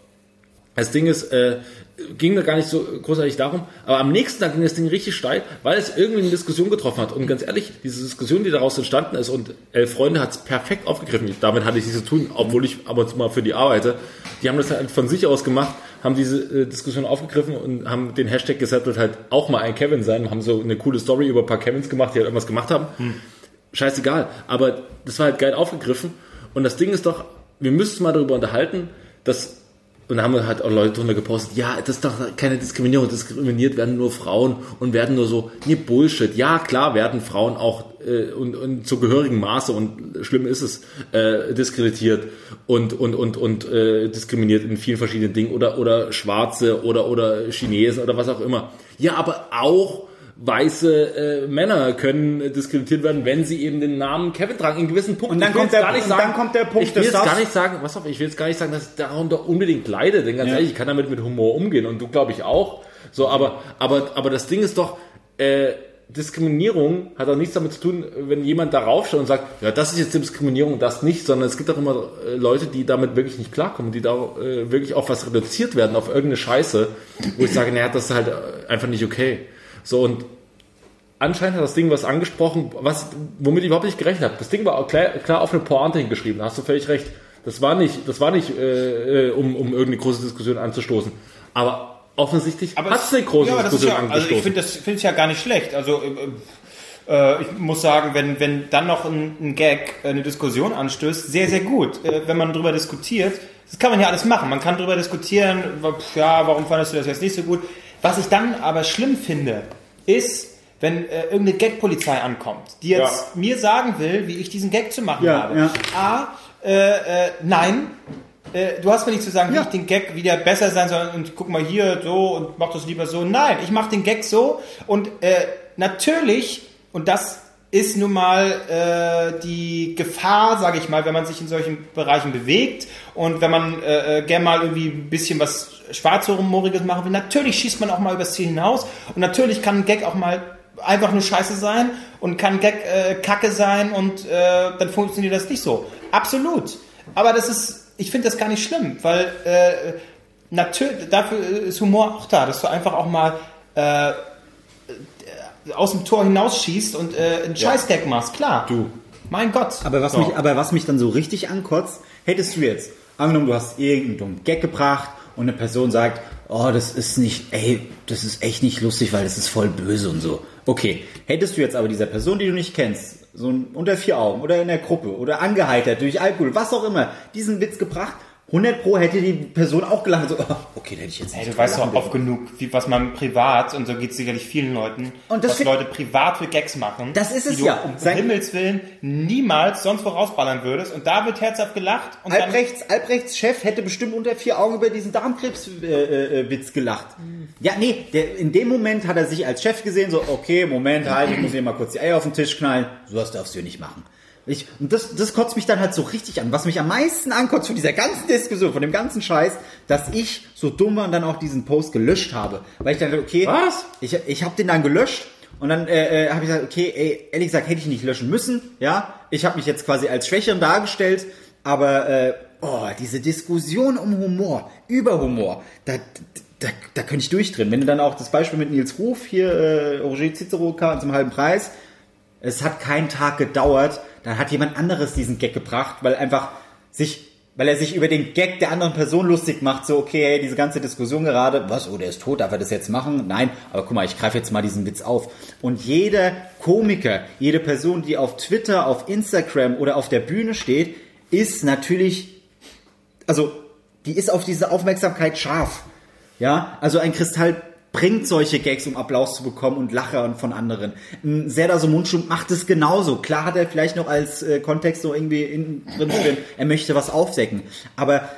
C: das Ding ist, äh, ging mir gar nicht so großartig darum, aber am nächsten Tag ging das Ding richtig steil, weil es irgendwie eine Diskussion getroffen hat. Und ganz ehrlich, diese Diskussion, die daraus entstanden ist, und Elf Freunde hat es perfekt aufgegriffen. Damit hatte ich nichts zu tun, obwohl ich ab und zu mal für die arbeite. Die haben das halt von sich aus gemacht, haben diese äh, Diskussion aufgegriffen und haben den Hashtag gesettelt, halt auch mal ein Kevin sein, haben so eine coole Story über ein paar Kevins gemacht, die halt irgendwas gemacht haben. Scheißegal. Aber das war halt geil aufgegriffen. Und das Ding ist doch, wir müssen mal darüber unterhalten, dass und haben halt auch Leute drunter gepostet, ja, das ist doch keine Diskriminierung, diskriminiert werden nur Frauen und werden nur so, nee, Bullshit. Ja, klar werden Frauen auch äh, und, und zu gehörigem Maße und schlimm ist es, äh, diskreditiert und, und, und, und äh, diskriminiert in vielen verschiedenen Dingen oder, oder Schwarze oder, oder Chinesen oder was auch immer. Ja, aber auch weiße äh, Männer können diskreditiert werden, wenn sie eben den Namen Kevin tragen in gewissen Punkten.
A: Und dann kommt der- und dann kommt der Punkt,
C: Ich will jetzt gar nicht sagen, was auf, ich will jetzt gar nicht sagen, dass ich darunter unbedingt leide, denn ganz
A: Ja.
C: ehrlich, ich kann damit mit Humor umgehen und du glaube ich auch. So, aber aber aber das Ding ist doch äh, Diskriminierung hat auch nichts damit zu tun, wenn jemand darauf schaut und sagt, ja, das ist jetzt Diskriminierung und das nicht, sondern es gibt auch immer äh, Leute, die damit wirklich nicht klarkommen, die da äh, wirklich auf was reduziert werden, auf irgendeine Scheiße, wo ich sage, naja, das ist halt äh, einfach nicht okay. So und anscheinend hat das Ding was angesprochen, was, womit ich überhaupt nicht gerechnet habe. Das Ding war klar, klar auf eine Pointe hingeschrieben, da hast du völlig recht. Das war nicht, das war nicht äh, äh, um, um irgendeine große Diskussion anzustoßen. Aber offensichtlich hat es eine große
B: ja,
C: Diskussion
B: ja, also ich
C: angestoßen.
B: finde das finde ich ja gar nicht schlecht. Also äh, äh, ich muss sagen, wenn wenn dann noch ein, ein Gag eine Diskussion anstößt, sehr sehr gut. Äh, wenn man drüber diskutiert, das kann man ja alles machen. Man kann drüber diskutieren, ja, warum fandest du das jetzt nicht so gut? Was ich dann aber schlimm finde, ist wenn äh, irgendeine Gag-Polizei ankommt, die jetzt mir sagen will, wie ich diesen Gag zu machen
A: Ja,
B: habe.
A: ja.
B: A, äh, äh, nein, äh, du hast mir nicht zu sagen, wie
A: Ja.
B: ich den Gag wieder besser sein soll und guck mal hier so und mach das lieber so. Nein, ich mach den Gag so und äh, natürlich, und das ist nun mal äh, die Gefahr, sage ich mal, wenn man sich in solchen Bereichen bewegt und wenn man äh, äh, gerne mal irgendwie ein bisschen was Schwarzhumoriges machen will, natürlich schießt man auch mal übers Ziel hinaus und natürlich kann ein Gag auch mal einfach nur scheiße sein und kann Gag äh, Kacke sein und äh, dann funktioniert das nicht so. Absolut. Aber das ist, ich finde das gar nicht schlimm, weil äh, natürlich, dafür ist Humor auch da, dass du einfach auch mal äh, aus dem Tor hinausschießt und äh, einen Scheißgag machst, klar.
C: Du.
B: Mein Gott.
A: Aber was, mich, aber was mich dann so richtig ankotzt, hättest du jetzt, angenommen, du hast irgendeinen dummen Gag gebracht und eine Person sagt, oh, das ist nicht, ey, das ist echt nicht lustig, weil das ist voll böse und so. Okay, hättest du jetzt aber dieser Person, die du nicht kennst, so unter vier Augen oder in der Gruppe oder angeheitert durch Alkohol, was auch immer, diesen Witz gebracht, 100 pro hätte die Person auch gelacht. So, oh, okay, da hätte ich jetzt
B: Hey,
A: nicht
B: du weißt doch oft genug, wie, was man privat, und so geht es sicherlich vielen Leuten,
A: Und das
B: was Leute privat für Gags machen.
A: Das ist es
B: die du
A: ja.
B: um
A: Sein-
B: Himmels Willen niemals sonst wo rausballern würdest. Und da wird herzhaft gelacht. Und dann,
A: Albrechts, Albrechts Chef hätte bestimmt unter vier Augen über diesen Darmkrebswitz äh, äh, Witz gelacht. Ja, nee, der, in dem Moment hat er sich als Chef gesehen, so, okay, Moment, halt, ich muss hier mal kurz die Eier auf den Tisch knallen. Sowas darfst du hier nicht machen. Ich, und das, das kotzt mich dann halt so richtig an. Was mich am meisten ankotzt von dieser ganzen Diskussion, von dem ganzen Scheiß, dass ich so dumm war und dann auch diesen Post gelöscht habe. Weil ich dann, okay,
C: Was?
A: ich, ich habe den dann gelöscht und dann äh, äh, habe ich gesagt, okay, ey, ehrlich gesagt, hätte ich nicht löschen müssen. Ja, ich habe mich jetzt quasi als Schwächeren dargestellt, aber äh, oh, diese Diskussion um Humor, über Humor, da, da, da könnte ich durchdrehen. Wenn du dann auch das Beispiel mit Nils Ruf hier, äh, Roger Cicero kam zum halben Preis, es hat keinen Tag gedauert, dann hat jemand anderes diesen Gag gebracht, weil einfach sich, weil er sich über den Gag der anderen Person lustig macht, so, okay, hey, diese ganze Diskussion gerade, was, oh, der ist tot, darf er das jetzt machen? Nein, aber guck mal, ich greife jetzt mal diesen Witz auf. Und jeder Komiker, jede Person, die auf Twitter, auf Instagram oder auf der Bühne steht, ist natürlich, also, die ist auf diese Aufmerksamkeit scharf. Ja, also ein Kristall bringt solche Gags, um Applaus zu bekommen und Lacher von anderen. Ein Serdar so Mundschub macht es genauso. Klar hat er vielleicht noch als äh, Kontext so irgendwie in, drin stehen, er möchte was aufdecken. Aber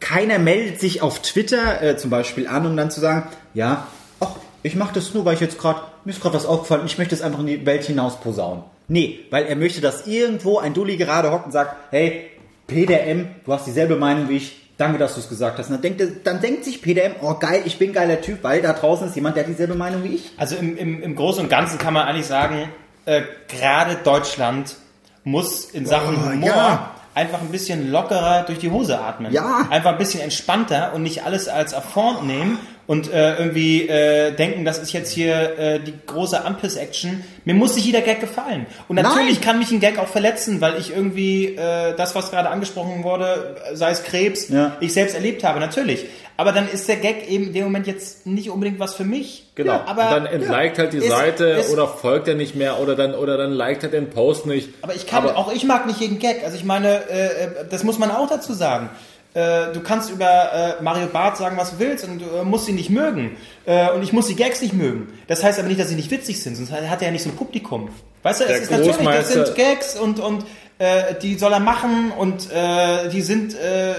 A: keiner meldet sich auf Twitter äh, zum Beispiel an, um dann zu sagen, ja, ach, ich mache das nur, weil ich jetzt gerade, mir ist gerade was aufgefallen, ich möchte es einfach in die Welt hinaus posaunen. Nee, weil er möchte, dass irgendwo ein Dulli gerade hockt und sagt, hey, PDM, du hast dieselbe Meinung wie ich, danke, dass du es gesagt hast. Dann denkt, dann denkt sich PDM, oh geil, ich bin geiler Typ, weil da draußen ist jemand, der hat dieselbe Meinung wie ich.
B: Also im, im, im Großen und Ganzen kann man eigentlich sagen, äh, gerade Deutschland muss in Sachen
A: Oh,
B: Humor
A: ja.
B: einfach ein bisschen lockerer durch die Hose atmen.
A: Ja.
B: Einfach ein bisschen entspannter und nicht alles als Affront nehmen und äh, irgendwie äh, denken, das ist jetzt hier äh, die große Ampels-Action. Mir muss nicht jeder Gag gefallen. Und natürlich
A: Nein.
B: kann mich ein Gag auch verletzen, weil ich irgendwie äh, das, was gerade angesprochen wurde, sei es Krebs,
A: Ja.
B: ich selbst erlebt habe, natürlich. Aber dann ist der Gag eben in dem Moment jetzt nicht unbedingt was für mich.
C: Genau.
B: Ja, aber
C: und dann entliked halt die
B: ist-
C: Seite
B: ist-
C: oder folgt er nicht mehr oder dann oder dann liked er den Post nicht.
B: Aber ich kann,
C: Aber-
B: auch ich mag nicht jeden Gag. Also ich meine, äh, äh, das muss man auch dazu sagen. Äh, du kannst über äh, Mario Barth sagen, was du willst und du äh, musst ihn nicht mögen. Äh, und ich muss die Gags nicht mögen. Das heißt aber nicht, dass sie nicht witzig sind, sonst hat er ja nicht so ein Publikum. Weißt du,
C: Der
B: es ist natürlich, das sind Gags und, und äh, die soll er machen und äh, die sind äh, äh,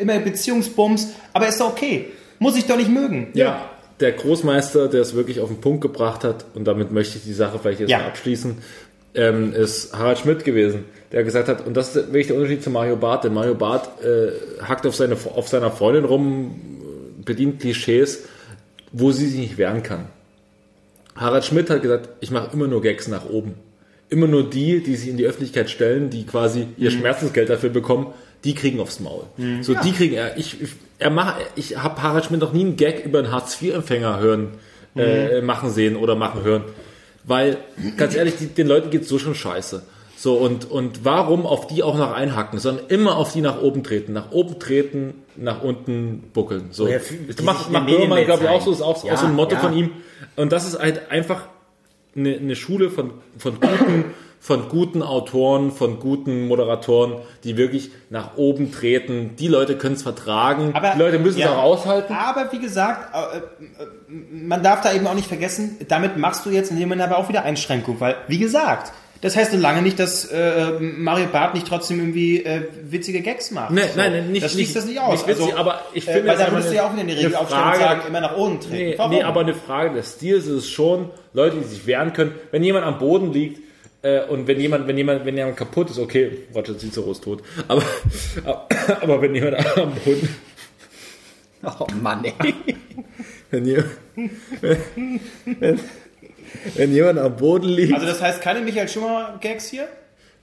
B: immer Beziehungsbums, aber ist doch okay. Muss ich doch nicht mögen.
C: Ja. der Großmeister, der es wirklich auf den Punkt gebracht hat, und damit möchte ich die Sache vielleicht jetzt
B: Ja.
C: mal abschließen, ähm, ist Harald Schmidt gewesen, der gesagt hat, und das ist wirklich der Unterschied zu Mario Barth, denn Mario Barth äh, hackt auf, seine, auf seiner Freundin rum, bedient Klischees, wo sie sich nicht wehren kann. Harald Schmidt hat gesagt, ich mache immer nur Gags nach oben. Immer nur die, die sich in die Öffentlichkeit stellen, die quasi ihr Schmerzensgeld dafür bekommen, die kriegen aufs Maul. So, die kriegen er. Ich, ich, er macht, ich habe Harald Schmidt noch nie einen Gag über einen Hartz-IV-Empfänger hören, äh, machen sehen oder machen hören. Weil, ganz ehrlich, die, den Leuten geht's so schon scheiße. So, und, und warum auf die auch noch einhacken, sondern immer auf die nach oben treten. Nach oben treten, nach unten buckeln. So.
A: Ja,
C: macht, macht Böhmermann, glaube ich, auch so, ist auch,
A: Ja,
C: auch so ein Motto
A: ja.
C: von ihm. Und das ist halt einfach eine, eine Schule von, von guten, von guten Autoren, von guten Moderatoren, die wirklich nach oben treten. Die Leute können es vertragen.
B: Aber-
C: die Leute müssen es
B: ja.
C: auch aushalten.
B: Aber wie gesagt, äh, äh, man darf da eben auch nicht vergessen, damit machst du jetzt in dem Moment aber auch wieder Einschränkung, weil, wie gesagt, das heißt so lange nicht, dass äh, Mario Barth nicht trotzdem irgendwie äh, witzige Gags macht.
C: Nee,
B: so.
C: nein, nein, nicht-
B: Das schließt
C: nicht-
B: das nicht aus.
C: nicht witzig, aber ich
B: äh,
C: finde,
B: weil
C: es
B: da würdest du ja auch wieder eine Regel
C: eine
B: aufstellen und sagen, immer nach oben treten.
C: Nee,
B: Warum?
C: nee, aber eine Frage des Stils ist es schon, Leute, die sich wehren können. Wenn jemand am Boden liegt äh, und wenn jemand, wenn jemand, wenn jemand kaputt ist, okay, Roger Cicero ist tot. Aber, (laughs) aber wenn jemand am Boden,
A: Oh Mann, ey.
C: wenn jemand, wenn, wenn jemand am Boden liegt,
B: also das heißt keine Michael Schumacher Gags hier?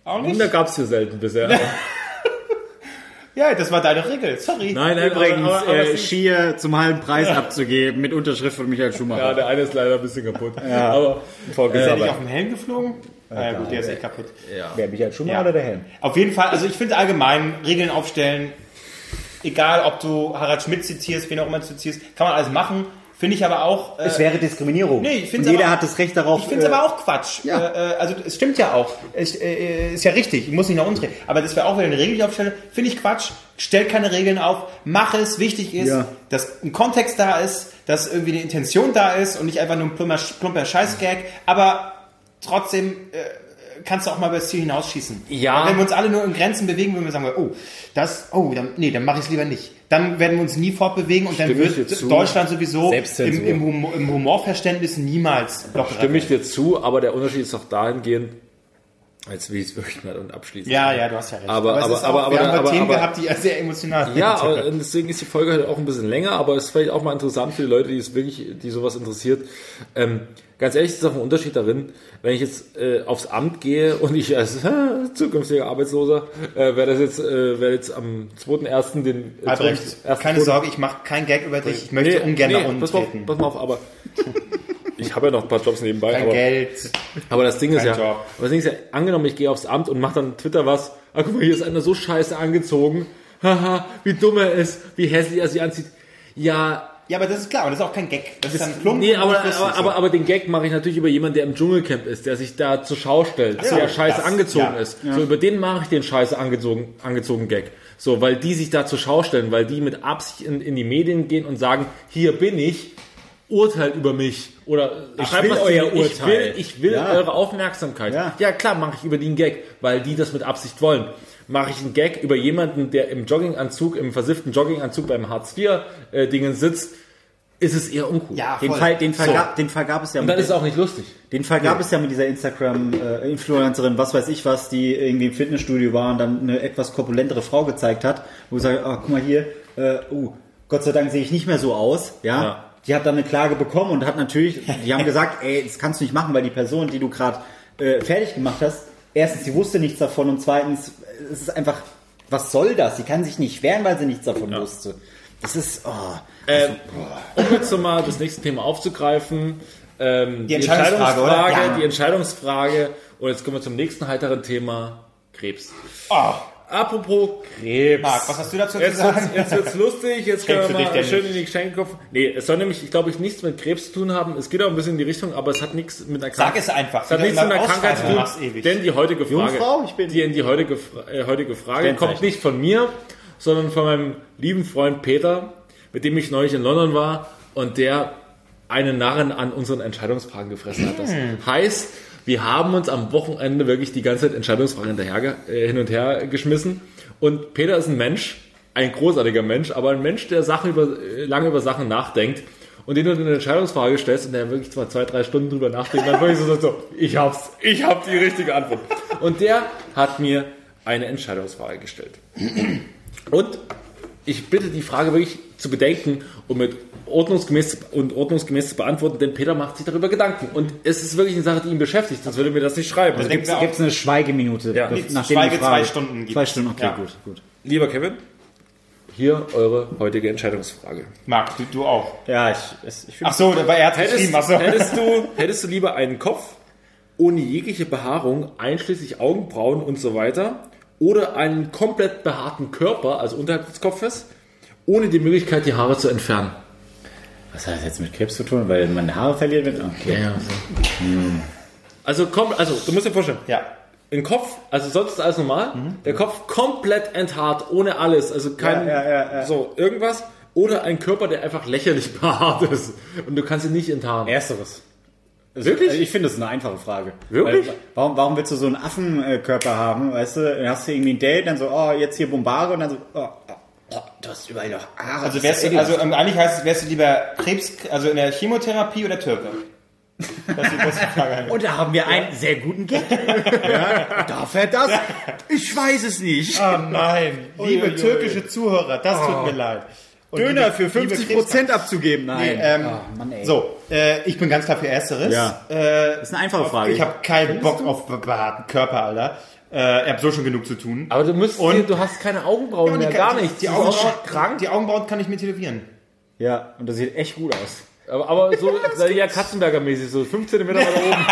B: Auch nicht?
C: da gab es hier selten bisher. Aber, (laughs)
B: Ja, das war deine Regel. Sorry.
C: nein, nein,
A: Übrigens,
C: aber, aber, aber
A: äh,
C: es ist-
A: Schier zum halben Preis abzugeben mit Unterschrift von Michael Schumacher.
C: ja, der eine ist leider ein bisschen kaputt. Aber,
B: Ist er nicht auf dem Helm geflogen? Ah, ja, gut, der ist eh kaputt.
C: ja.
A: Wer Michael Schumacher
B: Ja.
A: oder der Helm?
B: Auf jeden Fall, also ich finde allgemein Regeln aufstellen, egal ob du Harald Schmidt zitierst, wen auch immer du zitierst, kann man alles machen. Finde ich aber auch. Äh,
A: Es wäre Diskriminierung.
B: Nee, ich find's
A: Und jeder
B: aber-
A: hat das Recht darauf.
B: ich finde es
A: äh,
B: aber auch Quatsch.
A: ja.
B: Äh, äh, also es stimmt ja auch. Es, äh, ist ja richtig. Ich muss nicht noch umdrehen. Aber das wäre auch wieder eine Regel, die ich aufstelle. Finde ich Quatsch. Stell keine Regeln auf. Mach es. Wichtig ist,
A: Ja.
B: dass ein Kontext da ist, dass irgendwie eine Intention da ist und nicht einfach nur ein plumper, plumper Scheißgag. Aber trotzdem äh, kannst du auch mal über das Ziel hinausschießen.
C: Ja.
B: Wenn wir uns alle nur in Grenzen bewegen, würden wir sagen, oh, das, oh, dann, nee, dann mache ich es lieber nicht. Dann werden wir uns nie fortbewegen und dann
C: Stimme ich
B: wird. Deutschland sowieso im, im, Humor, im Humorverständnis niemals locker.
C: Stimme ich dir zu, aber der Unterschied ist auch dahingehend, als will ich es wirklich mal und abschließen.
B: Ja, ja, du hast ja recht.
C: Aber- aber-
B: ist auch,
C: aber-
B: wir
C: aber-
B: haben
C: aber-
B: Themen
C: aber-
B: gehabt, die sehr emotional sind.
C: Ja, aber und deswegen ist die Folge halt auch ein bisschen länger, aber es ist vielleicht auch mal interessant für die Leute, die es wirklich, die sowas interessiert. Ähm, ganz ehrlich, es ist auch ein Unterschied darin, wenn ich jetzt äh, aufs Amt gehe und ich als äh, (laughs) zukünftiger Arbeitsloser äh, werde das jetzt, äh, werde jetzt am 2.1. den äh,
B: Albrecht, keine
C: Zweiten-
B: Sorge, ich mache kein Gag über dich. Ich möchte ungern nach unten
C: pass auf, pass mal auf, aber (laughs) ich habe ja noch ein paar Jobs nebenbei.
B: Kein
C: aber,
B: Geld.
C: aber das Ding ist ja,
B: Job.
C: aber das Ding ist ja, angenommen, ich gehe aufs Amt und mache dann Twitter was, ah, guck mal, hier ist einer so scheiße angezogen, (laughs) haha, wie dumm er ist, wie hässlich er sich anzieht. Ja,
B: Ja, aber das ist klar, und das ist auch kein Gag. Das, ist dann plump.
C: Nee, aber,
B: nicht lustig
C: aber, aber, aber den Gag mache ich natürlich über jemanden, der im Dschungelcamp ist, der sich da zur Schau stellt,
B: so,
C: der scheiße
B: das,
C: angezogen ist. So, über den mache ich den scheiße angezogen, angezogen Gag. So, weil die sich da zur Schau stellen, weil die mit Absicht in, in die Medien gehen und sagen, hier bin ich, urteilt über mich. Oder schreibt
A: will
C: was
A: euer.
C: Ich
A: Urteil.
C: will, ich will
A: Ja.
C: eure Aufmerksamkeit.
A: Ja.
C: ja klar, mache ich über die einen Gag, weil die das mit Absicht wollen. Mache ich einen Gag über jemanden, der im Jogginganzug, im versifften Jogginganzug beim Hartz-IV-Dingen sitzt, ist es eher uncool.
B: Ja,
A: Den
B: voll.
A: Fall, den, Fall
C: So.
A: gab, den Fall gab es ja
C: Und
A: mit
C: dann ist es auch nicht lustig.
A: Den Fall gab es ja mit dieser Instagram-Influencerin, was weiß ich was, die irgendwie im Fitnessstudio war und dann eine etwas korpulentere Frau gezeigt hat, wo sie sagt, ah, guck mal hier, äh, uh, Gott sei Dank sehe ich nicht mehr so aus, ja.
C: Ja.
A: Die hat dann eine Klage bekommen und hat natürlich, die haben gesagt, ey, das kannst du nicht machen, weil die Person, die du gerade äh, fertig gemacht hast, erstens, sie wusste nichts davon und zweitens, es ist einfach, was soll das? Sie kann sich nicht wehren, weil sie nichts davon wusste. Das ist, oh,
C: Ähm, um jetzt nochmal das nächste Thema aufzugreifen, ähm, die,
B: Entscheidungsfrage, oder?
C: Entscheidungsfrage,
B: Ja.
C: die Entscheidungsfrage und jetzt kommen wir zum nächsten heiteren Thema, Krebs.
B: Oh,
C: Apropos Krebs.
B: Marc, was hast du dazu zu
C: Jetzt wird's,
B: sagen?
C: jetzt wird's lustig, jetzt können wir
B: dich
C: mal schön
B: nicht.
C: in die Geschenke kaufen. Nee, es soll nämlich, ich glaube, ich nichts mit Krebs zu tun haben. Es geht auch ein bisschen in die Richtung, aber es hat nichts mit einer
B: Sag es einfach.
C: Es hat nichts mit einer Krankheit zu tun.
B: ewig.
C: Denn die heutige Frage,
A: Jungfrau? Ich bin-
C: die, die heutige, äh, heutige Frage kommt nicht von mir, sondern von meinem lieben Freund Peter, mit dem ich neulich in London war und der einen Narren an unseren Entscheidungsfragen gefressen hat. Das
B: Hm.
C: heißt, wir haben uns am Wochenende wirklich die ganze Zeit Entscheidungsfragen hinterher, äh, hin und her geschmissen. Und Peter ist ein Mensch, ein großartiger Mensch, aber ein Mensch, der Sachen über, äh, lange über Sachen nachdenkt. und den du eine Entscheidungsfrage stellst und der wirklich zwar zwei, drei Stunden drüber nachdenkt, dann wirklich so, so, ich hab's, ich hab die richtige Antwort. Und der hat mir eine Entscheidungsfrage gestellt. Und ich bitte die Frage wirklich zu bedenken und mit ordnungsgemäß und ordnungsgemäß zu beantworten, denn Peter macht sich darüber Gedanken. Und es ist wirklich eine Sache, die ihn beschäftigt, sonst würde er mir das nicht schreiben. Also,
B: auch-
A: Gibt es eine Schweigeminute?
C: Ja.
A: nachdem
B: Schweige
A: die Frage-
B: zwei Stunden gibt
A: Zwei. Stunden, okay,
B: Ja.
A: gut, gut.
C: lieber Kevin, hier eure heutige Entscheidungsfrage.
B: Marc, du, du auch.
A: Ja, ich, es- ich finde
B: Ach so, weil er hat
C: Hättest,
B: geschrieben. Ach so.
C: hättest, du, (laughs) hättest du lieber einen Kopf ohne jegliche Behaarung, einschließlich Augenbrauen und so weiter, oder einen komplett behaarten Körper, also unterhalb des Kopfes, ohne die Möglichkeit, die Haare zu entfernen?
A: Was hat das jetzt mit Krebs zu tun? Weil meine Haare verlieren wird? Okay.
C: Also komm, also du musst dir vorstellen,
B: Ja.
C: ein Kopf, also sonst ist alles normal, der Kopf komplett enthaart, ohne alles, also kein,
A: Ja, ja, ja, ja.
C: so irgendwas, oder ein Körper, der einfach lächerlich (laughs) behaart ist und du kannst ihn nicht enthaaren.
A: Ersteres.
C: Wirklich?
A: Also ich finde, das ist eine einfache Frage.
C: Wirklich?
A: Weil, warum, warum willst du so einen Affenkörper haben, weißt du? Dann hast du irgendwie ein Date, dann so, oh, jetzt hier Bombare und dann so, oh, oh, oh du hast überall noch Haare.
B: Also, wärst du, also ähm, eigentlich heißt es, wärst du lieber Krebs, also in der Chemotherapie oder Türke? (laughs) Das ist die, die Frage.
A: und da haben wir einen sehr guten Gag. (laughs) ja, darf er das? Ich weiß es nicht.
B: Oh nein, liebe
A: Uiuiui.
B: türkische Zuhörer, das tut mir leid.
A: Döner für
B: liebe
A: 50
B: Krebskranke.
A: Prozent abzugeben. Nein.
B: Ähm,
A: oh, Mann.
B: So, äh, ich bin ganz klar für Ersteres.
A: Ja.
B: Äh,
A: Das ist eine einfache Frage.
B: ich habe keinen Bock auf be- behaarten Körper, Alter. Äh, ich habe so schon genug zu tun.
C: Aber du musst,
B: Und-
C: du hast keine Augenbrauen
B: Ja,
C: mehr,
B: die-
C: gar
B: die-
C: nichts.
B: Die
C: auch
B: Augenbrauen,
C: krank.
B: die Augenbrauen kann ich mir tätowieren.
A: Ja, und das sieht echt gut aus.
C: Aber, aber so (laughs) ja, Katzenberger-mäßig, so 5 cm weiter (laughs) oben.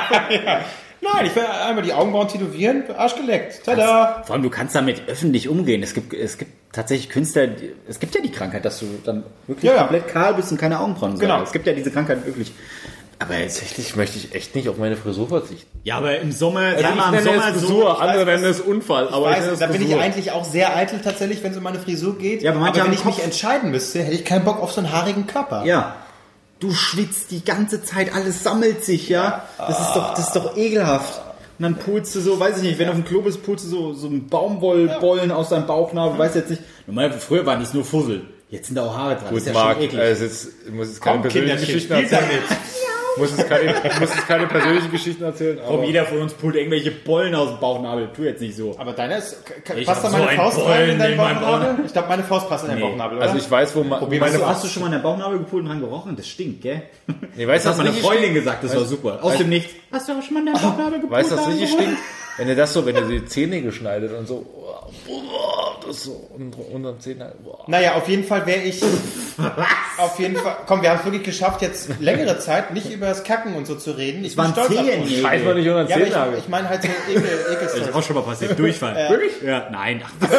B: Nein, ich will einmal die Augenbrauen tätowieren, Arsch geleckt. Tada!
A: Vor allem, du kannst damit öffentlich umgehen. Es gibt, es gibt tatsächlich Künstler, die- es gibt ja die Krankheit, dass du dann wirklich
B: Ja, ja.
A: komplett kahl bist und keine Augenbrauen hast.
B: Genau.
A: Es gibt ja diese Krankheit wirklich. Aber
C: Tatsächlich möchte ich echt nicht auf meine Frisur verzichten.
A: ja, aber im Sommer,
C: Also ich
A: mal, im
C: nenne
A: Sommer
C: es
A: so.
C: Frisur, andere
B: weiß,
C: nennen es Unfall. Aber
B: Weiß,
C: ich nenne es
B: da bin ich
C: Frisur.
B: eigentlich auch sehr eitel tatsächlich, wenn es um meine Frisur geht.
A: Ja, aber manche
B: wenn ich
A: Kopf-
B: mich entscheiden müsste, hätte ich keinen Bock auf so einen haarigen Körper.
A: Ja. Du schwitzt die ganze Zeit, alles sammelt sich, ja. Das ist doch, das ist doch ekelhaft. Und dann pulst du so, weiß ich nicht, wenn du auf dem Klo bist, pulst du so, so einen Baumwollbollen aus deinem Bauchnabel, weiß jetzt nicht. Normal, früher waren die nur Fussel. Jetzt sind da auch Haare dran.
C: Gut,
A: das ist ja
C: Marc,
A: schon eklig.
C: ist, ich muss jetzt keine
B: Komm,
C: Geschichten
B: spiel
C: erzählen. Muss jetzt keine, ich muss jetzt keine persönlichen Geschichten erzählen.
A: Komm, jeder von uns pult irgendwelche Bollen aus dem Bauchnabel. Tu jetzt nicht so.
B: Aber deiner ist.
A: Ich
B: passt da
A: hab so
B: meine
A: einen
B: Faust rein in deinen
A: in meinem
B: Bauchnabel? Ich glaube, meine Faust passt in deinen
A: Nee.
B: Bauchnabel, oder?
C: also ich weiß, wo, ma- wo
A: Hast
C: meine
A: du, hast du schon mal in den Bauchnabel gepult und dran gerochen? Das stinkt, gell?
C: Nee, weißt
A: Das
C: du,
A: hat meine
C: richtig
A: Freundin
C: stinkt?
A: gesagt, das war super. Aus dem Nichts. Hast du auch schon mal in den Bauchnabel gepult?
C: Weißt du, was richtig stinkt? Wenn ihr das so, wenn ihr die Zähne geschneidet und so, boah, das so unter, unter den Zähnen, boah.
B: Naja, auf jeden Fall wäre ich. (laughs) auf jeden Fall. Komm, wir haben es wirklich geschafft, jetzt längere Zeit nicht über das Kacken und so zu reden. Ich bin
A: waren
B: stolz auf uns.
A: hier.
C: Scheiß mal nicht unter den
B: Ja, ich, ich meine halt so Ekel, (laughs)
A: Das ist auch schon mal passiert. Durchfall.
C: Wirklich?
A: Ja, nein. (laughs)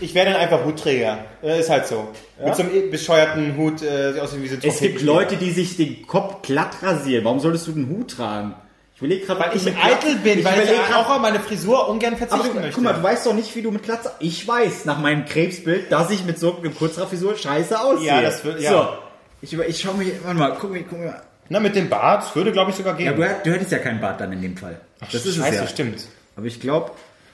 B: Ich wäre dann einfach Hutträger. Äh, Ist halt so. Mit so einem e- bescheuerten Hut, äh, sieht aus wie so ein
A: Es gibt Leute, die sich den Kopf glatt rasieren. Warum solltest du den Hut tragen? Ich überlege gerade,
B: Weil ich eitel bin, weil ich
A: überleg grad-
B: auch meine Frisur ungern
A: Aber
B: verzichten
A: du,
B: möchte.
A: guck mal, du weißt doch nicht, wie du mit Glatze... Ich weiß, nach meinem Krebsbild, dass ich mit so einer Kurzhaarfrisur scheiße aussehe.
B: Ja, das wird- ja.
A: So, ich, über- ich schau mich... Warte mal, guck mir... Guck mir.
B: Na, mit dem Bart würde, glaube ich, sogar gehen.
A: Ja, du, du hättest ja keinen Bart dann in dem Fall. das ist
B: Scheiße,
A: es ja.
B: stimmt.
A: Aber ich glaube...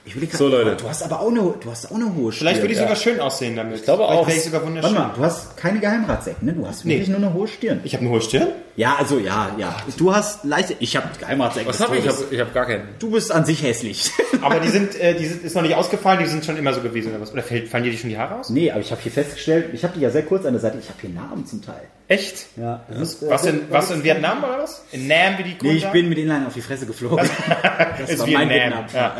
A: Ich will
C: So, Leute.
A: Du hast aber auch eine, du hast auch eine hohe Stirn.
B: Vielleicht würde ich sogar schön aussehen damit. Ich
C: glaube auch.
B: Ich sogar
A: Warte
B: wunderschön.
A: mal, du hast keine Geheimratsecken, ne? Du hast
B: Nee.
A: wirklich nur eine hohe Stirn.
B: Ich habe eine hohe Stirn?
A: Ja, also ja, ja. Du hast leichte... Ich habe Geheimratsecken.
C: Was habe ich? Ich habe hab gar keinen.
A: Du bist an sich hässlich. (laughs)
B: Aber die sind, äh, die sind, ist noch nicht ausgefallen, die sind schon immer so gewesen oder was? Oder fällt, fallen dir die schon die Haare aus?
A: nee, aber ich habe hier festgestellt, ich habe die ja sehr kurz an der Seite, ich habe hier Narben zum Teil.
B: Echt?
A: Ja.
B: Was in, was in Vietnam oder was? In Nam, wie die Kunden
A: Nee, ich bin mit Inline auf die Fresse geflogen. Das, (laughs)
B: ist
A: war
B: Vietnam.
A: mein Vietnam.
B: Ja.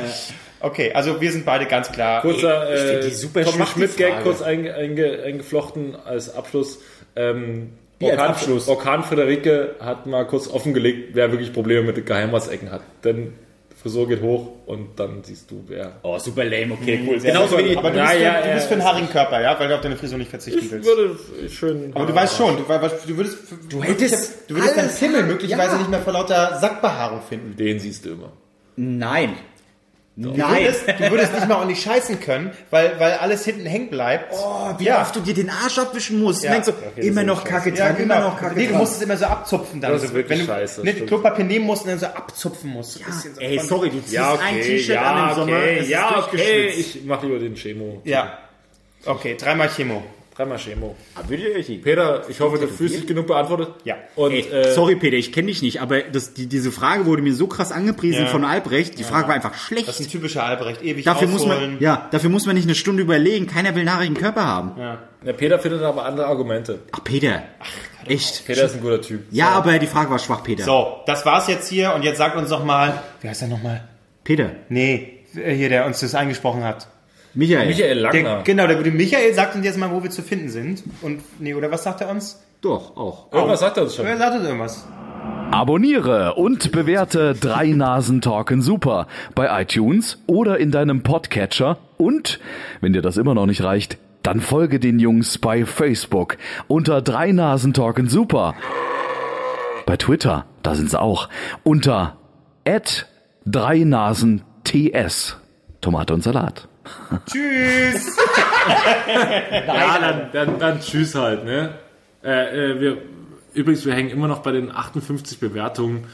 B: Okay, also wir sind beide ganz klar.
C: Kurzer äh,
A: die super
C: Tommy Schmidt-Gag kurz einge, einge, eingeflochten als Abschluss. Ähm,
A: Wie als
C: Orkan,
A: Abschluss?
C: Orkan Friederike hat mal kurz offengelegt, wer wirklich Probleme mit Geheimratsecken hat. Denn Frisur geht hoch und dann siehst du, wer.
A: Oh, super lame, okay, cool.
B: Sehr
A: Genauso wie
B: aber du, bist, für,
C: ja,
B: du bist
C: ja,
B: für einen haarigen Körper, ja, weil du auf deine Frisur nicht verzichten
C: Ich
B: willst.
C: würde schön.
B: Aber du weißt schon, du, du würdest, du
A: hättest
B: du würdest deinen Pimmel möglicherweise
A: ja.
B: nicht mehr vor lauter Sackbehaarung finden.
C: Den siehst du immer.
A: Nein.
B: Du
A: Nein.
B: würdest, du würdest nicht mal ordentlich scheißen können, weil, weil alles hinten hängen bleibt.
A: Oh, wie
B: Ja.
A: oft du dir den Arsch abwischen musst.
B: Ja.
A: Denkst so,
C: Okay,
A: immer noch Kacke
B: Ja,
A: dran,
B: genau.
A: immer noch Kacke
B: nee, du musst es immer so abzupfen dann.
C: Das ist
B: so,
C: wirklich
B: wenn du
C: scheiße, stimmt.
B: Klopapier nehmen musst und dann so abzupfen musst. Ein bisschen so
A: Ey, sorry, du ziehst
C: Ja,
A: ein
C: okay,
A: T-Shirt
C: ja,
A: an im Sommer,
C: okay, ja, okay. Ich mache lieber den Chemo.
B: Ja. Okay, dreimal Chemo.
C: Dreimal Chemo.
A: Peter,
C: Peter, ich hoffe, du fühlst dich genug beantwortet.
B: Ja.
C: Und,
A: Ey,
C: äh,
A: sorry Peter, ich kenne dich nicht, aber das, die, diese Frage wurde mir so krass angepriesen
B: Ja.
A: von Albrecht. Die Frage war einfach schlecht.
B: Das ist ein typischer Albrecht. Ewig
A: Dafür muss man, ja, dafür muss man nicht eine Stunde überlegen. Keiner will einen Körper haben.
C: der Peter findet aber andere Argumente.
A: Ach Peter, echt?
C: Peter ist ein guter Typ.
A: Ja, aber die Frage war schwach, Peter.
B: So, das war's jetzt hier und jetzt sagt uns noch mal, wie heißt er noch mal?
A: Peter,
B: Nee, äh, hier, der uns das eingesprochen hat.
A: Michael,
C: Michael
B: Der,
C: Langner.
B: genau, der gute Michael sagt uns jetzt mal, wo wir zu finden sind. Und, nee, oder was sagt er uns?
A: doch auch.
C: Irgendwas sagt er uns schon.
B: Er sagt uns irgendwas.
E: Abonniere und bewerte Drei Nasen Talken Super bei iTunes oder in deinem Podcatcher. Und, wenn dir das immer noch nicht reicht, dann folge den Jungs bei Facebook unter Drei Nasen Talken Super. Bei Twitter, da sind sie auch, unter Drei Nasen TS. Tomate und Salat.
B: Tschüss!
C: Ja, dann, dann, dann tschüss halt, ne? Äh, äh, wir, übrigens, wir hängen immer noch bei den 58 Bewertungen,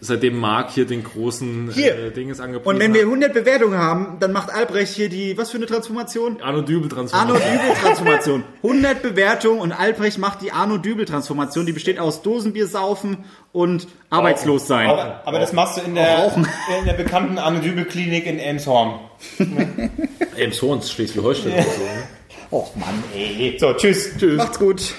C: seitdem Marc hier den großen
A: Hier.
C: äh, Dinges angepriesen
A: Und wenn wir
C: hat.
A: 100 Bewertungen haben, dann macht Albrecht hier die, was für eine Transformation?
C: Arno Dübel
A: Arno
C: transformiert.
A: Dübel Transformation. 100 Bewertungen und Albrecht macht die Arno Dübel Transformation. Die besteht aus Dosenbier saufen und arbeitslos sein.
B: Aber, aber das machst du in der, in der bekannten Anne-Dübel-Klinik in Elmshorn.
C: Elmshorns, Schleswig-Holstein oder so. Ne?
B: Och Mann, ey. So, tschüss. Tschüss.
A: Macht's gut.